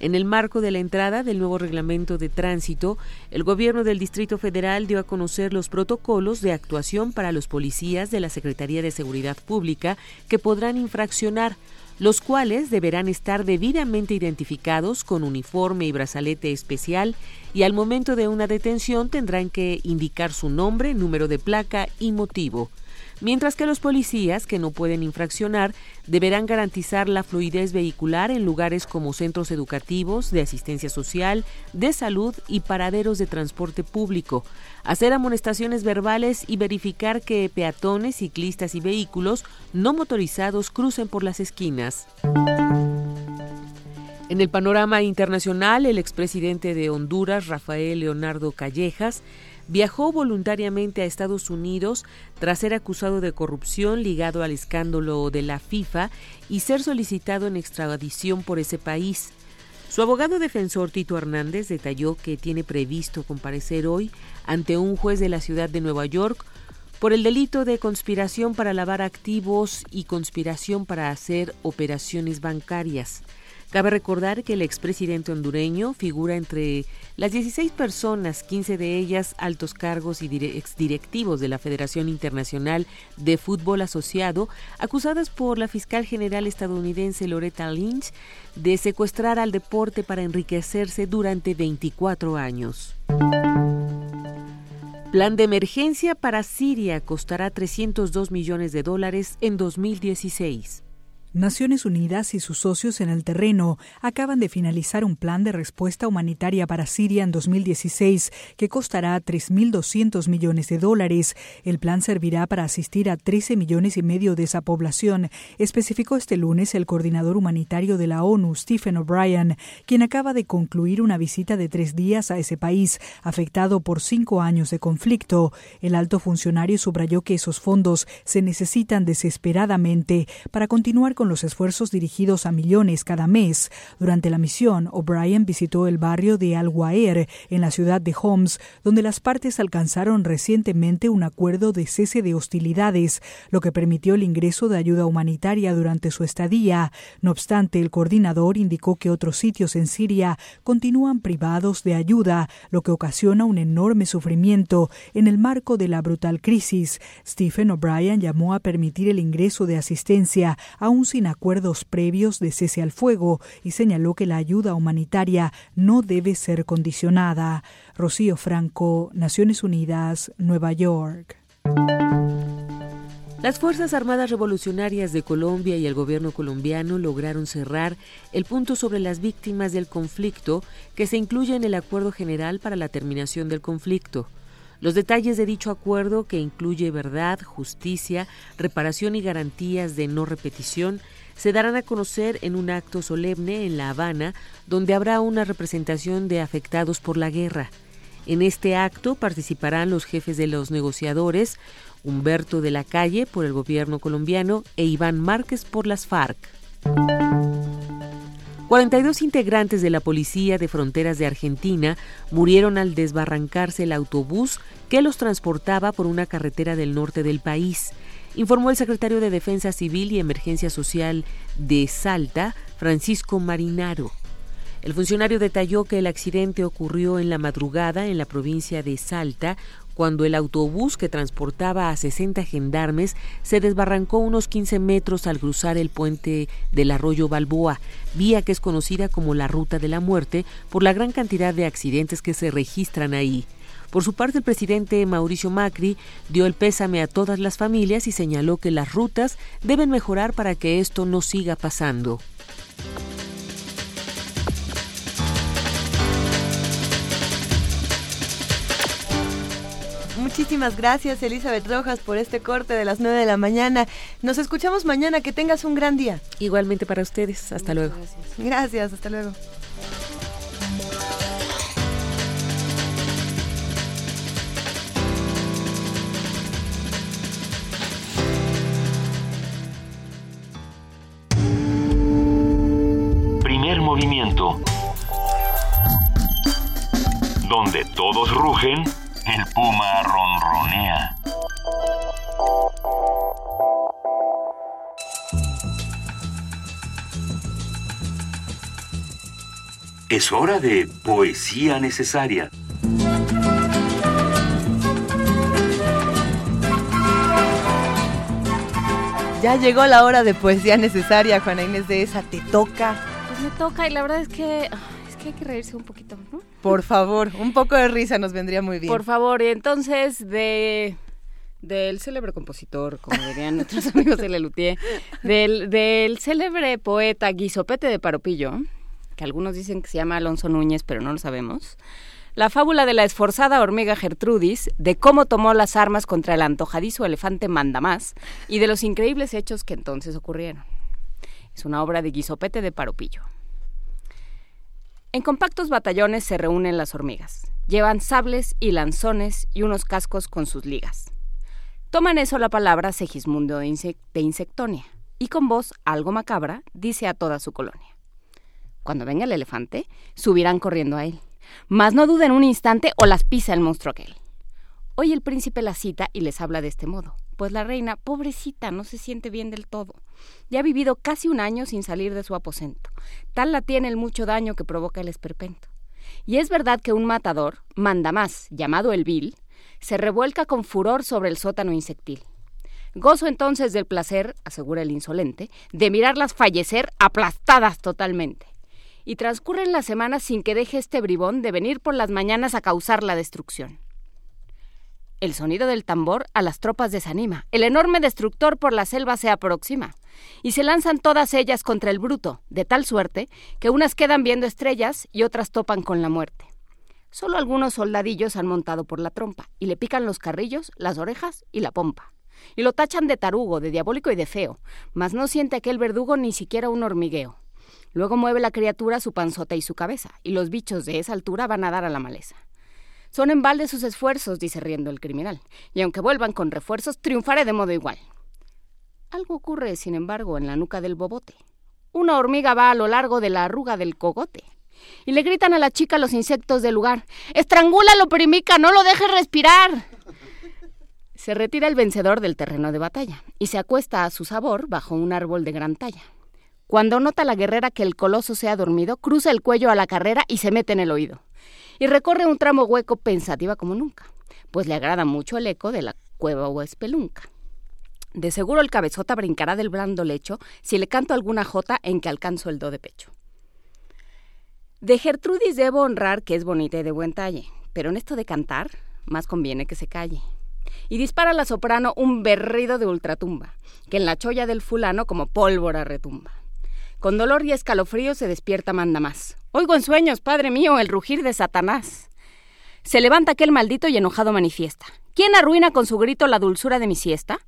En el marco de la entrada del nuevo reglamento de tránsito, el gobierno del Distrito Federal dio a conocer los protocolos de actuación para los policías de la Secretaría de Seguridad Pública que podrán infraccionar los cuales deberán estar debidamente identificados con uniforme y brazalete especial y al momento de una detención tendrán que indicar su nombre, número de placa y motivo mientras que los policías que no pueden infraccionar deberán garantizar la fluidez vehicular en lugares como centros educativos, de asistencia social, de salud y paraderos de transporte público, hacer amonestaciones verbales y verificar que peatones, ciclistas y vehículos no motorizados crucen por las esquinas. En el panorama internacional, el expresidente de Honduras, Rafael Leonardo Callejas, viajó voluntariamente a Estados Unidos tras ser acusado de corrupción ligado al escándalo de la FIFA y ser solicitado en extradición por ese país. Su abogado defensor Tito Hernández detalló que tiene previsto comparecer hoy ante un juez de la ciudad de Nueva York por el delito de conspiración para lavar activos y conspiración para hacer operaciones bancarias. Cabe recordar que el expresidente hondureño figura entre las 16 personas, 15 de ellas altos cargos y exdirectivos de la Federación Internacional de Fútbol Asociado, acusadas por la fiscal general estadounidense Loretta Lynch de secuestrar al deporte para enriquecerse durante 24 años. Plan de emergencia para Siria costará 302 millones de dólares en 2016. Naciones Unidas y sus socios en el terreno acaban de finalizar un plan de respuesta humanitaria para Siria en 2016 que costará 3.200 millones de dólares. El plan servirá para asistir a 13 millones y medio de esa población, especificó este lunes el coordinador humanitario de la ONU, Stephen O'Brien, quien acaba de concluir una visita de tres días a ese país, afectado por cinco años de conflicto. El alto funcionario subrayó que esos fondos se necesitan desesperadamente para continuar con los esfuerzos dirigidos a millones cada mes. Durante la misión, O'Brien visitó el barrio de Al-Waer, en la ciudad de Homs, donde las partes alcanzaron recientemente un acuerdo de cese de hostilidades, lo que permitió el ingreso de ayuda humanitaria durante su estadía. No obstante, el coordinador indicó que otros sitios en Siria continúan privados de ayuda, lo que ocasiona un enorme sufrimiento en el marco de la brutal crisis. Stephen O'Brien llamó a permitir el ingreso de asistencia a un sin acuerdos previos de cese al fuego y señaló que la ayuda humanitaria no debe ser condicionada. Rocío Franco, Naciones Unidas, Nueva York. Las Fuerzas Armadas Revolucionarias de Colombia y el gobierno colombiano lograron cerrar el punto sobre las víctimas del conflicto que se incluye en el Acuerdo General para la Terminación del Conflicto. Los detalles de dicho acuerdo, que incluye verdad, justicia, reparación y garantías de no repetición, se darán a conocer en un acto solemne en La Habana, donde habrá una representación de afectados por la guerra. En este acto participarán los jefes de los negociadores, Humberto de la Calle por el gobierno colombiano e Iván Márquez por las FARC. 42 integrantes de la Policía de Fronteras de Argentina murieron al desbarrancarse el autobús que los transportaba por una carretera del norte del país, informó el secretario de Defensa Civil y Emergencia Social de Salta, Francisco Marinaro. El funcionario detalló que el accidente ocurrió en la madrugada en la provincia de Salta, cuando el autobús que transportaba a 60 gendarmes se desbarrancó unos 15 metros al cruzar el puente del arroyo Balboa, vía que es conocida como la Ruta de la Muerte por la gran cantidad de accidentes que se registran ahí. Por su parte, el presidente Mauricio Macri dio el pésame a todas las familias y señaló que las rutas deben mejorar para que esto no siga pasando. Muchísimas gracias Elizabeth Rojas por este corte de las 9 de la mañana. Nos escuchamos mañana, que tengas un gran día. Igualmente para ustedes, hasta luego. Gracias. gracias, hasta luego. Primer movimiento. Donde todos rugen el puma ronronea. Es hora de poesía necesaria. Ya llegó la hora de poesía necesaria, Juana Inés de esa, te toca. Pues me toca y la verdad es que que hay que reírse un poquito, ¿no? Por favor, un poco de risa nos vendría muy bien. Por favor, y entonces de del célebre compositor, como dirían nuestros amigos de Lelutier, del, del célebre poeta Guisopete de Paropillo, que algunos dicen que se llama Alonso Núñez, pero no lo sabemos. La fábula de la esforzada hormiga Gertrudis, de cómo tomó las armas contra el antojadizo elefante Mandamás y de los increíbles hechos que entonces ocurrieron. Es una obra de Guisopete de Paropillo. En compactos batallones se reúnen las hormigas. Llevan sables y lanzones y unos cascos con sus ligas. Toman eso la palabra Segismundo de, Insectonia y con voz algo macabra dice a toda su colonia. Cuando venga el elefante, subirán corriendo a él. Mas no duden un instante o las pisa el monstruo aquel. Hoy el príncipe la cita y les habla de este modo pues la reina, pobrecita, no se siente bien del todo. Ya ha vivido casi un año sin salir de su aposento. Tal la tiene el mucho daño que provoca el esperpento. Y es verdad que un matador, manda más, llamado el vil, se revuelca con furor sobre el sótano insectil. Gozo entonces del placer, asegura el insolente, de mirarlas fallecer aplastadas totalmente. Y transcurren las semanas sin que deje este bribón de venir por las mañanas a causar la destrucción. El sonido del tambor a las tropas desanima. El enorme destructor por la selva se aproxima. Y se lanzan todas ellas contra el bruto, de tal suerte que unas quedan viendo estrellas y otras topan con la muerte. Solo algunos soldadillos han montado por la trompa y le pican los carrillos, las orejas y la pompa. Y lo tachan de tarugo, de diabólico y de feo, mas no siente aquel verdugo ni siquiera un hormigueo. Luego mueve la criatura su panzota y su cabeza, y los bichos de esa altura van a dar a la maleza. Son en balde sus esfuerzos, dice riendo el criminal, y aunque vuelvan con refuerzos, triunfaré de modo igual. Algo ocurre, sin embargo, en la nuca del bobote. Una hormiga va a lo largo de la arruga del cogote. Y le gritan a la chica los insectos del lugar, ¡Estrangúlalo, primica! ¡No lo dejes respirar! Se retira el vencedor del terreno de batalla y se acuesta a su sabor bajo un árbol de gran talla. Cuando nota la guerrera que el coloso se ha dormido, cruza el cuello a la carrera y se mete en el oído y recorre un tramo hueco pensativa como nunca, pues le agrada mucho el eco de la cueva o espelunca. De seguro el cabezota brincará del blando lecho si le canto alguna jota en que alcanzo el do de pecho. De Gertrudis debo honrar que es bonita y de buen talle, pero en esto de cantar, más conviene que se calle. Y dispara la soprano un berrido de ultratumba, que en la cholla del fulano como pólvora retumba. Con dolor y escalofrío se despierta manda más. Oigo en sueños, padre mío, el rugir de Satanás. Se levanta aquel maldito y enojado manifiesta. ¿Quién arruina con su grito la dulzura de mi siesta?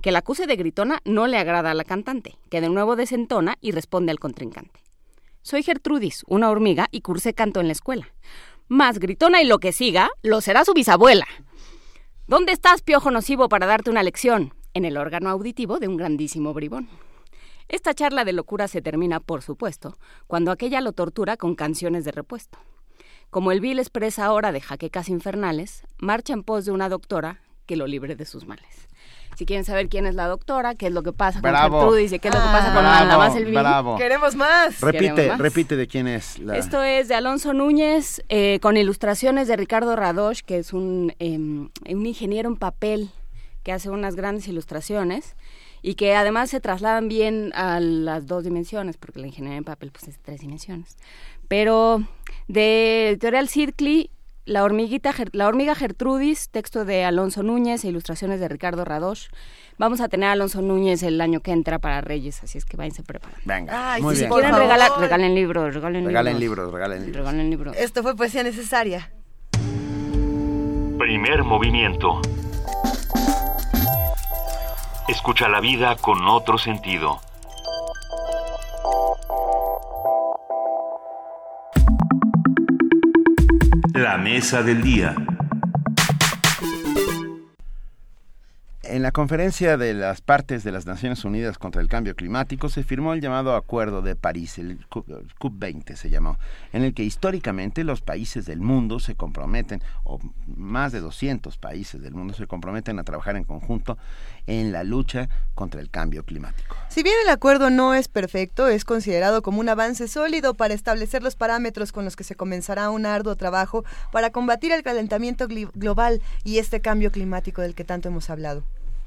Que la acuse de gritona no le agrada a la cantante, que de nuevo desentona y responde al contrincante. Soy Gertrudis, una hormiga, y cursé canto en la escuela. Más gritona y lo que siga, lo será su bisabuela. ¿Dónde estás, piojo nocivo, para darte una lección? En el órgano auditivo de un grandísimo bribón. Esta charla de locura se termina, por supuesto, cuando aquella lo tortura con canciones de repuesto. Como el vil expresa ahora de jaquecas infernales, marcha en pos de una doctora que lo libre de sus males. Si quieren saber quién es la doctora, qué es lo que pasa con Gertrudis y qué es lo que pasa con nada más el Bravo. Queremos más. Repite, Queremos más. repite de quién es la... Esto es de Alonso Núñez, eh, con ilustraciones de Ricardo Radosh, que es un, eh, un ingeniero en papel que hace unas grandes ilustraciones y que además se trasladan bien a las dos dimensiones, porque la ingeniería en papel pues es de tres dimensiones. Pero de Editorial Circli, la, hormiguita, la hormiga Gertrudis, texto de Alonso Núñez e ilustraciones de Ricardo Radosh. Vamos a tener a Alonso Núñez el año que entra para Reyes, así es que váyanse preparando. Venga, Ay, muy bien. por Quieren regalar, regalen libros, regalen, Regalen libros. libros, regalen libros. Regalen libros. Esto fue poesía necesaria. Primer movimiento. Escucha la vida con otro sentido. La mesa del día. En la conferencia de las partes de las Naciones Unidas contra el Cambio Climático se firmó el llamado Acuerdo de París, el CUP20 se llamó, en el que históricamente los países del mundo se comprometen, o más de 200 países del mundo se comprometen a trabajar en conjunto en la lucha contra el cambio climático. Si bien el acuerdo no es perfecto, es considerado como un avance sólido para establecer los parámetros con los que se comenzará un arduo trabajo para combatir el calentamiento global y este cambio climático del que tanto hemos hablado.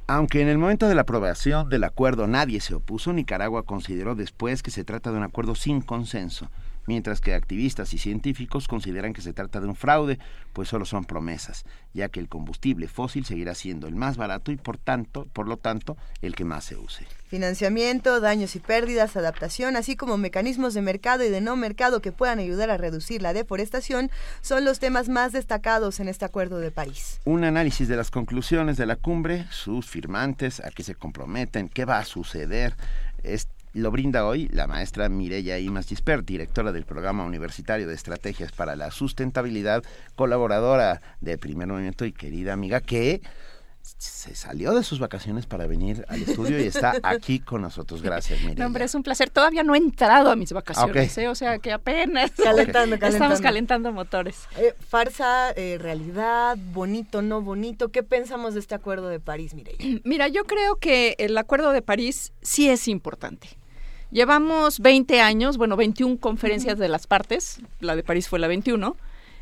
Aunque en el momento de la aprobación del acuerdo nadie se opuso, Nicaragua consideró después que se trata de un acuerdo sin consenso, mientras que activistas y científicos consideran que se trata de un fraude, pues solo son promesas, ya que el combustible fósil seguirá siendo el más barato y por tanto, por lo tanto, el que más se use. Financiamiento, daños y pérdidas, adaptación, así como mecanismos de mercado y de no mercado que puedan ayudar a reducir la deforestación, son los temas más destacados en este Acuerdo de París. Un análisis de las conclusiones de la cumbre, sus firmantes, a qué se comprometen, qué va a suceder, lo brinda hoy la maestra Mireya Imas Gispert, directora del Programa Universitario de Estrategias para la Sustentabilidad, colaboradora de Primer Movimiento y querida amiga que se salió de sus vacaciones para venir al estudio y está aquí con nosotros. Gracias, Mireya. No, hombre, es un placer. Todavía no he entrado a mis vacaciones. ¿eh? o sea que apenas Calentando, estamos calentando. calentando motores. Eh, farsa, eh, realidad, bonito, no bonito. ¿Qué pensamos de este Acuerdo de París, Mireya? Mira, yo creo que el Acuerdo de París sí es importante. Llevamos 20 años, bueno, 21 conferencias de las partes, la de París fue la 21,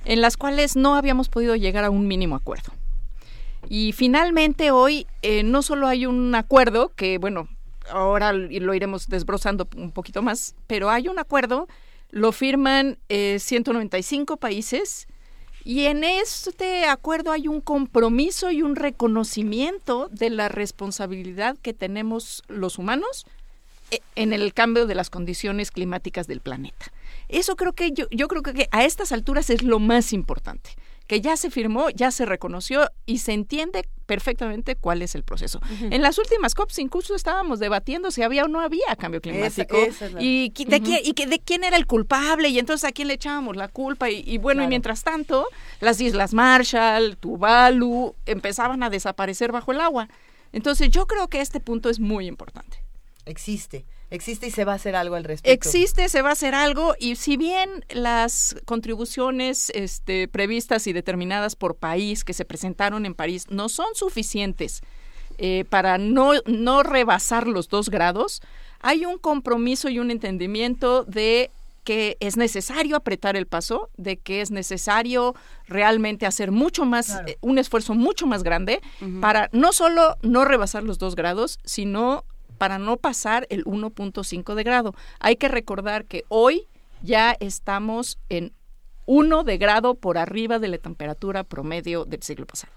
en las cuales no habíamos podido llegar a un mínimo acuerdo. Y finalmente hoy eh, no solo hay un acuerdo, que bueno, ahora lo iremos desbrozando un poquito más, pero hay un acuerdo, lo firman eh, 195 países y en este acuerdo hay un compromiso y un reconocimiento de la responsabilidad que tenemos los humanos eh, en el cambio de las condiciones climáticas del planeta. Eso creo que yo, yo creo que a estas alturas es lo más importante, que ya se firmó, ya se reconoció y se entiende perfectamente cuál es el proceso. En las últimas COPs incluso estábamos debatiendo si había o no había cambio climático esa es la- y, de quién, y que de quién era el culpable y entonces a quién le echábamos la culpa y, y bueno, y mientras tanto las Islas Marshall, Tuvalu empezaban a desaparecer bajo el agua. Entonces yo creo que este punto es muy importante. Existe, existe y se va a hacer algo al respecto. Existe, se va a hacer algo y si bien las contribuciones este, previstas y determinadas por país que se presentaron en París no son suficientes eh, para no, no rebasar los dos grados, hay un compromiso y un entendimiento de que es necesario apretar el paso, de que es necesario realmente hacer mucho más, Claro. eh, un esfuerzo mucho más grande para no solo no rebasar los dos grados, sino para no pasar el 1.5 de grado. Hay que recordar que hoy ya estamos en 1 de grado por arriba de la temperatura promedio del siglo pasado.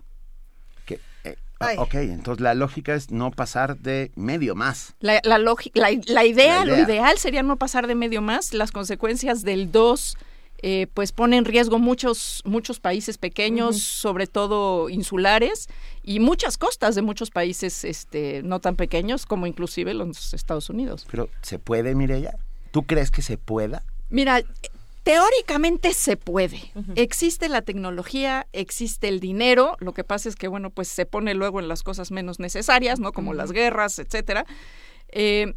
Que, eh, ok, entonces la lógica es no pasar de medio más. La, la, la, la idea, La lo idea. ideal sería no pasar de medio más. Las consecuencias del 2 eh, pues pone en riesgo muchos, muchos países pequeños, sobre todo insulares, y muchas costas de muchos países este, no tan pequeños como inclusive los Estados Unidos. Pero ¿se puede, Mireya? ¿Tú crees que se pueda? Mira, teóricamente se puede. Existe la tecnología, existe el dinero, lo que pasa es que, bueno, pues se pone luego en las cosas menos necesarias, ¿no? Como las guerras, etcétera. Eh,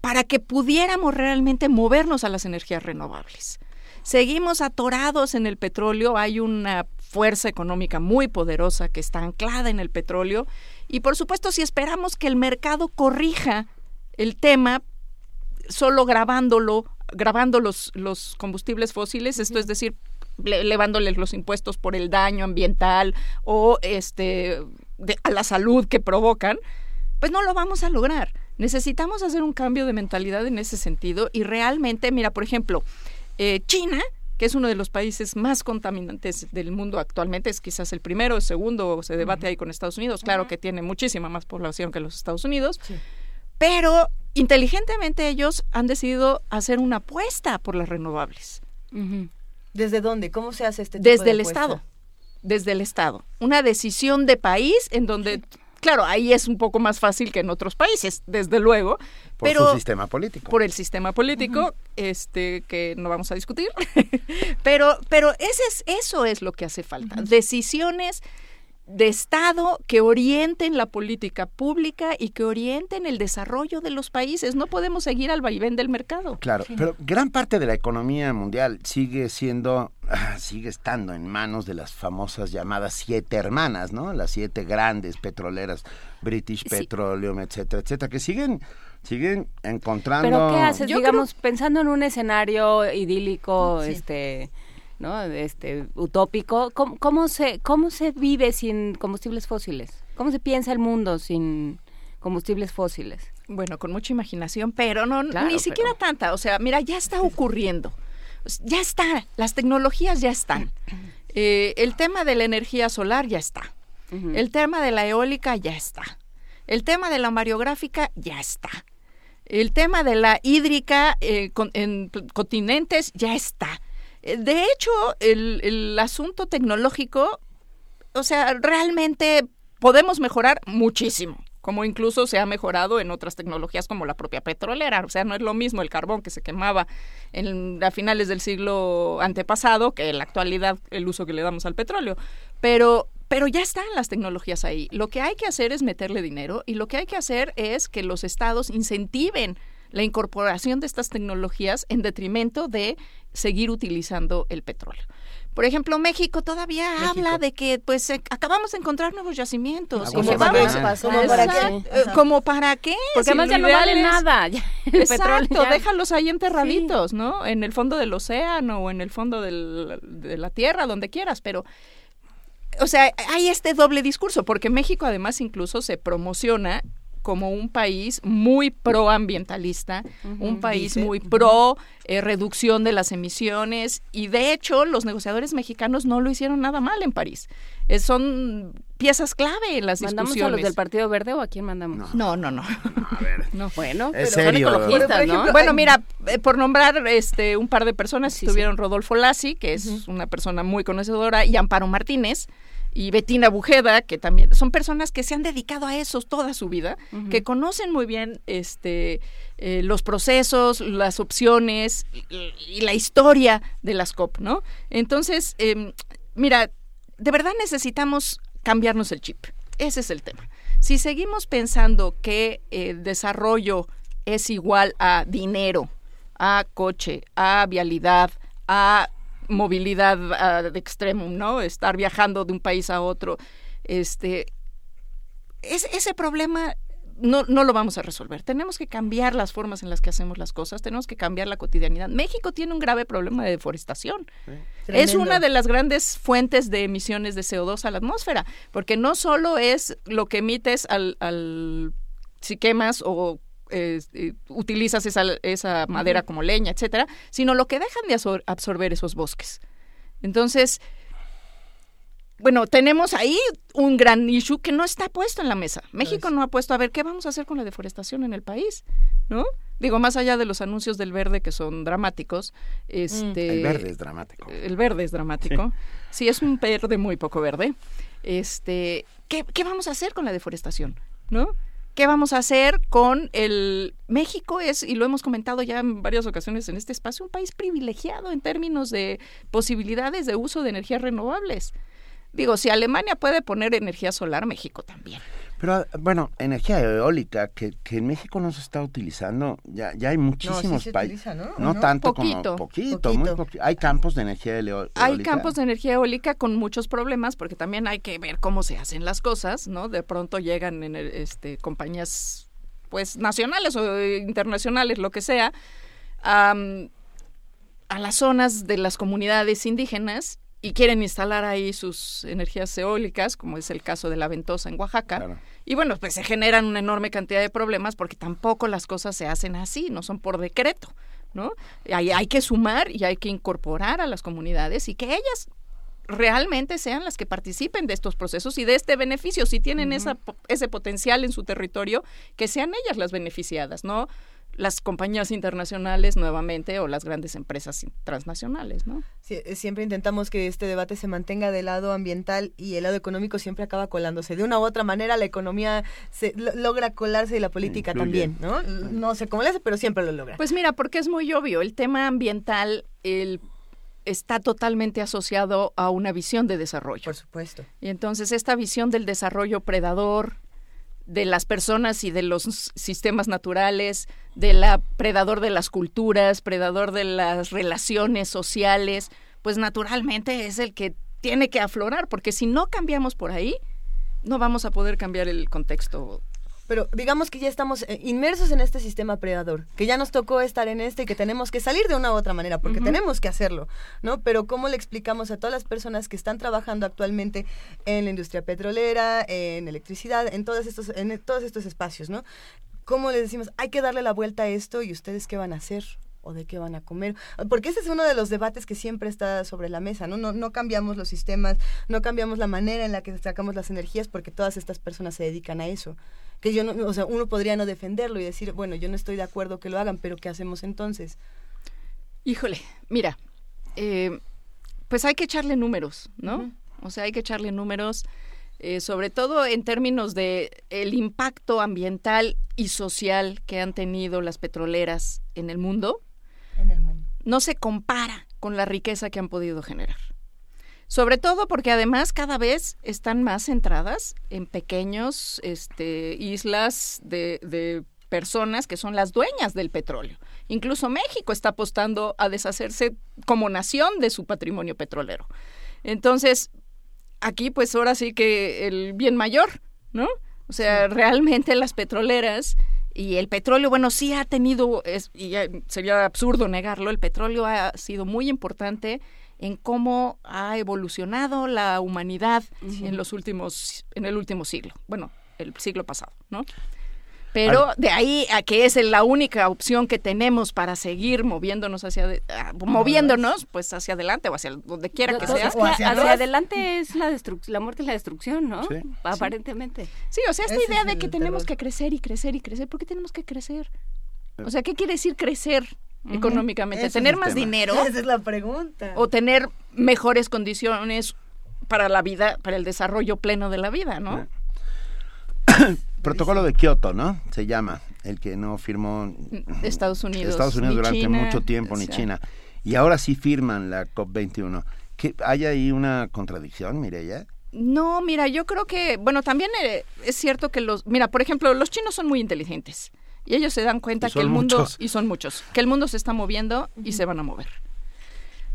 para que pudiéramos realmente movernos a las energías renovables. Seguimos atorados en el petróleo, hay una fuerza económica muy poderosa que está anclada en el petróleo y por supuesto si esperamos que el mercado corrija el tema solo grabándolo, grabando los, los combustibles fósiles, esto es decir, elevándoles los impuestos por el daño ambiental o este a la salud que provocan, pues no lo vamos a lograr. Necesitamos hacer un cambio de mentalidad en ese sentido y realmente, mira, por ejemplo, eh, China, que es uno de los países más contaminantes del mundo actualmente, es quizás el primero, el segundo, se debate ahí con Estados Unidos, claro que tiene muchísima más población que los Estados Unidos, pero inteligentemente ellos han decidido hacer una apuesta por las renovables. ¿Desde dónde? ¿Cómo se hace este tipo Desde el Estado. Desde el Estado. Una decisión de país en donde Claro, ahí es un poco más fácil que en otros países, desde luego. Por pero, su sistema político. Por el sistema político, este, que no vamos a discutir. pero, pero ese es, eso es lo que hace falta. Decisiones de Estado que orienten la política pública y que orienten el desarrollo de los países. No podemos seguir al vaivén del mercado. Claro, pero gran parte de la economía mundial sigue siendo, ah, sigue estando en manos de las famosas llamadas siete hermanas, ¿no? Las siete grandes petroleras, British Petroleum, etcétera, etcétera, que siguen siguen encontrando. Pero qué haces, digamos, pensando en un escenario idílico, este ¿no? Este, utópico. ¿Cómo, ¿Cómo, se, ¿Cómo se vive sin combustibles fósiles? ¿Cómo se piensa el mundo sin combustibles fósiles? Bueno, con mucha imaginación, pero no ni siquiera tanta. O sea, mira, ya está ocurriendo. Ya está, las tecnologías ya están. Eh, el tema de la energía solar ya está. El tema de la eólica ya está. El tema de la mariográfica ya está. El tema de la hídrica eh, en continentes ya está. Eh, de hecho, el, asunto tecnológico, o sea, realmente podemos mejorar muchísimo como incluso se ha mejorado en otras tecnologías como la propia petrolera. O sea, no es lo mismo el carbón que se quemaba en, a finales del siglo antepasado que en la actualidad el uso que le damos al petróleo. Pero, pero ya están las tecnologías ahí. Lo que hay que hacer es meterle dinero y lo que hay que hacer es que los estados incentiven la incorporación de estas tecnologías en detrimento de seguir utilizando el petróleo. Por ejemplo, México todavía habla de que pues eh, acabamos de encontrar nuevos yacimientos. ¿Como, para, ¿Como para qué? Eh, ¿Como para qué? Porque además ya no vale nada. Exacto, déjalos ahí enterraditos, ¿no? En el fondo del océano o en el fondo de la tierra, donde quieras, pero o sea, hay este doble discurso, porque México además incluso se promociona como un país muy proambientalista, un país muy pro eh, reducción de las emisiones y de hecho los negociadores mexicanos no lo hicieron nada mal en París. Eh, son piezas clave en las ¿Mandamos discusiones. a los del Partido Verde o a quién mandamos? No, no, no. A ver. No, bueno, Es pero serio. son ecologistas, ¿no? Bueno, mira, eh, por nombrar este un par de personas, estuvieron Rodolfo Lassi, que es una persona muy conocedora, y Amparo Martínez, y Betina Bujeda, que también son personas que se han dedicado a eso toda su vida, que conocen muy bien este eh, los procesos, las opciones y, y la historia de las COP, ¿no? Entonces, em, mira, de verdad necesitamos cambiarnos el chip. Ese es el tema. Si seguimos pensando que el desarrollo es igual a dinero, a coche, a vialidad, a movilidad ah, de extremo, ¿no? Estar viajando de un país a otro. Este, es- ese problema no, no lo vamos a resolver. Tenemos que cambiar las formas en las que hacemos las cosas, tenemos que cambiar la cotidianidad. México tiene un grave problema de deforestación. Es una de las grandes fuentes de emisiones de CO2 a la atmósfera, porque no solo es lo que emites al, al si quemas o eh, eh, utilizas esa, esa madera como leña, etcétera, sino lo que dejan de absor- absorber esos bosques. Entonces, bueno, tenemos ahí un gran issue que no está puesto en la mesa. México no ha puesto a ver qué vamos a hacer con la deforestación en el país, ¿no? Digo, más allá de los anuncios del verde que son dramáticos, este El verde es dramático. el verde es dramático. Sí, es un verde muy poco verde. Este, ¿qué, ¿Qué vamos a hacer con la deforestación? ¿No? ¿Qué vamos a hacer con el México es y lo hemos comentado ya en varias ocasiones en este espacio un país privilegiado en términos de posibilidades de uso de energías renovables. Digo, si Alemania puede poner energía solar, México también. Pero bueno, energía eólica que, que en México no se está utilizando, ya, ya hay muchísimos países. ¿no? ¿no? tanto poquito, como poquito, muy poquito. Hay campos de energía eólica. Hay campos de energía eólica con muchos problemas porque también hay que ver cómo se hacen las cosas, ¿no? De pronto llegan en este compañías pues nacionales o internacionales, lo que sea, a las zonas de las comunidades indígenas y quieren instalar ahí sus energías eólicas, como es el caso de la Ventosa en Oaxaca. Y bueno, pues se generan una enorme cantidad de problemas porque tampoco las cosas se hacen así, no son por decreto, ¿no? Hay, hay que sumar y hay que incorporar a las comunidades y que ellas realmente sean las que participen de estos procesos y de este beneficio, si tienen esa, ese potencial en su territorio, que sean ellas las beneficiadas, ¿no? Las compañías internacionales nuevamente o las grandes empresas transnacionales, ¿no? Eh, siempre intentamos que este debate se mantenga del lado ambiental y el lado económico siempre acaba colándose. De una u otra manera la economía se logra colarse y la política también, ¿no? No sé cómo le hace, pero siempre lo logra. Pues mira, porque es muy obvio, el tema ambiental el está totalmente asociado a una visión de desarrollo. Por supuesto. Y entonces esta visión del desarrollo predador, de las personas y de los sistemas naturales, de la predador de las culturas, predador de las relaciones sociales, pues naturalmente es el que tiene que aflorar, porque si no cambiamos por ahí, no vamos a poder cambiar el contexto pero digamos que ya estamos eh, inmersos en este sistema predador, que ya nos tocó estar en este y que tenemos que salir de una u otra manera, porque tenemos que hacerlo, ¿no? Pero ¿cómo le explicamos a todas las personas que están trabajando actualmente en la industria petrolera, en electricidad, en todos estos, en todos estos espacios, ¿no? ¿Cómo les decimos, hay que darle la vuelta a esto y ustedes qué van a hacer? O de qué van a comer. Porque ese es uno de los debates que siempre está sobre la mesa, ¿no? No, no cambiamos los sistemas, no cambiamos la manera en la que sacamos las energías porque todas estas personas se dedican a eso que yo no, o sea, uno podría no defenderlo y decir, bueno, yo no estoy de acuerdo que lo hagan, pero ¿qué hacemos entonces? Híjole, mira, eh, pues hay que echarle números, ¿no? O sea, hay que echarle números, eh, sobre todo en términos de el impacto ambiental y social que han tenido las petroleras en el mundo. En el mundo. No se compara con la riqueza que han podido generar. Sobre todo porque además cada vez están más centradas en pequeños este, islas de, personas que son las dueñas del petróleo. Incluso México está apostando a deshacerse como nación de su patrimonio petrolero. Entonces, aquí pues ahora sí que el bien mayor, ¿no? O sea, realmente las petroleras y el petróleo, bueno, sí ha tenido, es, y sería absurdo negarlo, el petróleo ha sido muy importante en cómo ha evolucionado la humanidad en los últimos, en el último siglo, bueno, el siglo pasado, ¿no? Pero de ahí a que es la única opción que tenemos para seguir moviéndonos hacia ah, moviéndonos pues hacia adelante o hacia donde quiera que sea. hacia, adelante es la la muerte y la destrucción, ¿no? Aparentemente. Sí, o sea, esta idea de que tenemos que crecer y crecer y crecer, ¿por qué tenemos que crecer? O sea, ¿qué quiere decir crecer? económicamente? ¿Tener más dinero? Esa es la pregunta. ¿O tener mejores condiciones para la vida, para el desarrollo pleno de la vida, no? Protocolo de Kioto, ¿no? Se llama, el que no firmó Estados Unidos. Estados Unidos durante mucho tiempo, ni China. Y ahora sí firman la COP21. ¿Hay ahí una contradicción, Mireya? No, mira, yo creo que, bueno, también eh, es cierto que los, mira, por ejemplo, los chinos son muy inteligentes. Y ellos se dan cuenta que el mundo, y son muchos, que el mundo se está moviendo y se van a mover.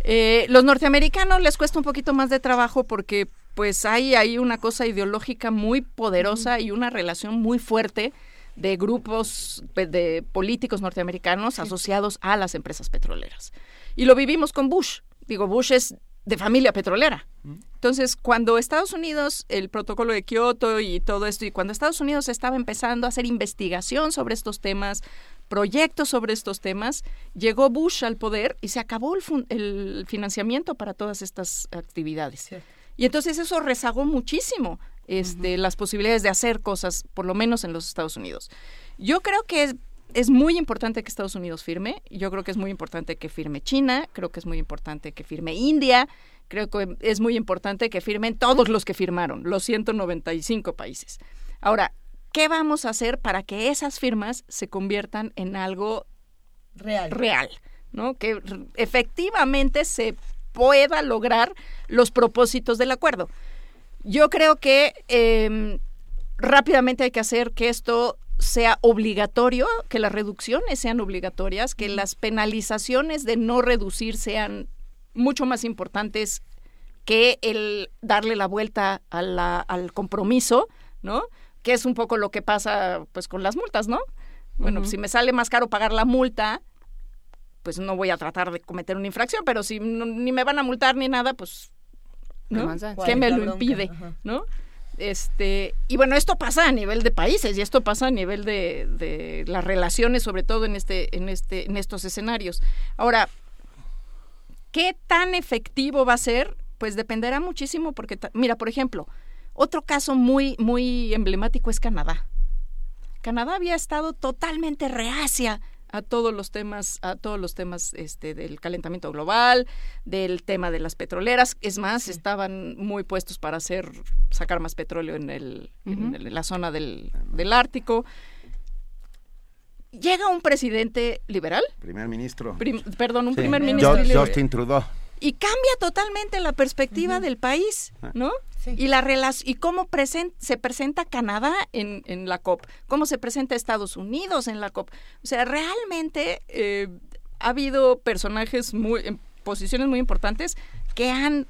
Eh, los norteamericanos les cuesta un poquito más de trabajo porque pues hay, hay una cosa ideológica muy poderosa y una relación muy fuerte de grupos de políticos norteamericanos asociados a las empresas petroleras. Y lo vivimos con Bush. Digo, Bush es de familia petrolera. Entonces, cuando Estados Unidos, el protocolo de Kioto y todo esto, y cuando Estados Unidos estaba empezando a hacer investigación sobre estos temas, proyectos sobre estos temas, llegó Bush al poder y se acabó el, financiamiento para todas estas actividades. Y entonces eso rezagó muchísimo este, las posibilidades de hacer cosas, por lo menos en los Estados Unidos. Yo creo que es muy importante que Estados Unidos firme, yo creo que es muy importante que firme China, creo que es muy importante que firme India, creo que es muy importante que firmen todos los que firmaron, los 195 países. Ahora, ¿qué vamos a hacer para que esas firmas se conviertan en algo real? Real, ¿no? Que efectivamente se pueda lograr los propósitos del acuerdo. Yo creo que em, rápidamente hay que hacer que esto sea obligatorio, que las reducciones sean obligatorias, que las penalizaciones de no reducir sean mucho más importantes que el darle la vuelta al compromiso, ¿no? Que es un poco lo que pasa pues con las multas, ¿no? Bueno, si me sale más caro pagar la multa, pues no voy a tratar de cometer una infracción, pero si ni me van a multar ni nada, pues ¿no? ¿Qué me lo impide? ¿No? Este, y bueno, esto pasa a nivel de países y esto pasa a nivel de, de las relaciones, sobre todo en este, en este, en estos escenarios. Ahora, ¿qué tan efectivo va a ser? Pues dependerá muchísimo porque, mira, por ejemplo, otro caso muy, muy emblemático es Canadá. Canadá había estado totalmente reacia a todos los temas, a todos los temas este, del calentamiento global, del tema de las petroleras. Es más, estaban muy puestos para hacer, sacar más petróleo en, el, en, la zona del, del Ártico. Llega un presidente liberal. Primer ministro. perdón, un primer ministro. Justin Trudeau. Y cambia totalmente la perspectiva del país, ah. Y, la y cómo se presenta Canadá en, en, la COP, cómo se presenta Estados Unidos en la COP. O sea, realmente eh, ha habido personajes muy, en posiciones muy importantes que han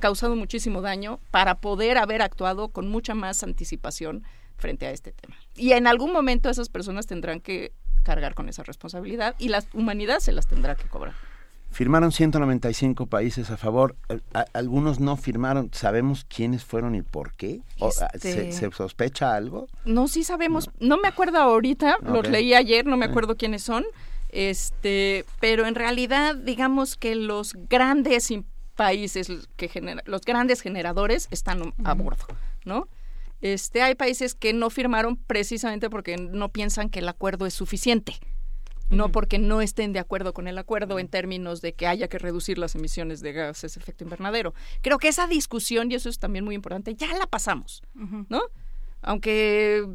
causado muchísimo daño para poder haber actuado con mucha más anticipación frente a este tema. Y en algún momento esas personas tendrán que cargar con esa responsabilidad y la humanidad se las tendrá que cobrar. Firmaron 195 países a favor, eh, algunos no firmaron, ¿sabemos quiénes fueron y por qué? Ah, este ¿se, sospecha algo? No, sí sabemos, no, me acuerdo ahorita, los leí ayer, no me acuerdo quiénes son, este, pero en realidad digamos que los grandes países que genera, los grandes generadores están a bordo, ¿no? Este, hay países que no firmaron precisamente porque no piensan que el acuerdo es suficiente no porque no estén de acuerdo con el acuerdo en términos de que haya que reducir las emisiones de gases de efecto invernadero. Creo que esa discusión, y eso es también muy importante, ya la pasamos, ¿no? Aunque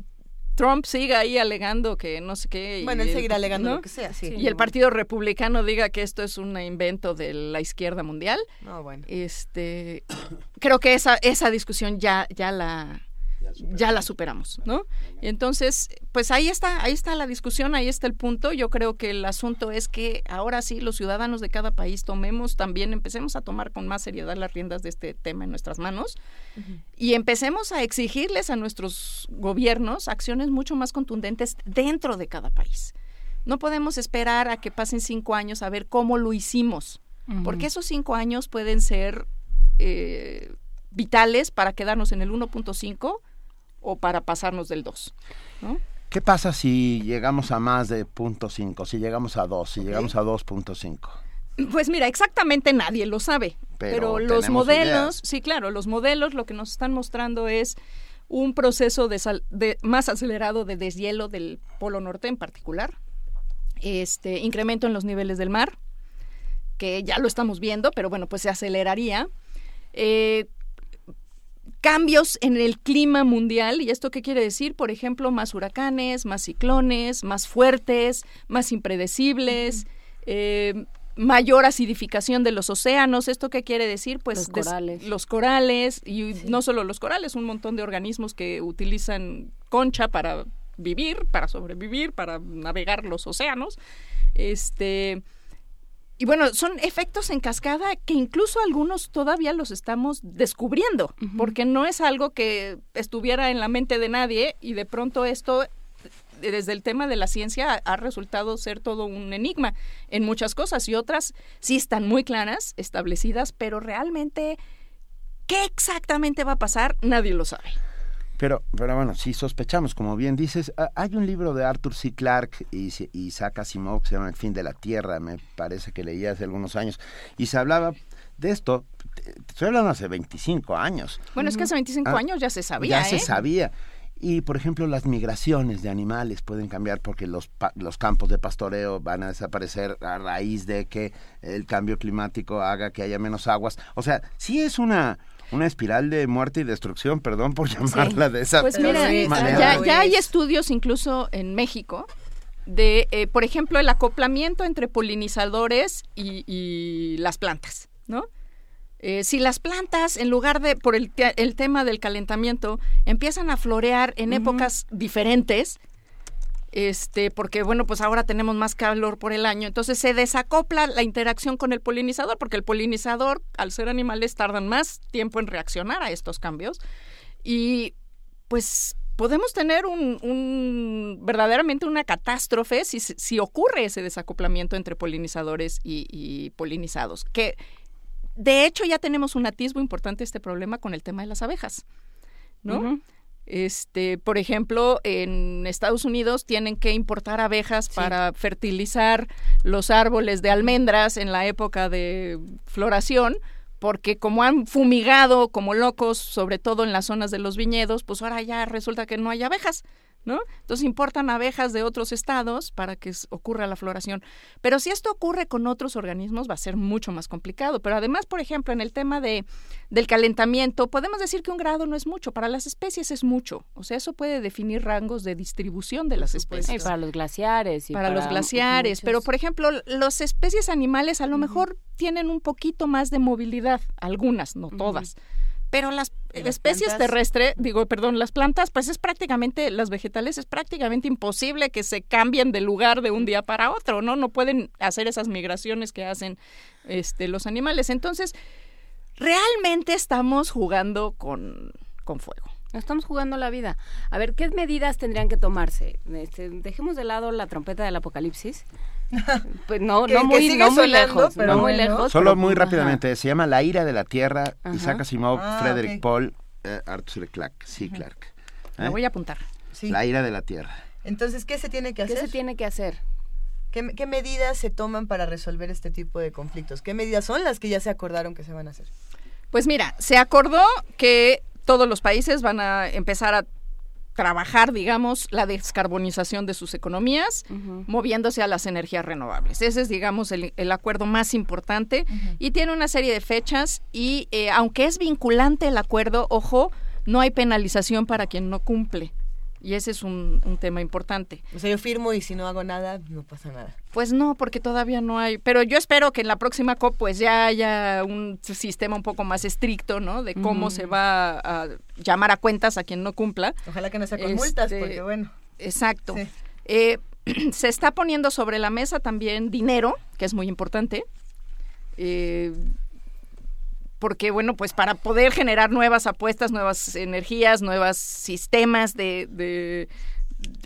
Trump siga ahí alegando que no sé qué. bueno, él seguirá alegando lo que sea, sí. Y el Partido Republicano diga que esto es un invento de la izquierda mundial. No, bueno. Este, creo que esa, esa discusión ya, ya la ya la superamos, ¿no? Y entonces, pues ahí está, ahí está la discusión, ahí está el punto. Yo creo que el asunto es que ahora sí los ciudadanos de cada país tomemos también, empecemos a tomar con más seriedad las riendas de este tema en nuestras manos y empecemos a exigirles a nuestros gobiernos acciones mucho más contundentes dentro de cada país. No podemos esperar a que pasen cinco años a ver cómo lo hicimos, porque esos cinco años pueden ser eh, vitales para quedarnos en el 1.5 o para pasarnos del 2. ¿no? ¿Qué pasa si llegamos a más de 0.5, si llegamos a 2, si llegamos a 2.5? Pues mira, exactamente nadie lo sabe, pero, los modelos, sí, claro, los modelos lo que nos están mostrando es un proceso de, más acelerado de deshielo del Polo Norte en particular, este incremento en los niveles del mar, que ya lo estamos viendo, pero bueno, pues se aceleraría. Eh, cambios en el clima mundial. ¿Y esto qué quiere decir? Por ejemplo, más huracanes, más ciclones, más fuertes, más impredecibles. Eh, mayor acidificación de los océanos. ¿Esto qué quiere decir? Pues los corales. Los corales, y no solo los corales, un montón de organismos que utilizan concha para vivir, para sobrevivir, para navegar los océanos. Este, y bueno, son efectos en cascada que incluso algunos todavía los estamos descubriendo, porque no es algo que estuviera en la mente de nadie y de pronto esto desde el tema de la ciencia ha resultado ser todo un enigma en muchas cosas y otras sí están muy claras, establecidas, pero realmente qué exactamente va a pasar nadie lo sabe. Pero, pero bueno, si sospechamos, como bien dices, hay un libro de Arthur C. Clarke y, y Isaac Asimov que se llama El fin de la Tierra, me parece que leí hace algunos años, y se hablaba de esto, estoy hablando hace 25 años. Bueno, es que hace 25 ah, años ya se sabía. Ya se ¿eh? sabía. Y, por ejemplo, las migraciones de animales pueden cambiar porque los, los campos de pastoreo van a desaparecer a raíz de que el cambio climático haga que haya menos aguas. O sea, sí es una, una espiral de muerte y destrucción, perdón por llamarla de esa pues mira, manera. Ya, hay estudios incluso en México de, eh, por ejemplo, el acoplamiento entre polinizadores y, las plantas, ¿no? Eh, si las plantas, en lugar de, por el, el, tema del calentamiento, empiezan a florear en épocas diferentes, este, porque bueno, pues ahora tenemos más calor por el año, entonces se desacopla la interacción con el polinizador, porque el polinizador, al ser animales, tardan más tiempo en reaccionar a estos cambios. Y pues podemos tener un, verdaderamente una catástrofe si, si, ocurre ese desacoplamiento entre polinizadores y, polinizados, que de hecho ya tenemos un atisbo importante este problema con el tema de las abejas, ¿no? Este, por ejemplo, en Estados Unidos tienen que importar abejas para fertilizar los árboles de almendras en la época de floración, porque como han fumigado como locos, sobre todo en las zonas de los viñedos, pues ahora ya resulta que no hay abejas. ¿No? Entonces importan abejas de otros estados para que ocurra la floración. Pero si esto ocurre con otros organismos va a ser mucho más complicado. Pero además, por ejemplo, en el tema de, del calentamiento, podemos decir que un grado no es mucho, para las especies es mucho. O sea, eso puede definir rangos de distribución de las especies. Y para los glaciares. para, los glaciares. Pero, por ejemplo, las especies animales a lo mejor tienen un poquito más de movilidad, algunas, no todas. Pero las, especies terrestres, digo, perdón, las plantas, pues es prácticamente, las vegetales es prácticamente imposible que se cambien de lugar de un día para otro, ¿no? No pueden hacer esas migraciones que hacen este, los animales. Entonces, realmente estamos jugando con, con fuego. Estamos jugando la vida. A ver, ¿qué medidas tendrían que tomarse? Este, dejemos de lado la trompeta del apocalipsis pues no, no muy, no muy lejos, pero muy lejos. Solo muy rápidamente, se llama La ira de la tierra, Isaac Asimov, ah, Frederick Paul, eh, Arthur Clarke, sí, Clarke. ¿Eh? voy a apuntar. La ira de la tierra. Entonces, ¿qué se tiene que hacer? ¿Qué se tiene que hacer? ¿Qué, ¿Qué, medidas se toman para resolver este tipo de conflictos? ¿Qué medidas son las que ya se acordaron que se van a hacer? Pues mira, se acordó que todos los países van a empezar a trabajar, digamos, la descarbonización de sus economías, moviéndose a las energías renovables. Ese es, digamos, el, acuerdo más importante y tiene una serie de fechas y eh, aunque es vinculante el acuerdo, ojo, no hay penalización para quien no cumple. Y ese es un, tema importante. O sea, yo firmo y si no hago nada, no pasa nada. Pues no, porque todavía no hay. Pero yo espero que en la próxima COP pues ya haya un sistema un poco más estricto, ¿no? De cómo se va a llamar a cuentas a quien no cumpla. Ojalá que no sea con multas, este, porque bueno. Exacto. Eh, se está poniendo sobre la mesa también dinero, que es muy importante. Eh, porque bueno, pues para poder generar nuevas apuestas, nuevas energías, nuevos sistemas de,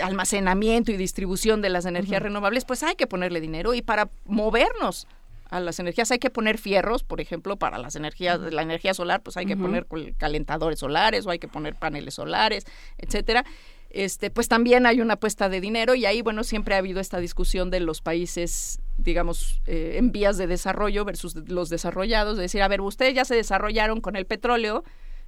almacenamiento y distribución de las energías renovables, pues hay que ponerle dinero. Y para movernos a las energías hay que poner fierros, por ejemplo, para las energías, la energía solar, pues hay que poner calentadores solares o hay que poner paneles solares, etcétera. Este, pues también hay una apuesta de dinero y ahí, bueno, siempre ha habido esta discusión de los países digamos, eh, en vías de desarrollo versus los desarrollados, de decir, a ver, ustedes ya se desarrollaron con el petróleo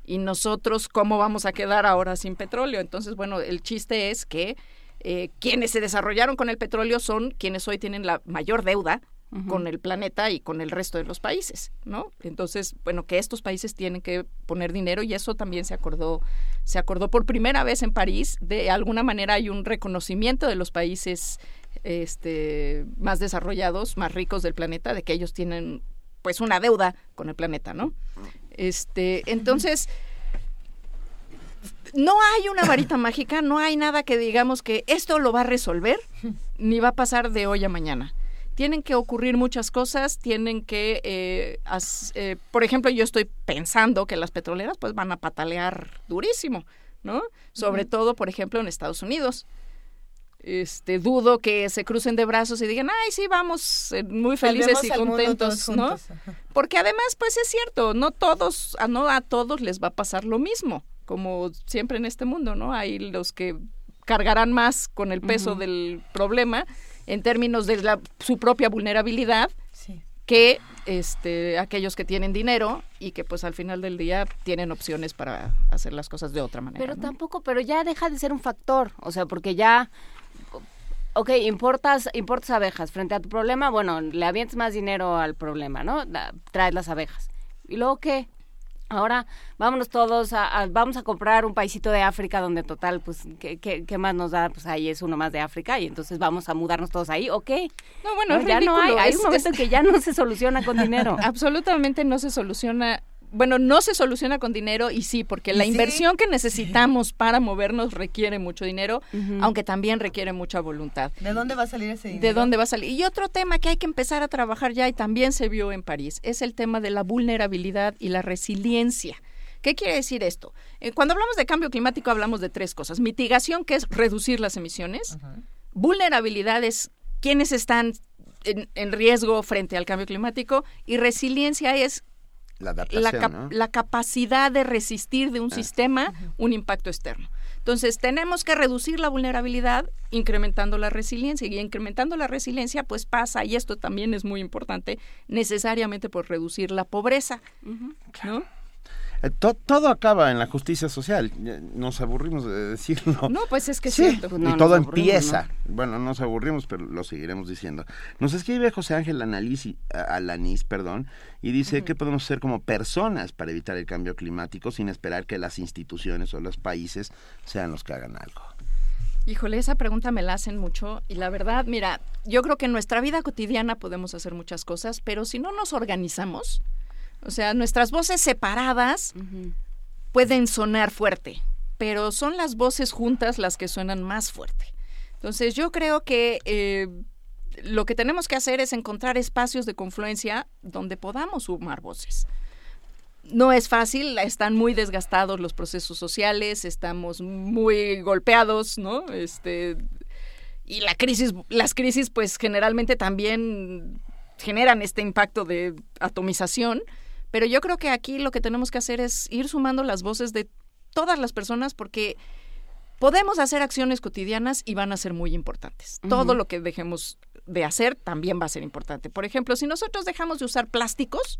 y nosotros cómo vamos a quedar ahora sin petróleo. Entonces, bueno, el chiste es que eh, quienes se desarrollaron con el petróleo son quienes hoy tienen la mayor deuda con el planeta y con el resto de los países, ¿no? Entonces, bueno, que estos países tienen que poner dinero y eso también se acordó, se acordó por primera vez en París. De alguna manera hay un reconocimiento de los países este, más desarrollados, más ricos del planeta, de que ellos tienen pues una deuda con el planeta, ¿no? Este, entonces, no hay una varita mágica, no hay nada que digamos que esto lo va a resolver, ni va a pasar de hoy a mañana. Tienen que ocurrir muchas cosas, tienen que, eh, eh, por ejemplo, yo estoy pensando que las petroleras pues van a patalear durísimo, ¿no? Sobre todo, por ejemplo, en Estados Unidos este dudo que se crucen de brazos y digan, ay, sí, vamos eh, muy felices y contentos, ¿no? Porque además, pues es cierto, no todos, a no a todos les va a pasar lo mismo, como siempre en este mundo, ¿no? Hay los que cargarán más con el peso del problema en términos de la, su propia vulnerabilidad que este, aquellos que tienen dinero y que pues al final del día tienen opciones para hacer las cosas de otra manera. Pero tampoco, pero ya deja de ser un factor, o sea, porque ya ok, importas, importas abejas frente a tu problema, bueno, le avientes más dinero al problema, ¿no? traes las abejas. ¿Y luego qué? Ahora vámonos todos a, vamos a comprar un paisito de África donde total, pues, ¿qué, ¿qué, más nos da? Pues ahí es uno más de África y entonces vamos a mudarnos todos ahí, ¿o qué? No, bueno, ya no hay, hay un momento que ya no se soluciona con dinero. Absolutamente no se soluciona bueno, no se soluciona con dinero y sí, porque la inversión que necesitamos para movernos requiere mucho dinero, aunque también requiere mucha voluntad. ¿De dónde va a salir ese dinero? ¿De dónde va a salir? Y otro tema que hay que empezar a trabajar ya y también se vio en París es el tema de la vulnerabilidad y la resiliencia. ¿Qué quiere decir esto? Eh, cuando hablamos de cambio climático hablamos de tres cosas. Mitigación, que es reducir las emisiones. Vulnerabilidad es quienes están en, en, riesgo frente al cambio climático. Y resiliencia es la, capacidad de resistir de un ah. sistema un impacto externo. Entonces, tenemos que reducir la vulnerabilidad incrementando la resiliencia. Y incrementando la resiliencia, pues pasa, y esto también es muy importante, necesariamente por reducir la pobreza. ¿no? Eh, todo acaba en la justicia social. Nos aburrimos de decirlo. No, pues es que sí. Y todo empieza. Bueno, nos aburrimos, pero lo seguiremos diciendo. Nos escribe José Ángel Alanís, perdón, y dice que podemos hacer como personas para evitar el cambio climático sin esperar que las instituciones o los países sean los que hagan algo. Híjole, esa pregunta me la hacen mucho y la verdad, mira, yo creo que en nuestra vida cotidiana podemos hacer muchas cosas, pero si no nos organizamos, o sea, nuestras voces separadas pueden sonar fuerte, pero son las voces juntas las que suenan más fuerte. Entonces yo creo que eh, lo que tenemos que hacer es encontrar espacios de confluencia donde podamos sumar voces. No es fácil, están muy desgastados los procesos sociales, estamos muy golpeados, ¿no? Este, y la crisis, las crisis pues generalmente también generan este impacto de atomización pero yo creo que aquí lo que tenemos que hacer es ir sumando las voces de todas las personas porque podemos hacer acciones cotidianas y van a ser muy importantes. Todo lo que dejemos de hacer también va a ser importante. Por ejemplo, si nosotros dejamos de usar plásticos,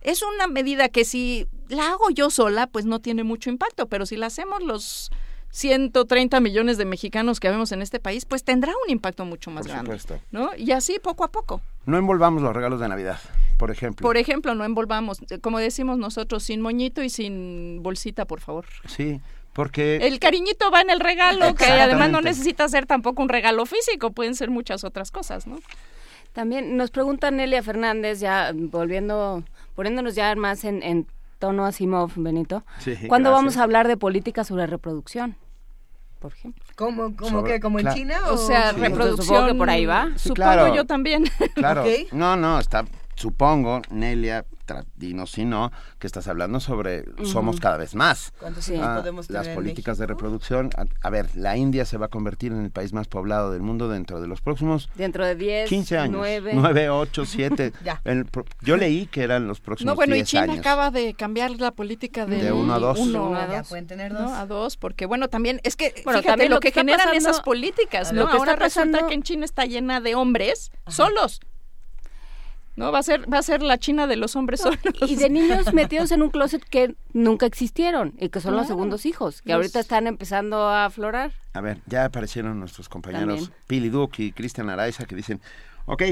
es una medida que si la hago yo sola, pues no tiene mucho impacto, pero si la hacemos los 130 millones de mexicanos que vemos en este país, pues tendrá un impacto mucho más grande. ¿no? Y así poco a poco. No envolvamos los regalos de Navidad por ejemplo. Por ejemplo, no envolvamos, como decimos nosotros, sin moñito y sin bolsita, por favor. Sí, porque... El cariñito va en el regalo, que además no necesita ser tampoco un regalo físico, pueden ser muchas otras cosas, ¿no? También nos pregunta Nelia Fernández, ya volviendo, poniéndonos ya más en, en tono Asimov, Benito. Sí, ¿Cuándo vamos a hablar de política sobre reproducción? por ejemplo. ¿Cómo, cómo que, como en China? O, sea, reproducción. que por ahí va. Supongo yo también. Claro. No, no, está supongo, Nelia, dinos si no, que estás hablando sobre somos cada vez más. Ah, las políticas de reproducción. A, ver, la India se va a convertir en el país más poblado del mundo dentro de los próximos... Dentro de 10, 15 años. 9. 9, 8, 7. yo leí que eran los próximos No, bueno, y China acaba de cambiar la política de 1 a 2. Uno, a dos. pueden tener dos. a dos, porque bueno, también es que bueno, fíjate lo, que, generan esas políticas, ¿no? Lo que Ahora está resulta que en China está llena de hombres solos no, va a ser, va a ser la China de los hombres solos. Y de niños metidos en un closet que nunca existieron y que son los segundos hijos, que ahorita están empezando a aflorar. A ver, ya aparecieron nuestros compañeros Pili Duke y Cristian Araiza que dicen, ok,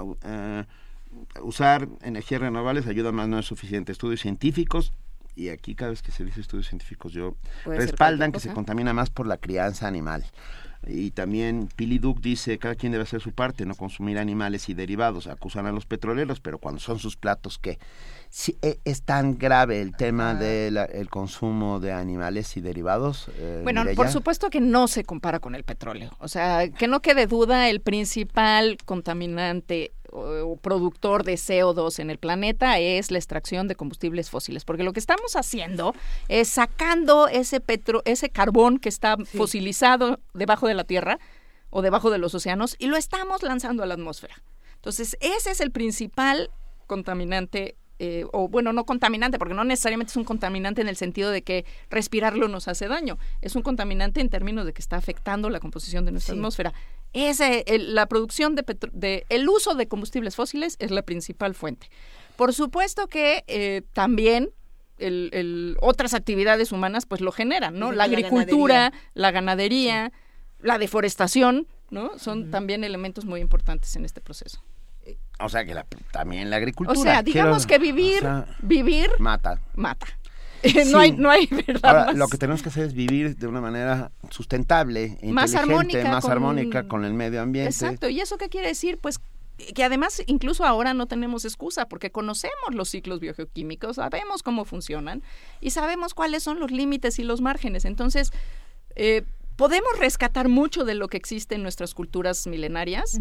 uh, usar energías renovables ayuda más, no es suficiente. Estudios científicos y aquí cada vez que se dice estudios científicos yo respaldan que se contamina más por la crianza animal. Y también Pili Duke dice, cada quien debe hacer su parte, no consumir animales y derivados. Acusan a los petroleros, pero cuando son sus platos, ¿qué? Si e, es tan grave el tema del consumo de animales y derivados. Eh, bueno, por supuesto que no se compara con el petróleo. O sea, que no quede duda, el principal contaminante o productor de CO2 en el planeta es la extracción de combustibles fósiles, porque lo que estamos haciendo es sacando ese petro, ese carbón que está fosilizado debajo de la tierra o debajo de los océanos y lo estamos lanzando a la atmósfera. Entonces, ese es el principal contaminante eh, o bueno, no contaminante, porque no necesariamente es un contaminante en el sentido de que respirarlo nos hace daño, es un contaminante en términos de que está afectando la composición de nuestra atmósfera. Ese, la producción de, de, el uso de combustibles fósiles es la principal fuente. Por supuesto que eh, también el, otras actividades humanas pues lo generan, ¿no? La agricultura, la ganadería, la, deforestación, ¿no? Son también elementos muy importantes en este proceso. O sea que también la agricultura. O sea, digamos que vivir, vivir mata. Mata. no hay, no hay verdad. Ahora, lo que tenemos que hacer es vivir de una manera sustentable, más inteligente, más armónica con el medio ambiente. Exacto. ¿Y eso qué quiere decir? Pues que además incluso ahora no tenemos excusa porque conocemos los ciclos biogeoquímicos, sabemos cómo funcionan y sabemos cuáles son los límites y los márgenes. Entonces, eh, podemos rescatar mucho de lo que existe en nuestras culturas milenarias,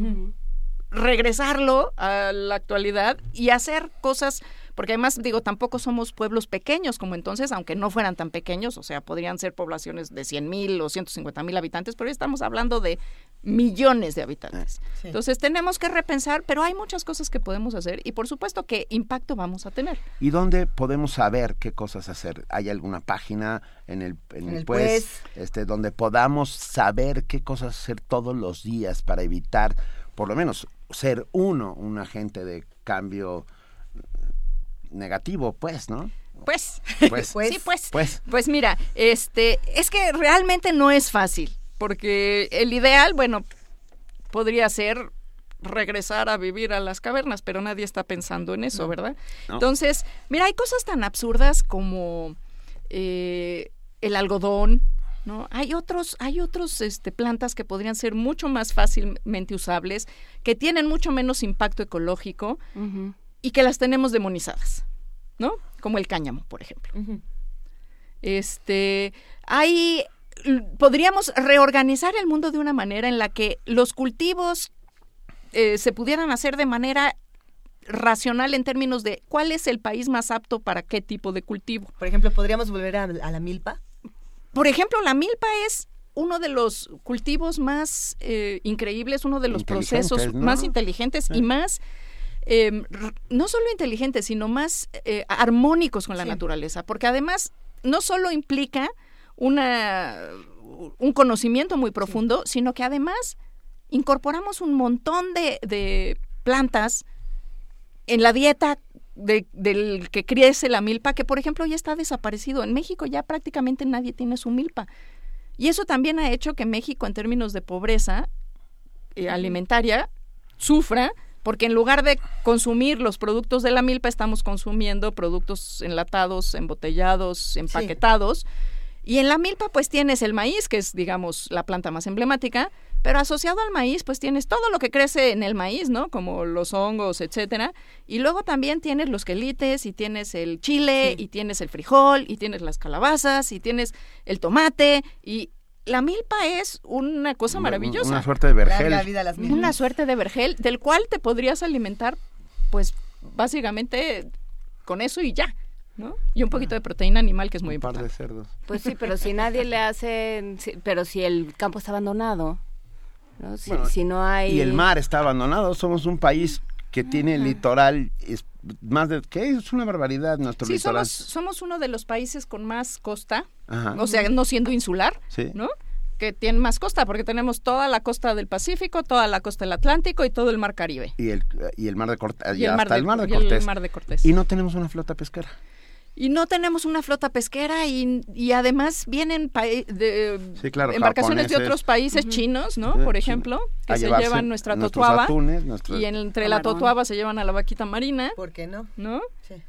regresarlo a la actualidad y hacer cosas porque además digo, tampoco somos pueblos pequeños como entonces, aunque no fueran tan pequeños, o sea, podrían ser poblaciones de 100 mil o 150 mil habitantes, pero hoy estamos hablando de millones de habitantes. Ah, entonces tenemos que repensar, pero hay muchas cosas que podemos hacer y por supuesto qué impacto vamos a tener. ¿Y dónde podemos saber qué cosas hacer? ¿Hay alguna página en el, en, el, pues, este, donde podamos saber qué cosas hacer todos los días para evitar, por lo menos, ser uno un agente de cambio negativo, pues, ¿no? Pues, pues, sí, pues, pues, pues mira, este, es que realmente no es fácil, porque el ideal, bueno, podría ser regresar a vivir a las cavernas, pero nadie está pensando en eso, ¿verdad? Entonces, mira, hay cosas tan absurdas como eh, el algodón, ¿no? Hay otros, hay otros este, plantas que podrían ser mucho más fácilmente usables, que tienen mucho menos impacto ecológico y que las tenemos demonizadas, ¿no? Como el cáñamo, por ejemplo. Este, hay podríamos reorganizar el mundo de una manera en la que los cultivos eh, se pudieran hacer de manera racional en términos de cuál es el país más apto para qué tipo de cultivo. Por ejemplo, ¿podríamos volver a, la milpa? Por ejemplo, la milpa es uno de los cultivos más eh, increíbles, uno de los procesos más inteligentes y más Em, no solo inteligentes, sino más eh, armónicos con la naturaleza, porque además no solo implica una, un conocimiento muy profundo, sino que además incorporamos un montón de, plantas en la dieta del que crece la milpa, que por ejemplo ya está desaparecido. En México ya prácticamente nadie tiene su milpa. Y eso también ha hecho que México, en términos de pobreza eh, alimentaria, sufra porque en lugar de consumir los productos de la milpa, estamos consumiendo productos enlatados, embotellados, empaquetados. Y en la milpa pues tienes el maíz, que es digamos la planta más emblemática, pero asociado al maíz pues tienes todo lo que crece en el maíz, ¿no? Como los hongos, etcétera. Y luego también tienes los quelites y tienes el chile y tienes el frijol y tienes las calabazas y tienes el tomate y la milpa es una cosa maravillosa. Una suerte de vergel. una suerte de vergel del cual te podrías alimentar, pues básicamente con eso y ya. ¿no? Y un poquito de proteína animal que es muy importante. Un par de cerdos. Pues sí, pero si nadie le hace, pero si el campo está abandonado, ¿no? Si, no hay... Y el mar está abandonado, somos un país que tiene litoral es más de que es una barbaridad nuestro sí, litoral. Somos, somos uno de los países con más costa, o sea, no siendo insular, ¿no? Que tiene más costa, porque tenemos toda la costa del Pacífico, toda la costa del Atlántico y todo el mar Caribe. Y el, y el mar de Cortés. Y, mar, el mar de Cortés. Y no tenemos una flota pesquera y no tenemos una flota pesquera y, y además vienen de, embarcaciones de otros países chinos, ¿no? Por ejemplo, que se llevan nuestra totuaba y entre la totuaba se llevan a la vaquita marina. ¿Por qué no? ¿No?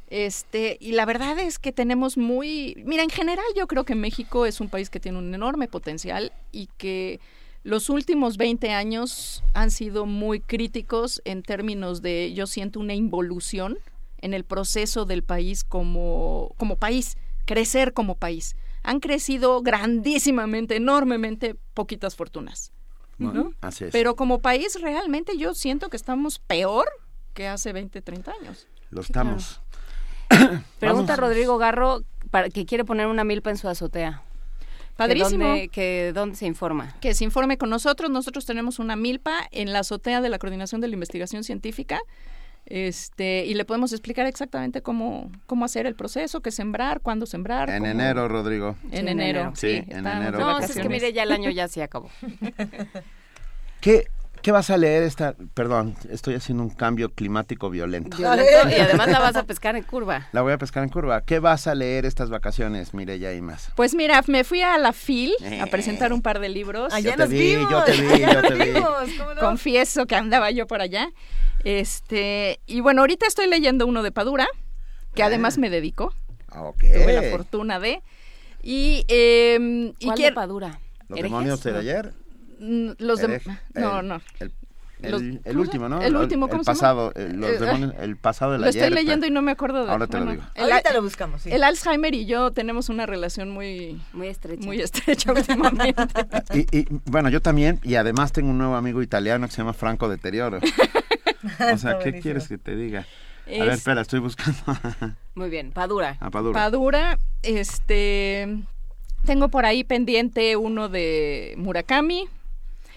Este, y la verdad es que tenemos muy, mira, en general yo creo que México es un país que tiene un enorme potencial y que los últimos 20 años han sido muy críticos en términos de yo siento una involución en el proceso del país como, como país, crecer como país. Han crecido grandísimamente, enormemente, poquitas fortunas. ¿no? Así es. Pero como país realmente yo siento que estamos peor que hace 20, 30 años. Lo estamos. Pregunta Rodrigo Garro para, que quiere poner una milpa en su azotea. Padrísimo. ¿Que que dónde se informa? Que se informe con nosotros. Nosotros tenemos una milpa en la azotea de la Coordinación de la Investigación Científica Este, y le podemos explicar exactamente cómo, cómo hacer el proceso, qué sembrar, cuándo sembrar. En cómo- enero, Rodrigo. En enero, Sí, sí, en enero. de No, es que mire, ya el año ya se acabó. ¿Qué, ¿Qué vas a leer esta? Perdón, estoy haciendo un cambio climático violento. Violento, y además la vas a pescar en curva. La voy a pescar en curva. ¿Qué vas a leer estas vacaciones, Mireya y más? Pues mira, me fui a la FIL Eh. a presentar un par de libros. Ah, ya Yo te nos vi, vimos, yo te vi, yo te vi. vimos, ¿cómo no? Confieso que andaba yo por allá. Este, y bueno, ahorita estoy leyendo uno de Padura, que Ah. además me dedico. Ok. Tuve la fortuna de. Y, eh, y ¿Cuál de Padura? ¿Los demonios de No. ayer? Mm, Los de... No, el- no. El, el- Los- el ¿cómo se último, ¿no? El último, ¿cómo el se llama? pasado, eh, los Eh, demonios, el pasado del Lo ayer. estoy leyendo pero- y no me acuerdo de... Ahora te lo digo. el- Ahorita lo buscamos, sí. El Alzheimer y yo tenemos una relación muy... Muy estrecha. Muy estrecha últimamente. Y, y, bueno, yo también, y además tengo un nuevo amigo italiano que se llama Franco Deterioro. o sea, ¿qué quieres que te diga? A ver, Es- espera, estoy buscando. Muy bien, Padura. a Padura. Padura, este... Tengo por ahí pendiente uno de Murakami.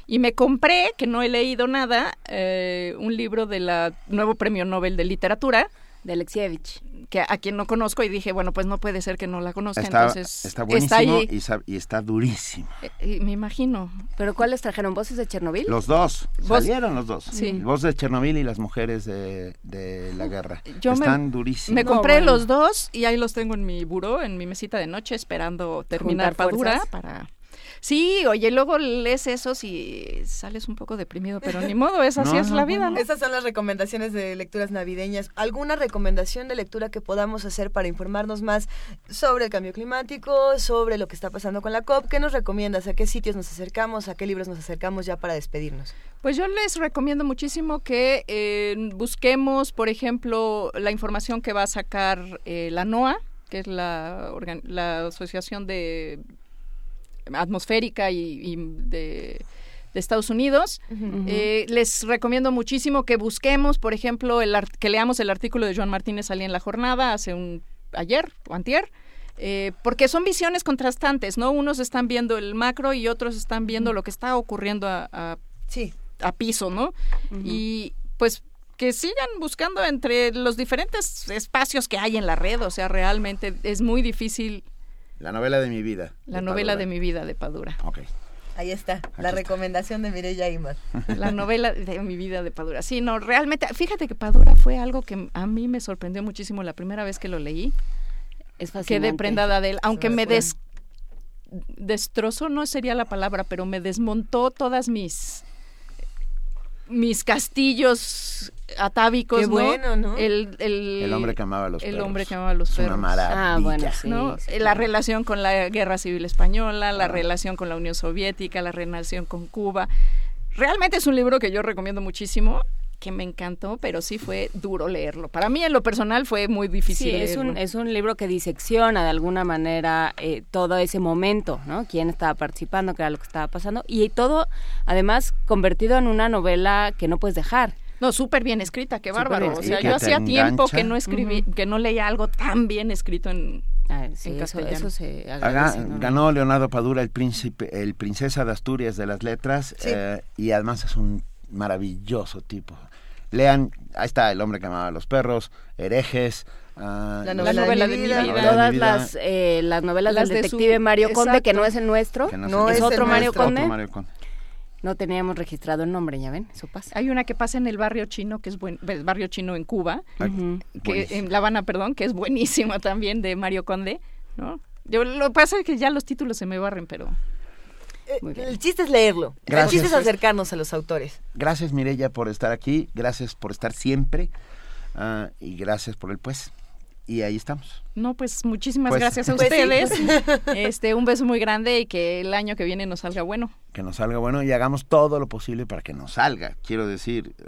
Y me compré, que no he leído nada, eh, un libro del nuevo premio Nobel de Literatura. De Alexievich. Que a quien no conozco y dije, bueno, pues no puede ser que no la conozca. Está, entonces, está buenísimo ahí. y, y está durísimo. Eh, eh, me imagino. ¿Pero cuáles trajeron? ¿Voces de Chernobyl? Los dos, Vos- salieron los dos. Sí. Voz de Chernobyl y las mujeres de, de la guerra. Yo me- Están durísimos. Me compré los dos y ahí los tengo en mi buró, en mi mesita de noche, esperando terminar Juntar Padura fuerzas. para... Sí, oye, luego lees esos y sales un poco deprimido, pero ni modo, es así No, es no, la vida, ¿no? Esas son las recomendaciones de lecturas navideñas. ¿Alguna recomendación de lectura que podamos hacer para informarnos más sobre el cambio climático, sobre lo que está pasando con la COP? ¿Qué nos recomiendas? ¿A qué sitios nos acercamos? ¿A qué libros nos acercamos ya para despedirnos? Pues yo les recomiendo muchísimo que eh, busquemos, por ejemplo, la información que va a sacar eh, la NOAA, que es la, la Asociación de Atmosférica y, y de, de Estados Unidos. Eh, les recomiendo muchísimo que busquemos, por ejemplo, el art- que leamos el artículo de Joan Martínez salí en la jornada hace un ayer o antier. eh, porque son visiones contrastantes, ¿no? Unos están viendo el macro y otros están viendo lo que está ocurriendo a, a, a piso, ¿no? Y pues que sigan buscando entre los diferentes espacios que hay en la red, o sea, realmente es muy difícil La novela de mi vida. la de novela Padura. de mi vida de Padura. Ok. Ahí está, la recomendación de Mireya Imar. La novela de mi vida de Padura. Sí, no, realmente, fíjate que Padura fue algo que a mí me sorprendió muchísimo la primera vez que lo leí. Es Quedé fascinante. prendada de él, aunque me me des destrozó no sería la palabra, pero me desmontó todas mis mis castillos atávicos, Qué ¿no? bueno, ¿no? El, el, El hombre que amaba a los el perros. hombre que amaba a los Es una perros. maravilla. Ah, bueno, sí, ¿no? sí, La claro. relación con la Guerra Civil Española, la Ah. relación con la Unión Soviética, la relación con Cuba. Realmente es un libro que yo recomiendo muchísimo, que me encantó, pero sí fue duro leerlo. Para mí, en lo personal, fue muy difícil Sí, es un, es un libro que disecciona de alguna manera eh, todo ese momento, ¿no? Quién estaba participando, qué era lo que estaba pasando, y todo, además, convertido en una novela que no puedes dejar. No, súper bien escrita, qué bárbaro. bien O sea, yo hacía tiempo que no escribí, que no leía algo tan bien escrito en, Ah, sí, en eso, castellano. eso se Haga- agradece, ¿no? ganó Leonardo Padura el príncipe, el princesa de Asturias de las letras Sí. eh, y además es un maravilloso tipo. Lean, ahí está El hombre que amaba a los perros, Herejes, ah, La novela, novela de, mi vida. Todas mi vida, las, eh, las novelas Las del de su- detective Mario Conde, que no es el nuestro, que no es es otro el Mario nuestro. Conde. Otro Mario Conde. No teníamos registrado el nombre, ya ven, eso pasa. Hay una que pasa en el barrio chino, que es buen, el barrio chino en Cuba, que Buenísimo. en La Habana, perdón, que es buenísima también de Mario Conde, ¿no? Yo lo que pasa es que ya los títulos se me barren, pero Muy bien. El chiste es leerlo. Gracias. El chiste es acercarnos a los autores. Gracias Mirella por estar aquí, gracias por estar siempre ah, y gracias por el pues. Y ahí estamos. no, pues muchísimas Pues- gracias a Pues sí. ustedes. Este, un beso muy grande y que el año que viene nos salga bueno. Que nos salga bueno y hagamos todo lo posible para que nos salga. Quiero decir, eh,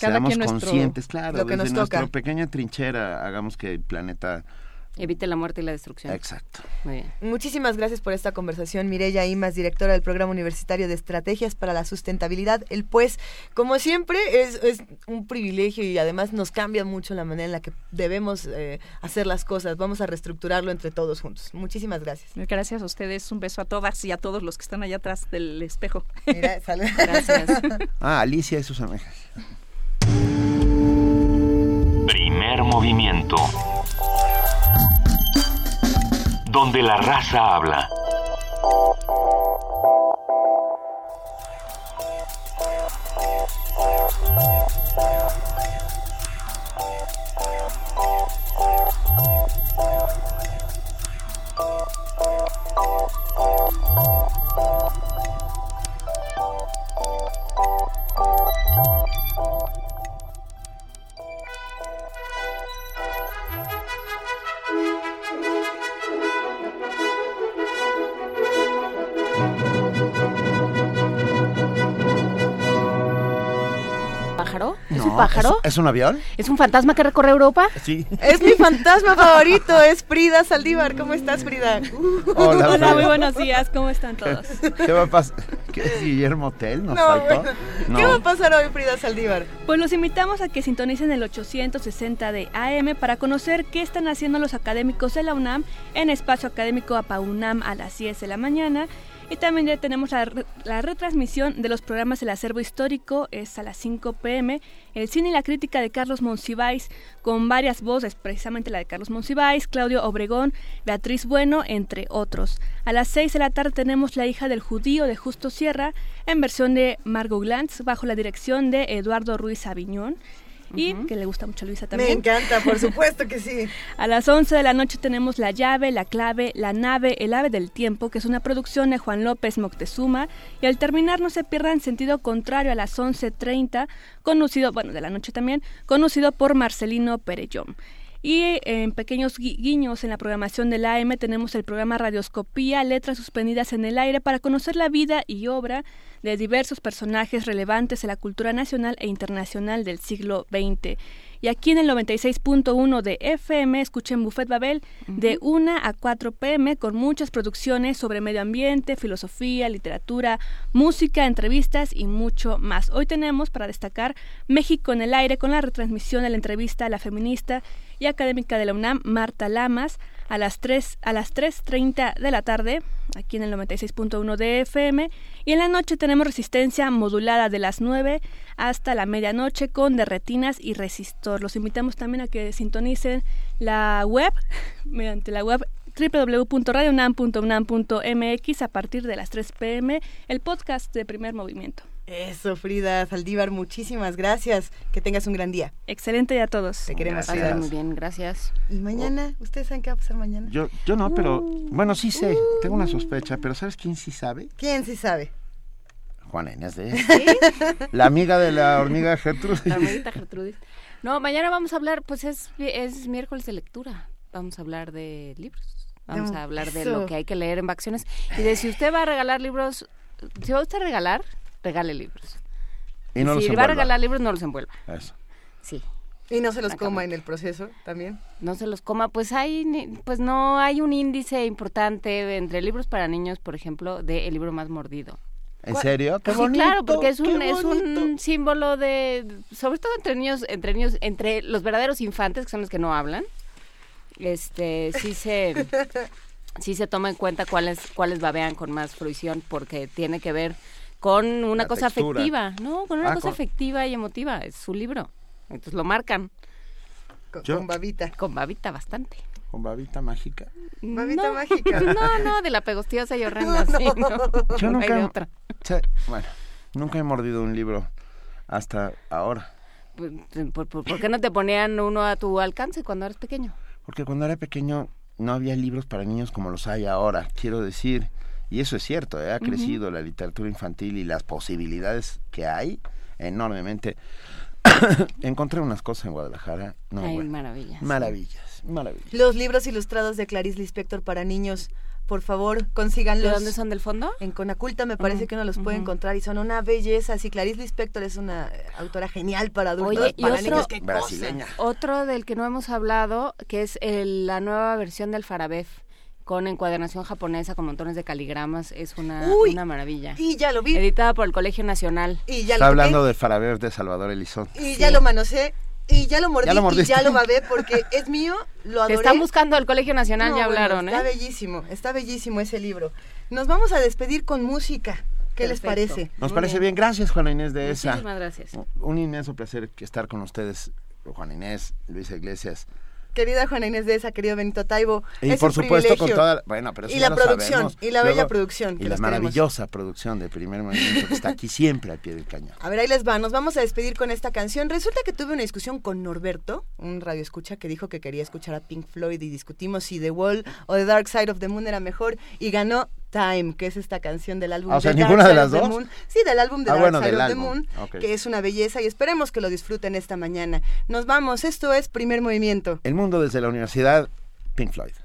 Cada seamos quien nuestro- conscientes, claro, lo que desde nos nuestra toca. pequeña trinchera hagamos que el planeta... Evite la muerte y la destrucción. Exacto. Muy bien. Muchísimas gracias por esta conversación, Mireya Imas, directora del Programa Universitario de Estrategias para la Sustentabilidad. El pues, como siempre, es, es un privilegio y además nos cambia mucho la manera en la que debemos eh, hacer las cosas. Vamos a reestructurarlo entre todos juntos. Muchísimas gracias. Gracias a ustedes, un beso a todas y a todos los que están allá atrás del espejo. Mira, salud. Gracias. Ah, Alicia y sus amigas. Primer movimiento. Donde la raza habla. Pájaro? ¿Es No, un pájaro? ¿Es, es un avión? ¿Es un fantasma que recorre Europa? Sí. Es mi fantasma favorito, es Frida Saldívar. ¿Cómo estás, Frida? Hola, Frida. muy buenos días, ¿cómo están todos? ¿Qué va a pasar? ¿Qué es Guillermo Tell? ¿Nos No, faltó? bueno. No. ¿Qué va a pasar hoy, Frida Saldívar? Pues los invitamos a que sintonicen el 860 de AM para conocer qué están haciendo los académicos de la UNAM en espacio académico APAUNAM a las 10 de la mañana. Y también ya tenemos la, la retransmisión de los programas del acervo histórico, es a las 5 pm, el cine y la crítica de Carlos Monsiváis, con varias voces, precisamente la de Carlos Monsiváis, Claudio Obregón, Beatriz Bueno, entre otros. A las 6 de la tarde tenemos La hija del judío de Justo Sierra, en versión de Margot Glantz, bajo la dirección de Eduardo Ruiz Aviñón. Y que le gusta mucho a Luisa Me también. encanta, por supuesto que sí. A las 11 de la noche tenemos La llave, La clave, La nave, El ave del tiempo, que es una producción de Juan López Moctezuma. Y al terminar no se pierdan sentido contrario a las 11.30, conocido, bueno, de la noche también, conocido por Marcelino Perellón. Y en pequeños gui- guiños en la programación del AM tenemos el programa Radioscopía, Letras Suspendidas en el Aire, para conocer la vida y obra de diversos personajes relevantes de la cultura nacional e internacional del siglo XX. Y aquí en el 96.1 de FM escuchen Buffet Babel de 1 a 4 pm con muchas producciones sobre medio ambiente, filosofía, literatura, música, entrevistas y mucho más. Hoy tenemos para destacar México en el aire con la retransmisión de la entrevista a la feminista y académica de la UNAM, Marta Lamas, a las 3 a las 3:30 de la tarde, aquí en el 96.1 de FM, y en la noche tenemos resistencia modulada de las 9 hasta la medianoche con derretinas y resistor. Los invitamos también a que sintonicen la web mediante la web www.radionam.unam.mx a partir de las 3 pm, el podcast de Primer Movimiento. Eso, Frida Saldívar, muchísimas gracias. Que tengas un gran día. Excelente día a todos. Te queremos, Gracias. Frida. Muy bien, gracias. Y mañana, ¿ustedes saben qué va a pasar mañana? Yo, yo no, pero Uh. bueno, sí sé, tengo una sospecha, pero ¿sabes quién sí sabe? ¿Quién sí sabe? Juana Inés de esa. La amiga de la hormiga Gertrudis. La hormiguita Gertrudis. No, mañana vamos a hablar, pues es, es miércoles de lectura. Vamos a hablar de libros. Vamos a hablar de lo que hay que leer en vacaciones. Y de si usted va a regalar libros, si va usted a regalar, regale libros. Y no los si va a regalar libros, no los envuelva. Eso. Sí. Y no se los coma en el proceso también. No se los coma, pues hay, ni- pues no hay un índice importante entre libros para niños, por ejemplo, de el libro más mordido. ¿En serio? ¡Qué sí, bonito! claro, porque es un, es un símbolo de, sobre todo entre niños, entre niños, entre los verdaderos infantes, que son los que no hablan, este, sí se, sí se toma en cuenta cuáles, cuáles babean con más fruición, porque tiene que ver con una La cosa textura. afectiva, ¿no? Con una Ah, cosa con- afectiva y emotiva, es su libro. Entonces lo marcan. Con, Yo- con babita. Con babita bastante. Con babita mágica. Babita no, mágica. No, no, de la pegostiosa y horrenda, sí, no. Yo No hay nunca, de otra. Sí, bueno, nunca he mordido un libro hasta ahora. Pues, ¿Por, por, por qué no te ponían uno a tu alcance cuando eras pequeño? Porque cuando era pequeño no había libros para niños como los hay ahora, quiero decir. Y eso es cierto, ¿eh? ha crecido la literatura infantil y las posibilidades que hay enormemente. Encontré unas cosas en Guadalajara. No, Ay, bueno, maravillas. Maravillas, maravillas. Los libros ilustrados de Clarice Lispector para niños, por favor, consíganlos. ¿De dónde son del fondo? En Conaculta me parece que uno los puede encontrar y son una belleza. Sí, Clarice Lispector es una eh, autora genial para adultos, Oye, y para otro, niños. ¡Qué cosa! Brasileña. otro del que no hemos hablado, que es el- la nueva versión del Farabef, con encuadernación japonesa, con montones de caligramas, es una, Uy, una maravilla. Y ya lo vi. Editada por el Colegio Nacional. Y ya Está lo hablando de Faraber de Salvador Elizondo. Y ya lo manoseé. Y ya lo mordí. Ya lo y ya lo babé porque es mío. Lo Te adoré. están buscando el Colegio Nacional, No, ya bueno, hablaron, Está ¿eh? bellísimo, está bellísimo ese libro. Nos vamos a despedir con música. ¿Qué les parece? Nos Muy parece bien. Gracias, Juana Inés de esa. Muchísimas gracias. Un inmenso placer estar con ustedes Juan Inés, Luisa Iglesias, querida Juana Inés de esa, querido Benito Taibo. Y por supuesto con toda, bueno, pero y la producción, y la bella producción. y la maravillosa producción de Primer Movimiento que está aquí siempre al pie del cañón. A ver, ahí les va, nos vamos a despedir con esta canción. Resulta que tuve una discusión con Norberto, un radio escucha que dijo que quería escuchar a Pink Floyd y discutimos si The Wall o The Dark Side of the Moon era mejor y ganó Time, que es esta canción del álbum ah, o sea, ninguna de las dos. Moon. Sí, del álbum de ah, Dark Side of the Moon, que es una belleza y esperemos que lo disfruten esta mañana. Nos vamos, esto es Primer Movimiento. El mundo desde la universidad, Pink Floyd.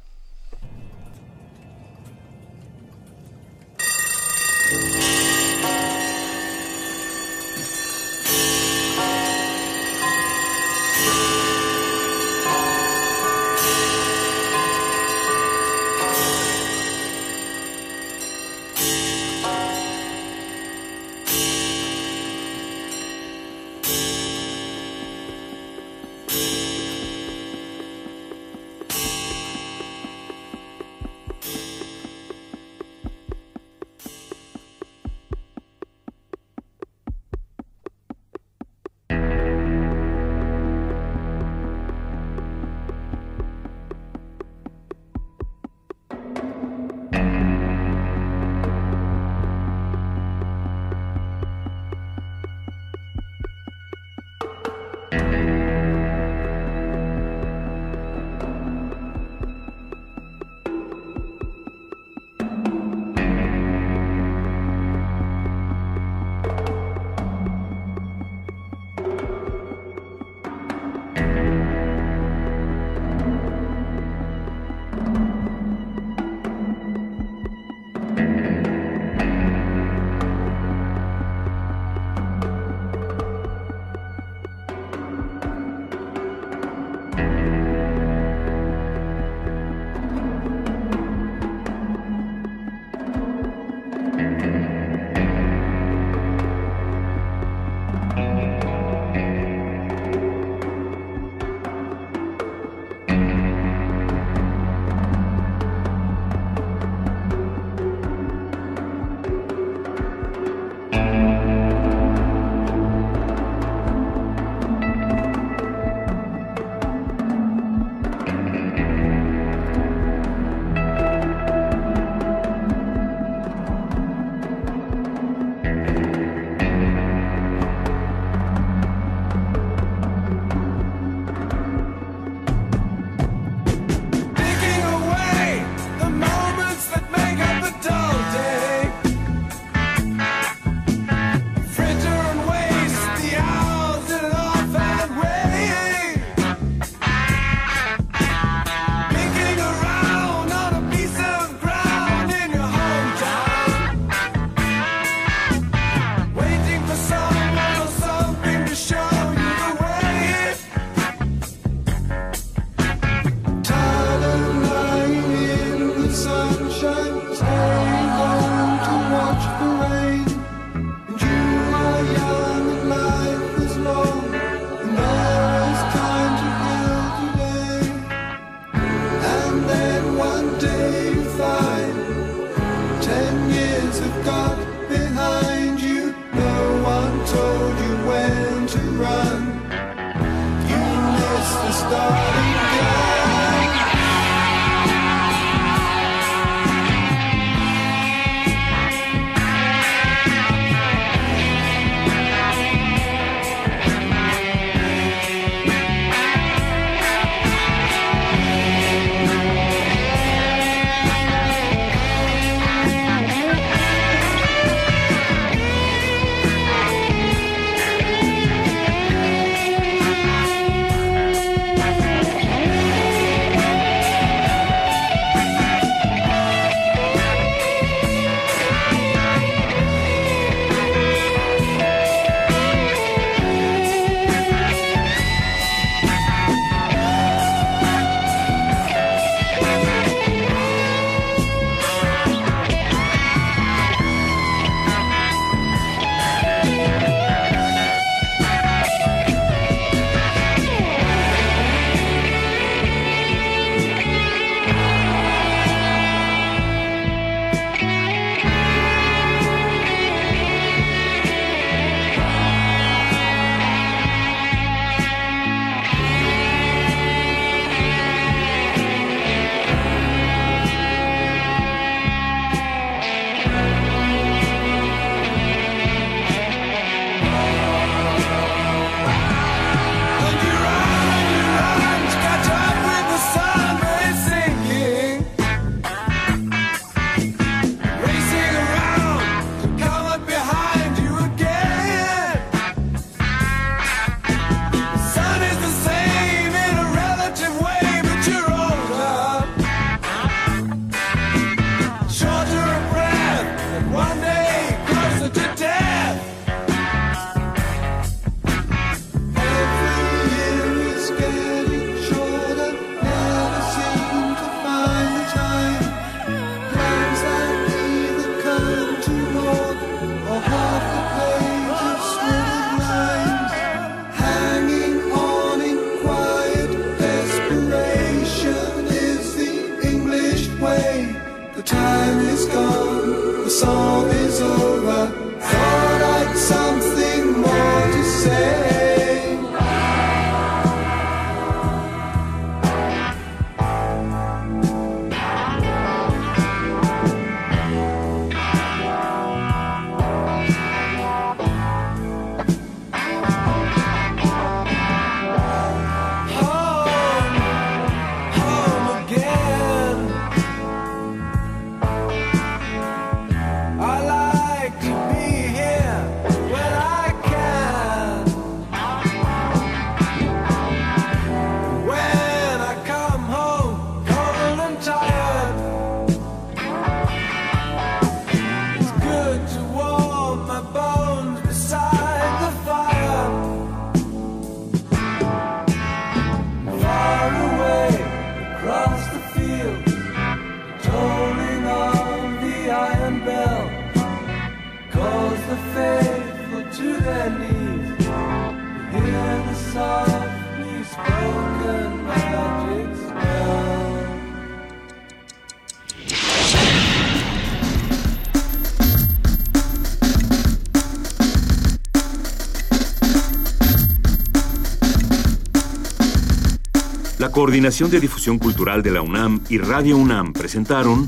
Coordinación de Difusión Cultural de la UNAM y Radio UNAM presentaron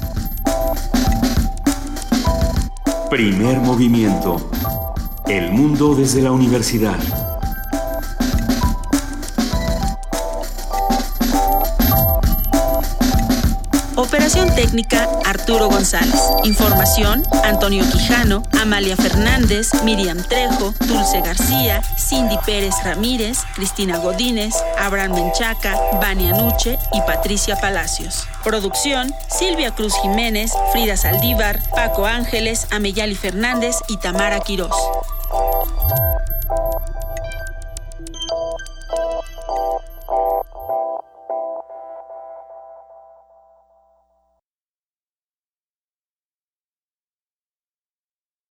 Primer Movimiento. El mundo desde la universidad. Operación técnica Arturo González. Información Antonio Quijano, Amalia Fernández, Miriam Trejo, Dulce García, Cindy Pérez Ramírez, Cristina Godínez, Abraham Menchaca, Vania Nuche y Patricia Palacios. Producción Silvia Cruz Jiménez, Frida Saldívar, Paco Ángeles, Ameyali Fernández y Tamara Quirós.